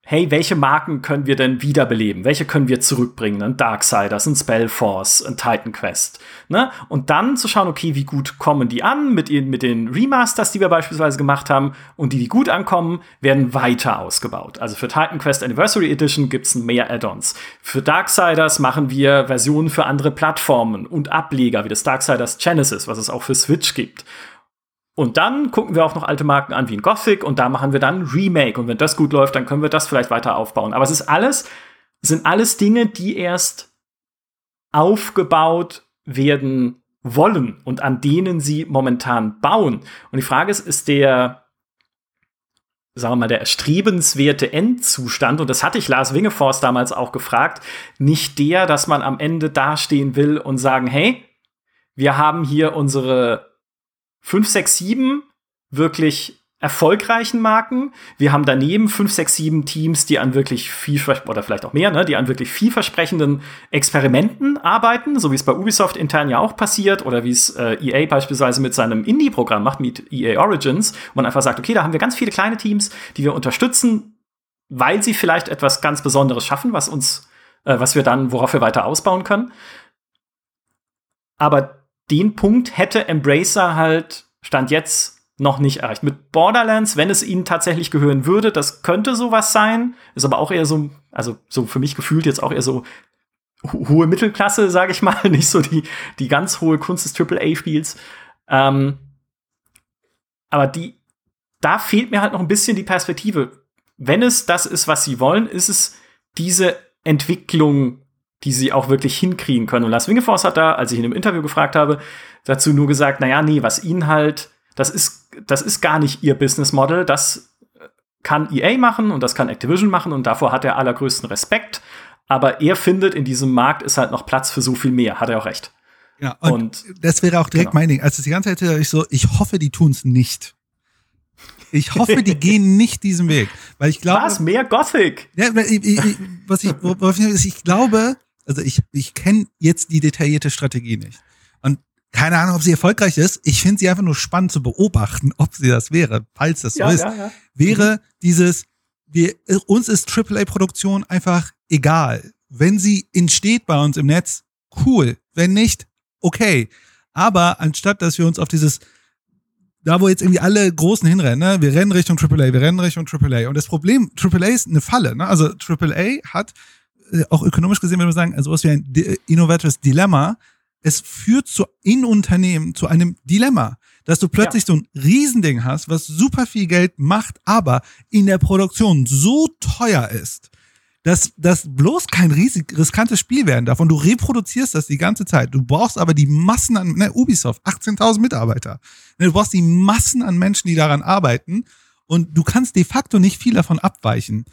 hey, welche Marken können wir denn wiederbeleben? Welche können wir zurückbringen? Ein Darksiders, ein Spellforce, ein Titan Quest. Ne? Und dann zu schauen, okay, wie gut kommen die an mit, mit den Remasters, die wir beispielsweise gemacht haben. Und die, die gut ankommen, werden weiter ausgebaut. Also für Titan Quest Anniversary Edition gibt's mehr Add-ons. Für Darksiders machen wir Versionen für andere Plattformen und Ableger, wie das Darksiders Genesis, was es auch für Switch gibt. Und dann gucken wir auch noch alte Marken an wie in Gothic und da machen wir dann Remake. Und wenn das gut läuft, dann können wir das vielleicht weiter aufbauen. Aber es ist alles, es sind alles Dinge, die erst aufgebaut werden wollen und an denen sie momentan bauen. Und die Frage ist, ist der, sagen wir mal, der erstrebenswerte Endzustand, und das hatte ich Lars Wingeforst damals auch gefragt, nicht der, dass man am Ende dastehen will und sagen, hey, wir haben hier unsere 5, 6, 7 wirklich erfolgreichen Marken. Wir haben daneben 5, 6, 7 Teams, die an wirklich viel, oder vielleicht auch mehr, ne, die an wirklich vielversprechenden Experimenten arbeiten, so wie es bei Ubisoft intern ja auch passiert oder wie es äh, EA beispielsweise mit seinem Indie-Programm macht, mit EA Origins, wo man einfach sagt, okay, da haben wir ganz viele kleine Teams, die wir unterstützen, weil sie vielleicht etwas ganz Besonderes schaffen, was uns, äh, was wir dann, worauf wir weiter ausbauen können. Aber den Punkt hätte Embracer halt Stand jetzt noch nicht erreicht. Mit Borderlands, wenn es ihnen tatsächlich gehören würde, das könnte sowas sein, ist aber auch eher so, also so für mich gefühlt jetzt auch eher so hohe Mittelklasse, sage ich mal, nicht so die, die ganz hohe Kunst des AAA-Spiels. Ähm, aber die, da fehlt mir halt noch ein bisschen die Perspektive. Wenn es das ist, was sie wollen, ist es diese Entwicklung die sie auch wirklich hinkriegen können. Und Lars Wingefors hat da, als ich ihn im Interview gefragt habe, dazu nur gesagt, naja, nee, was ihnen halt, das ist, das ist gar nicht ihr Business Model, das kann EA machen und das kann Activision machen und davor hat er allergrößten Respekt. Aber er findet, in diesem Markt ist halt noch Platz für so viel mehr, hat er auch recht. Ja, und, und das wäre auch direkt genau. mein Ding. Also die ganze Zeit ich so, ich hoffe, die tun es nicht. ich hoffe, die gehen nicht diesen Weg. Weil ich glaube. Was? Mehr Gothic? Ja, ich, ich, was ich, worauf ich, ist, ich glaube, also ich, ich kenne jetzt die detaillierte Strategie nicht. Und keine Ahnung, ob sie erfolgreich ist. Ich finde sie einfach nur spannend zu beobachten, ob sie das wäre, falls das so Ja, ist. ja, ja. Wäre dieses, wir, uns ist AAA-Produktion einfach egal. Wenn sie entsteht bei uns im Netz, cool. Wenn nicht, okay. Aber anstatt, dass wir uns auf dieses, da wo jetzt irgendwie alle Großen hinrennen, ne? wir rennen Richtung AAA, wir rennen Richtung AAA. Und das Problem, AAA ist eine Falle. Ne? Also AAA hat auch ökonomisch gesehen, wenn wir sagen, also was wie ein di- innovatives Dilemma, es führt zu, in Unternehmen zu einem Dilemma, dass du plötzlich so ein Riesending hast, was super viel Geld macht, aber in der Produktion so teuer ist, dass das bloß kein riesig riskantes Spiel werden darf. Und du reproduzierst das die ganze Zeit. Du brauchst aber die Massen an, ne, Ubisoft, 18.000 Mitarbeiter. Ne, du brauchst die Massen an Menschen, die daran arbeiten. Und du kannst de facto nicht viel davon abweichen.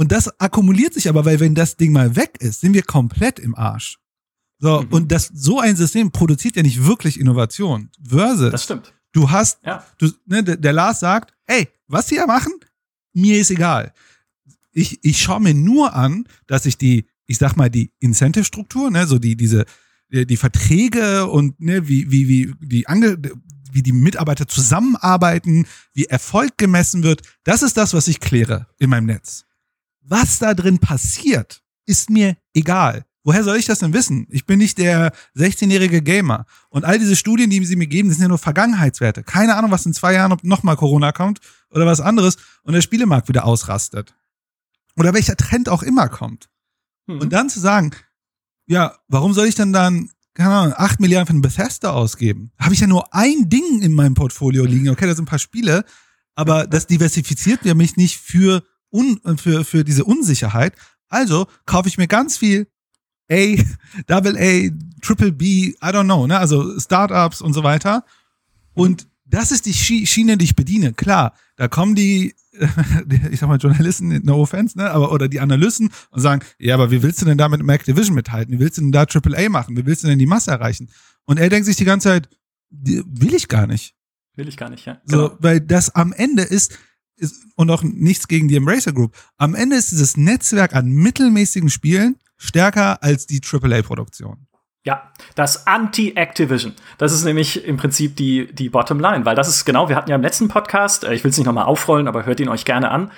Und das akkumuliert sich aber, weil wenn das Ding mal weg ist, sind wir komplett im Arsch. So, Mhm. und das, so ein System produziert ja nicht wirklich Innovation. Versus, Das stimmt. du hast Ja. du, ne, der, der Lars sagt, ey, was die da machen, mir ist egal. Ich, ich schaue mir nur an, dass ich die, ich sag mal, die Incentive-Struktur, ne, so die, diese, die, die Verträge und ne, wie, wie, wie die Ange wie die Mitarbeiter zusammenarbeiten, wie Erfolg gemessen wird, das ist das, was ich kläre in meinem Netz. Was da drin passiert, ist mir egal. Woher soll ich das denn wissen? Ich bin nicht der 16-jährige Gamer. Und all diese Studien, die sie mir geben, das sind ja nur Vergangenheitswerte. Keine Ahnung, was in zwei Jahren, ob nochmal Corona kommt oder was anderes und der Spielemarkt wieder ausrastet. Oder welcher Trend auch immer kommt. Mhm. Und dann zu sagen, ja, warum soll ich denn dann, keine Ahnung, 8 Milliarden für einen Bethesda ausgeben? Habe ich ja nur ein Ding in meinem Portfolio liegen. Okay, das sind ein paar Spiele, aber das diversifiziert ja mich nicht für, un, für, für diese Unsicherheit. Also kaufe ich mir ganz viel A, Double A, Triple B, I don't know, ne? Also Startups und so weiter. Und das ist die Schie- Schiene, die ich bediene. Klar, da kommen die, ich sag mal, Journalisten, no offense, ne? Aber, oder die Analysten und sagen, ja, aber wie willst du denn da mit Activision mithalten? Wie willst du denn da Triple A machen? Wie willst du denn die Masse erreichen? Und er denkt sich die ganze Zeit, will ich gar nicht. Will ich gar nicht, ja. So, weil das am Ende ist, ist, und auch nichts gegen die Embracer Group, am Ende ist dieses Netzwerk an mittelmäßigen Spielen stärker als die AAA-Produktion. Ja, das Anti-Activision. Das ist nämlich im Prinzip die, die Bottomline, weil das ist genau, wir hatten ja im letzten Podcast, äh, ich will es nicht nochmal aufrollen, aber hört ihn euch gerne an,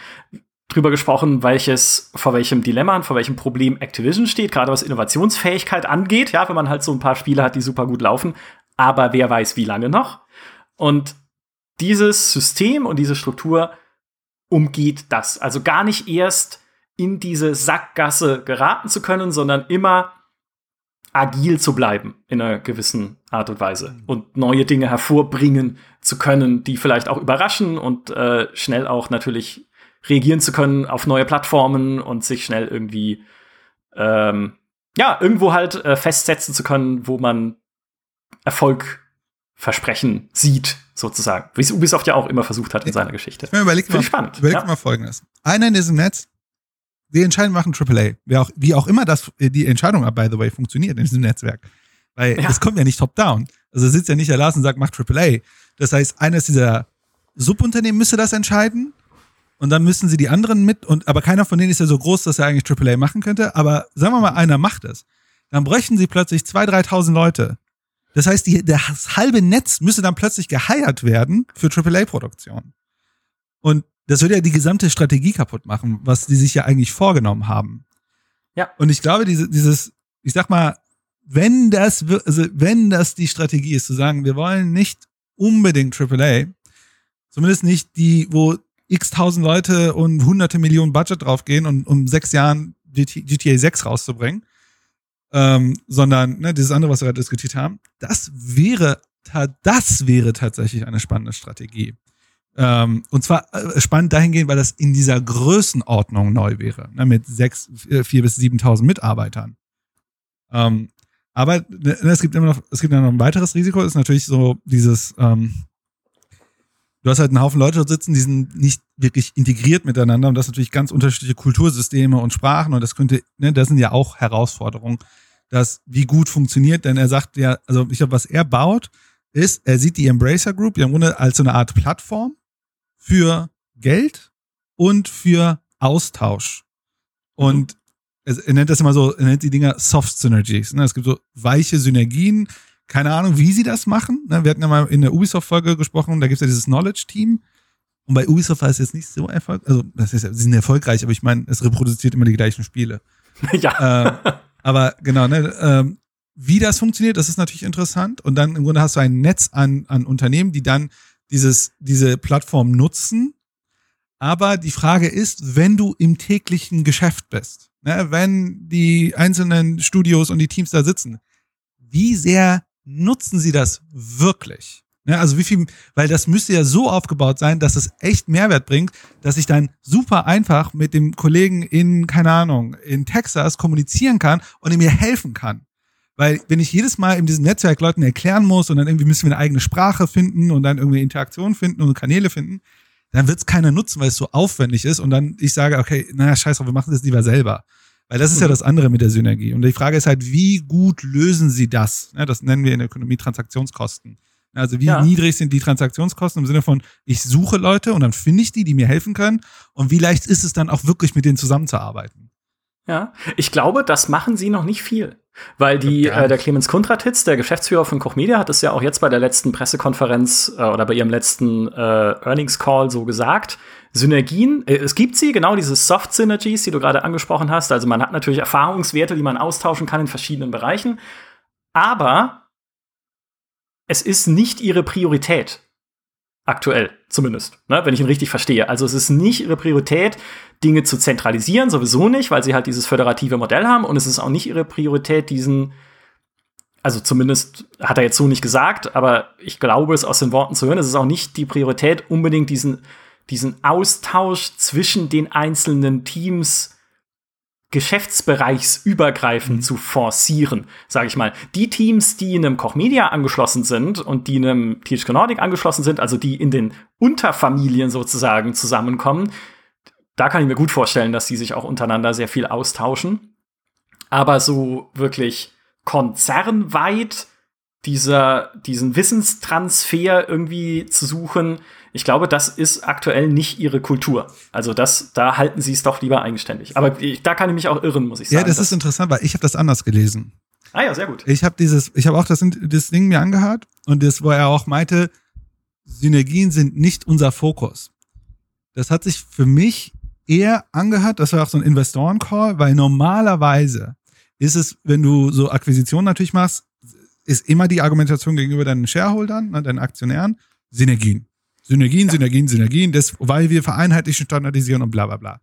drüber gesprochen, welches, vor welchem Dilemma und vor welchem Problem Activision steht, gerade was Innovationsfähigkeit angeht, ja, wenn man halt so ein paar Spiele hat, die super gut laufen, aber wer weiß, wie lange noch. Und dieses System und diese Struktur umgeht das. Also gar nicht erst in diese Sackgasse geraten zu können, sondern immer agil zu bleiben in einer gewissen Art und Weise und neue Dinge hervorbringen zu können, die vielleicht auch überraschen und äh, schnell auch natürlich reagieren zu können auf neue Plattformen und sich schnell irgendwie ähm, ja irgendwo halt äh, festsetzen zu können, wo man Erfolgversprechen sieht sozusagen, wie es Ubisoft ja auch immer versucht hat in seiner Geschichte. Ich überleg mal, ich spannend. überleg ja. mal Folgendes. Einer in diesem Netz, die Entscheidung machen AAA. Wer auch, wie auch immer das, die Entscheidung, by the way, funktioniert in diesem Netzwerk. Weil Ja. es kommt ja nicht top-down. Also sitzt ja nicht der Lars und sagt, mach AAA. Das heißt, eines dieser Subunternehmen müsste das entscheiden. Und dann müssen sie die anderen mit, und aber keiner von denen ist ja so groß, dass er eigentlich AAA machen könnte. Aber sagen wir mal, einer macht es. Dann bräuchten sie plötzlich 2.000, 3.000 Leute. Das heißt, die, das halbe Netz müsste dann plötzlich geheiert werden für AAA-Produktion. Und das würde ja die gesamte Strategie kaputt machen, was die sich ja eigentlich vorgenommen haben. Ja. Und ich glaube, diese, dieses, ich sag mal, wenn das, also wenn das die Strategie ist, zu sagen, wir wollen nicht unbedingt AAA, zumindest nicht die, wo x tausend Leute und hunderte Millionen Budget draufgehen, um, um sechs Jahren GT, GTA 6 rauszubringen, ähm, sondern ne, dieses andere, was wir gerade diskutiert haben, das wäre, das wäre tatsächlich eine spannende Strategie. Ähm, und zwar äh, spannend dahingehend, weil das in dieser Größenordnung neu wäre, ne, mit sechs, äh, vier bis 7.000 Mitarbeitern. Ähm, aber ne, es gibt immer noch, es gibt ja noch ein weiteres Risiko, ist natürlich so dieses, ähm, du hast halt einen Haufen Leute dort sitzen, die sind nicht wirklich integriert miteinander und das natürlich ganz unterschiedliche Kultursysteme und Sprachen und das könnte, ne, das sind ja auch Herausforderungen, das wie gut funktioniert, denn er sagt ja, also ich glaube, was er baut, ist, er sieht die Embracer Group ja im Grunde als so eine Art Plattform für Geld und für Austausch. Und er nennt das immer so, er nennt die Dinger Soft Synergies. Ne? Es gibt so weiche Synergien. Keine Ahnung, wie sie das machen. Ne? Wir hatten ja mal in der Ubisoft-Folge gesprochen, da gibt es ja dieses Knowledge-Team. Und bei Ubisoft war es jetzt nicht so erfolgreich. Also, das ist ja, sie sind erfolgreich, aber ich meine, es reproduziert immer die gleichen Spiele. ja. Äh, aber genau, ne, ähm, wie das funktioniert, das ist natürlich interessant. Und dann im Grunde hast du ein Netz an, an Unternehmen, die dann dieses, diese Plattform nutzen. Aber die Frage ist, wenn du im täglichen Geschäft bist, ne, wenn die einzelnen Studios und die Teams da sitzen, wie sehr nutzen sie das wirklich? Ne, also wie viel, weil das müsste ja so aufgebaut sein, dass es echt Mehrwert bringt, dass ich dann super einfach mit dem Kollegen in, keine Ahnung, in Texas kommunizieren kann und er mir helfen kann. Weil wenn ich jedes Mal in diesem Netzwerk Leuten erklären muss und dann irgendwie müssen wir eine eigene Sprache finden und dann irgendwie Interaktion finden und Kanäle finden, dann wird es keiner nutzen, weil es so aufwendig ist und dann ich sage, okay, naja, scheiß drauf, wir machen das lieber selber. Weil das ist ja mhm. das andere mit der Synergie. Und die Frage ist halt, wie gut lösen sie das? Das nennen wir in der Ökonomie Transaktionskosten. Also wie ja. niedrig sind die Transaktionskosten im Sinne von, ich suche Leute und dann finde ich die, die mir helfen können. Und wie leicht ist es dann auch wirklich mit denen zusammenzuarbeiten? Ja, ich glaube, das machen sie noch nicht viel. Weil die, äh, der Clemens Kundratitz, der Geschäftsführer von Koch Media, hat es ja auch jetzt bei der letzten Pressekonferenz äh, oder bei ihrem letzten äh, Earnings Call so gesagt. Synergien, äh, es gibt sie, genau diese Soft Synergies, die du gerade angesprochen hast. Also man hat natürlich Erfahrungswerte, die man austauschen kann in verschiedenen Bereichen. Aber es ist nicht ihre Priorität. Aktuell zumindest, ne, wenn ich ihn richtig verstehe. Also es ist nicht ihre Priorität, Dinge zu zentralisieren, sowieso nicht, weil sie halt dieses föderative Modell haben. Und es ist auch nicht ihre Priorität, diesen, also zumindest hat er jetzt so nicht gesagt, aber ich glaube es aus den Worten zu hören, es ist auch nicht die Priorität, unbedingt diesen, diesen Austausch zwischen den einzelnen Teams geschäftsbereichsübergreifend mhm. zu forcieren, sage ich mal. Die Teams, die in einem Koch Media angeschlossen sind und die in einem THQ Nordic angeschlossen sind, also die in den Unterfamilien sozusagen zusammenkommen, da kann ich mir gut vorstellen, dass die sich auch untereinander sehr viel austauschen. Aber so wirklich konzernweit dieser, diesen Wissenstransfer irgendwie zu suchen, ich glaube, das ist aktuell nicht ihre Kultur. Also das, da halten sie es doch lieber eigenständig. Aber ich, da kann ich mich auch irren, muss ich sagen. Ja, das ist interessant, weil ich habe das anders gelesen. Ah ja, sehr gut. Ich habe dieses, ich habe auch das, das Ding mir angehört und das, wo er auch meinte, Synergien sind nicht unser Fokus. Das hat sich für mich eher angehört, das war auch so ein Investoren-Call, weil normalerweise ist es, wenn du so Akquisitionen natürlich machst, ist immer die Argumentation gegenüber deinen Shareholdern, ne, deinen Aktionären, Synergien. Synergien, Synergien, Synergien, das, weil wir vereinheitlichen, standardisieren und bla bla bla.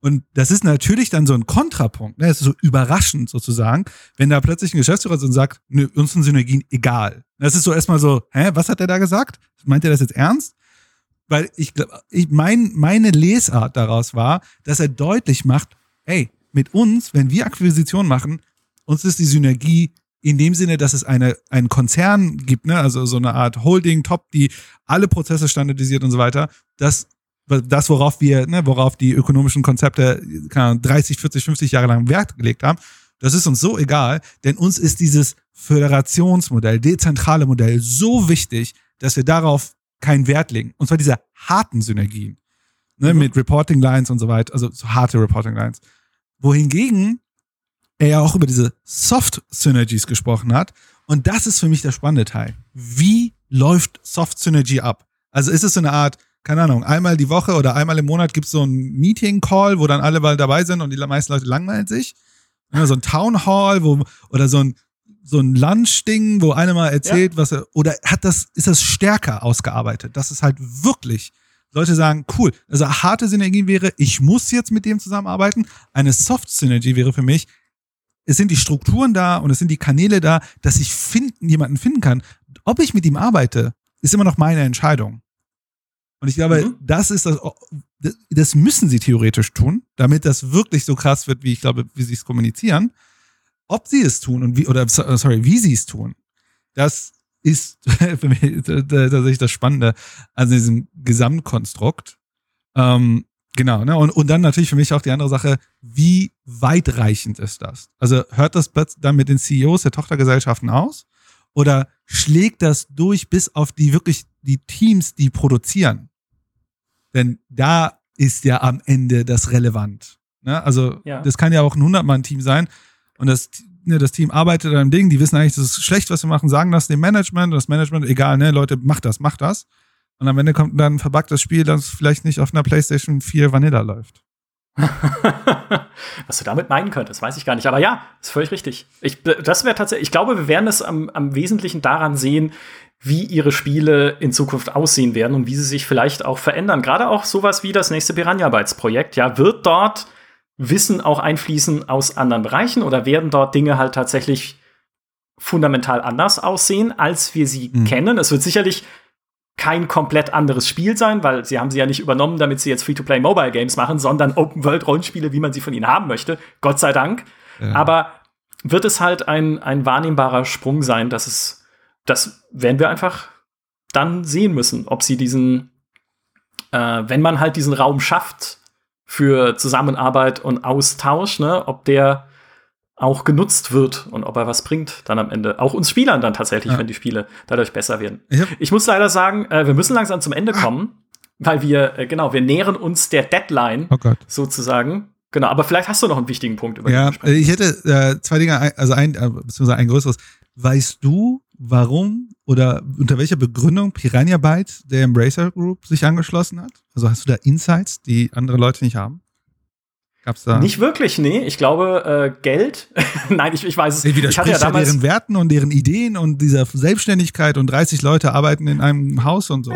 Und das ist natürlich dann so ein Kontrapunkt, ne? Das ist so überraschend sozusagen, wenn da plötzlich ein Geschäftsführer so sagt, nö, uns sind Synergien egal. Das ist so erstmal so, hä, was hat der da gesagt? Meint er das jetzt ernst? Weil ich glaube, ich, mein, meine Lesart daraus war, dass er deutlich macht, ey, mit uns, wenn wir Akquisition machen, uns ist die Synergie in dem Sinne, dass es eine, einen Konzern gibt, ne, also so eine Art Holding, Top, die alle Prozesse standardisiert und so weiter, das, das worauf wir, ne, worauf die ökonomischen Konzepte keine 30, 40, 50 Jahre lang Wert gelegt haben, das ist uns so egal, denn uns ist dieses Föderationsmodell, dezentrale Modell so wichtig, dass wir darauf keinen Wert legen. Und zwar diese harten Synergien. Ne, mhm. Mit Reporting Lines und so weiter, also so harte Reporting Lines. Wohingegen er ja auch über diese Soft Synergies gesprochen hat. Und das ist für mich der spannende Teil. Wie läuft Soft Synergy ab? Also ist es so eine Art, keine Ahnung, einmal die Woche oder einmal im Monat gibt es so ein Meeting-Call, wo dann alle mal dabei sind und die meisten Leute langweilen sich. Ja, so ein Town Hall, wo, oder so ein, so ein Lunch-Ding, wo einer mal erzählt, ja. was er, oder hat das, ist das stärker ausgearbeitet? Das ist halt wirklich, Leute sagen, cool, also harte Synergie wäre, ich muss jetzt mit dem zusammenarbeiten. Eine Soft Synergy wäre für mich, es sind die Strukturen da und es sind die Kanäle da, dass ich finden, jemanden finden kann. Ob ich mit ihm arbeite, ist immer noch meine Entscheidung. Und ich glaube, mhm. das ist das, das müssen sie theoretisch tun, damit das wirklich so krass wird, wie ich glaube, wie sie es kommunizieren. Ob sie es tun und wie, oder sorry, wie sie es tun, das ist für mich tatsächlich das Spannende an diesem Gesamtkonstrukt. Ähm, Genau, ne? Und, und dann natürlich für mich auch die andere Sache, wie weitreichend ist das? Also hört das dann mit den CEOs der Tochtergesellschaften aus? Oder schlägt das durch bis auf die wirklich die Teams, die produzieren? Denn da ist ja am Ende das relevant. Ne? Also Ja. das kann ja auch ein 100-Mann-Team sein und das, ne, das Team arbeitet an einem Ding, die wissen eigentlich, das ist schlecht, was wir machen, sagen das dem Management und das Management, egal, ne, Leute, macht das, macht das. Und am Ende kommt dann ein verbuggtes Spiel, das vielleicht nicht auf einer PlayStation 4 Vanilla läuft. Was du damit meinen könntest, weiß ich gar nicht. Aber ja, ist völlig richtig. Ich, das wäre tatsächlich, ich glaube, wir werden es am, am Wesentlichen daran sehen, wie ihre Spiele in Zukunft aussehen werden und wie sie sich vielleicht auch verändern. Gerade auch sowas wie das nächste Piranha Bytes Projekt. Ja, wird dort Wissen auch einfließen aus anderen Bereichen oder werden dort Dinge halt tatsächlich fundamental anders aussehen, als wir sie Mhm. kennen? Es wird sicherlich kein komplett anderes Spiel sein, weil sie haben sie ja nicht übernommen, damit sie jetzt Free-to-Play Mobile Games machen, sondern Open-World-Rollenspiele, wie man sie von ihnen haben möchte. Gott sei Dank. Ja. Aber wird es halt ein, ein wahrnehmbarer Sprung sein, dass es, das werden wir einfach dann sehen müssen, ob sie diesen, äh, wenn man halt diesen Raum schafft für Zusammenarbeit und Austausch, ne, ob der auch genutzt wird und ob er was bringt dann am Ende. Auch uns Spielern dann tatsächlich, Ja. wenn die Spiele dadurch besser werden. Ich hab, Ich muss leider sagen, äh, wir müssen langsam zum Ende kommen, weil wir, äh, genau, wir nähern uns der Deadline oh sozusagen. Genau, aber vielleicht hast du noch einen wichtigen Punkt, über Ja, ich hätte äh, zwei Dinge, also ein, äh, beziehungsweise ein größeres. Weißt du, warum oder unter welcher Begründung Piranha Bytes der Embracer Group sich angeschlossen hat? Also hast du da Insights, die andere Leute nicht haben? Gab's da? Nicht wirklich, nee. Ich glaube, äh, Geld. Nein, ich, ich weiß es. Nee, ich hatte ja damals. deren Werten und deren Ideen und dieser Selbstständigkeit und 30 Leute arbeiten in einem Haus und so.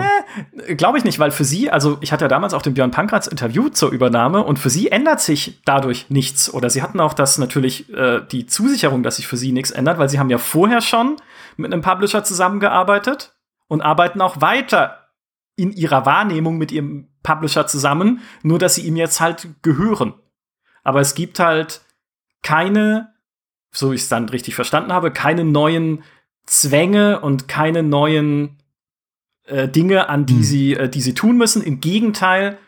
Glaube ich nicht, weil für sie, also ich hatte ja damals auch den Björn Pankratz interviewt zur Übernahme und für sie ändert sich dadurch nichts. Oder sie hatten auch das natürlich äh, die Zusicherung, dass sich für sie nichts ändert, weil sie haben ja vorher schon mit einem Publisher zusammengearbeitet und arbeiten auch weiter in ihrer Wahrnehmung mit ihrem Publisher zusammen, nur dass sie ihm jetzt halt gehören. Aber es gibt halt keine, so ich es dann richtig verstanden habe, keine neuen Zwänge und keine neuen äh, Dinge, an die Hm. sie, äh, die sie tun müssen. Im Gegenteil,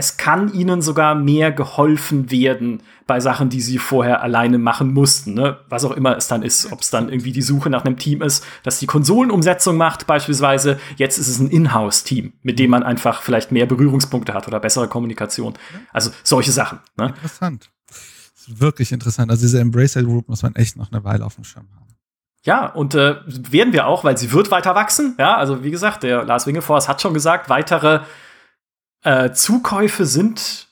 es kann ihnen sogar mehr geholfen werden bei Sachen, die sie vorher alleine machen mussten. Ne? Was auch immer es dann ist, ob es dann irgendwie die Suche nach einem Team ist, das die Konsolenumsetzung macht, beispielsweise. Jetzt ist es ein Inhouse-Team, mit dem man einfach vielleicht mehr Berührungspunkte hat oder bessere Kommunikation. Also solche Sachen. Ne? Interessant. Wirklich interessant. Also diese Embracer Group muss man echt noch eine Weile auf dem Schirm haben. Ja, und äh, werden wir auch, weil sie wird weiter wachsen. Ja, also wie gesagt, der Lars Wingefors hat schon gesagt, weitere äh, Zukäufe sind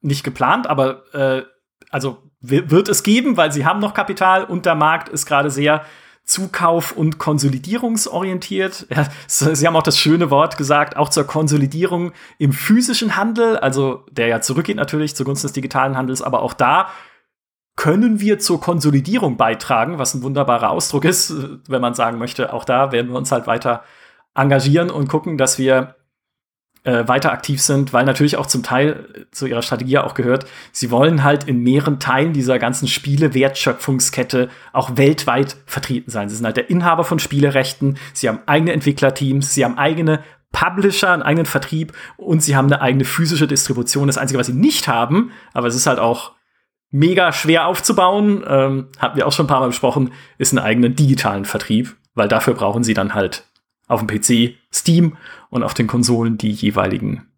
nicht geplant, aber äh, also wi- wird es geben, weil sie haben noch Kapital und der Markt ist gerade sehr Zukauf- und Konsolidierungsorientiert. Ja, sie haben auch das schöne Wort gesagt, auch zur Konsolidierung im physischen Handel, also der ja zurückgeht natürlich zugunsten des digitalen Handels, aber auch da können wir zur Konsolidierung beitragen, was ein wunderbarer Ausdruck ist, wenn man sagen möchte, auch da werden wir uns halt weiter engagieren und gucken, dass wir äh, weiter aktiv sind, weil natürlich auch zum Teil äh, zu ihrer Strategie auch gehört, sie wollen halt in mehreren Teilen dieser ganzen Spiele-Wertschöpfungskette auch weltweit vertreten sein. Sie sind halt der Inhaber von Spielerechten, sie haben eigene Entwicklerteams, sie haben eigene Publisher, einen eigenen Vertrieb und sie haben eine eigene physische Distribution. Das Einzige, was sie nicht haben, aber es ist halt auch mega schwer aufzubauen, ähm, hatten wir auch schon ein paar Mal besprochen, ist einen eigenen digitalen Vertrieb, weil dafür brauchen sie dann halt auf dem PC Steam und auf den Konsolen die jeweiligen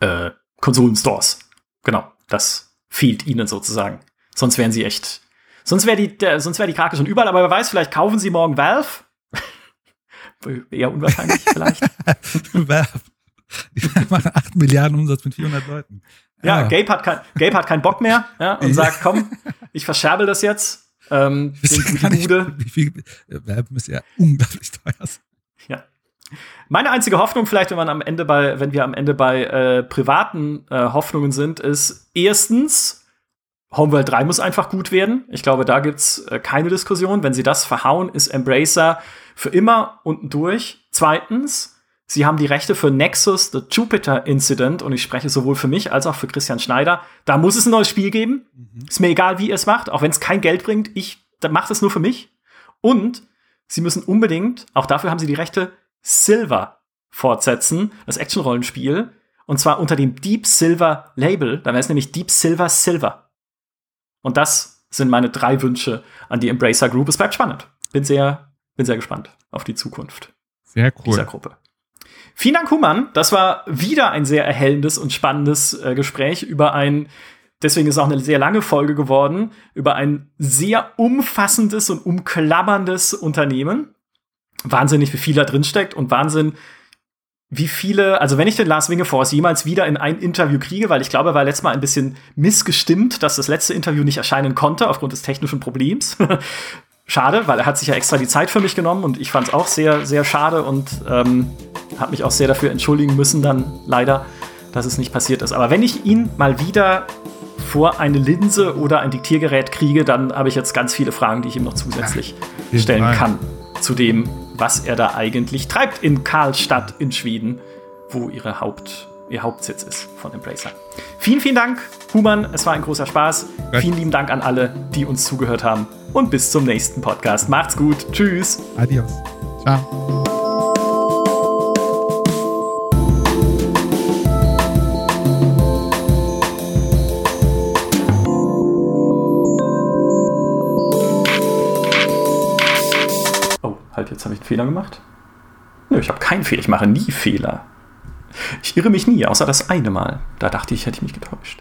äh, Konsolenstores. Genau, das fehlt ihnen sozusagen. Sonst wären sie echt. Sonst wäre die, der, sonst wäre die Krake schon überall, aber wer weiß, vielleicht kaufen sie morgen Valve. Eher unwahrscheinlich, vielleicht. Valve. Die machen 8 Milliarden Umsatz mit 400 Leuten. Ja, Ah. Gabe, hat kein, Gabe hat keinen Bock mehr ja, und sagt, komm, ich verscherbel das jetzt. Ähm, den, die nicht, Bude. Wie viel, äh, Valve müsste ja unglaublich teuer sein. Meine einzige Hoffnung, vielleicht, wenn man am Ende bei, wenn wir am Ende bei äh, privaten äh, Hoffnungen sind, ist erstens, Homeworld 3 muss einfach gut werden. Ich glaube, da gibt's äh, keine Diskussion. Wenn sie das verhauen, ist Embracer für immer unten durch. Zweitens, sie haben die Rechte für Nexus, The Jupiter Incident, und ich spreche sowohl für mich als auch für Christian Schneider. Da muss es ein neues Spiel geben. Ist mir egal, wie ihr es macht, auch wenn es kein Geld bringt. Ich macht es nur für mich. Und sie müssen unbedingt, auch dafür haben sie die Rechte, Silver fortsetzen, das Action-Rollenspiel. Und zwar unter dem Deep Silver Label. Da wäre es nämlich Deep Silver Silver. Und das sind meine drei Wünsche an die Embracer Group. Es bleibt spannend. Bin sehr, bin sehr gespannt auf die Zukunft Sehr dieser cool. Gruppe. Vielen Dank, Human. Das war wieder ein sehr erhellendes und spannendes äh, Gespräch über ein, deswegen ist es auch eine sehr lange Folge geworden, über ein sehr umfassendes und umklammerndes Unternehmen. Wahnsinnig, wie viel da drin steckt und Wahnsinn, wie viele, also wenn ich den Lars Wingefors jemals wieder in ein Interview kriege, weil ich glaube, er war letztes Mal ein bisschen missgestimmt, dass das letzte Interview nicht erscheinen konnte aufgrund des technischen Problems. schade, weil er hat sich ja extra die Zeit für mich genommen und ich fand es auch sehr, sehr schade und ähm, habe mich auch sehr dafür entschuldigen müssen, dann leider, dass es nicht passiert ist. Aber wenn ich ihn mal wieder vor eine Linse oder ein Diktiergerät kriege, dann habe ich jetzt ganz viele Fragen, die ich ihm noch zusätzlich stellen kann zu dem, was er da eigentlich treibt in Karlstadt in Schweden, wo ihre Haupt, ihr Hauptsitz ist von Embracer. Vielen, vielen Dank, Human. Es war ein großer Spaß. Ja. Vielen lieben Dank an alle, die uns zugehört haben. Und bis zum nächsten Podcast. Macht's gut. Tschüss. Adios. Ciao. Ich einen Fehler gemacht. Nö, ich habe keinen Fehler. Ich mache nie Fehler. Ich irre mich nie, außer das eine Mal. Da dachte ich, hätte ich mich getäuscht.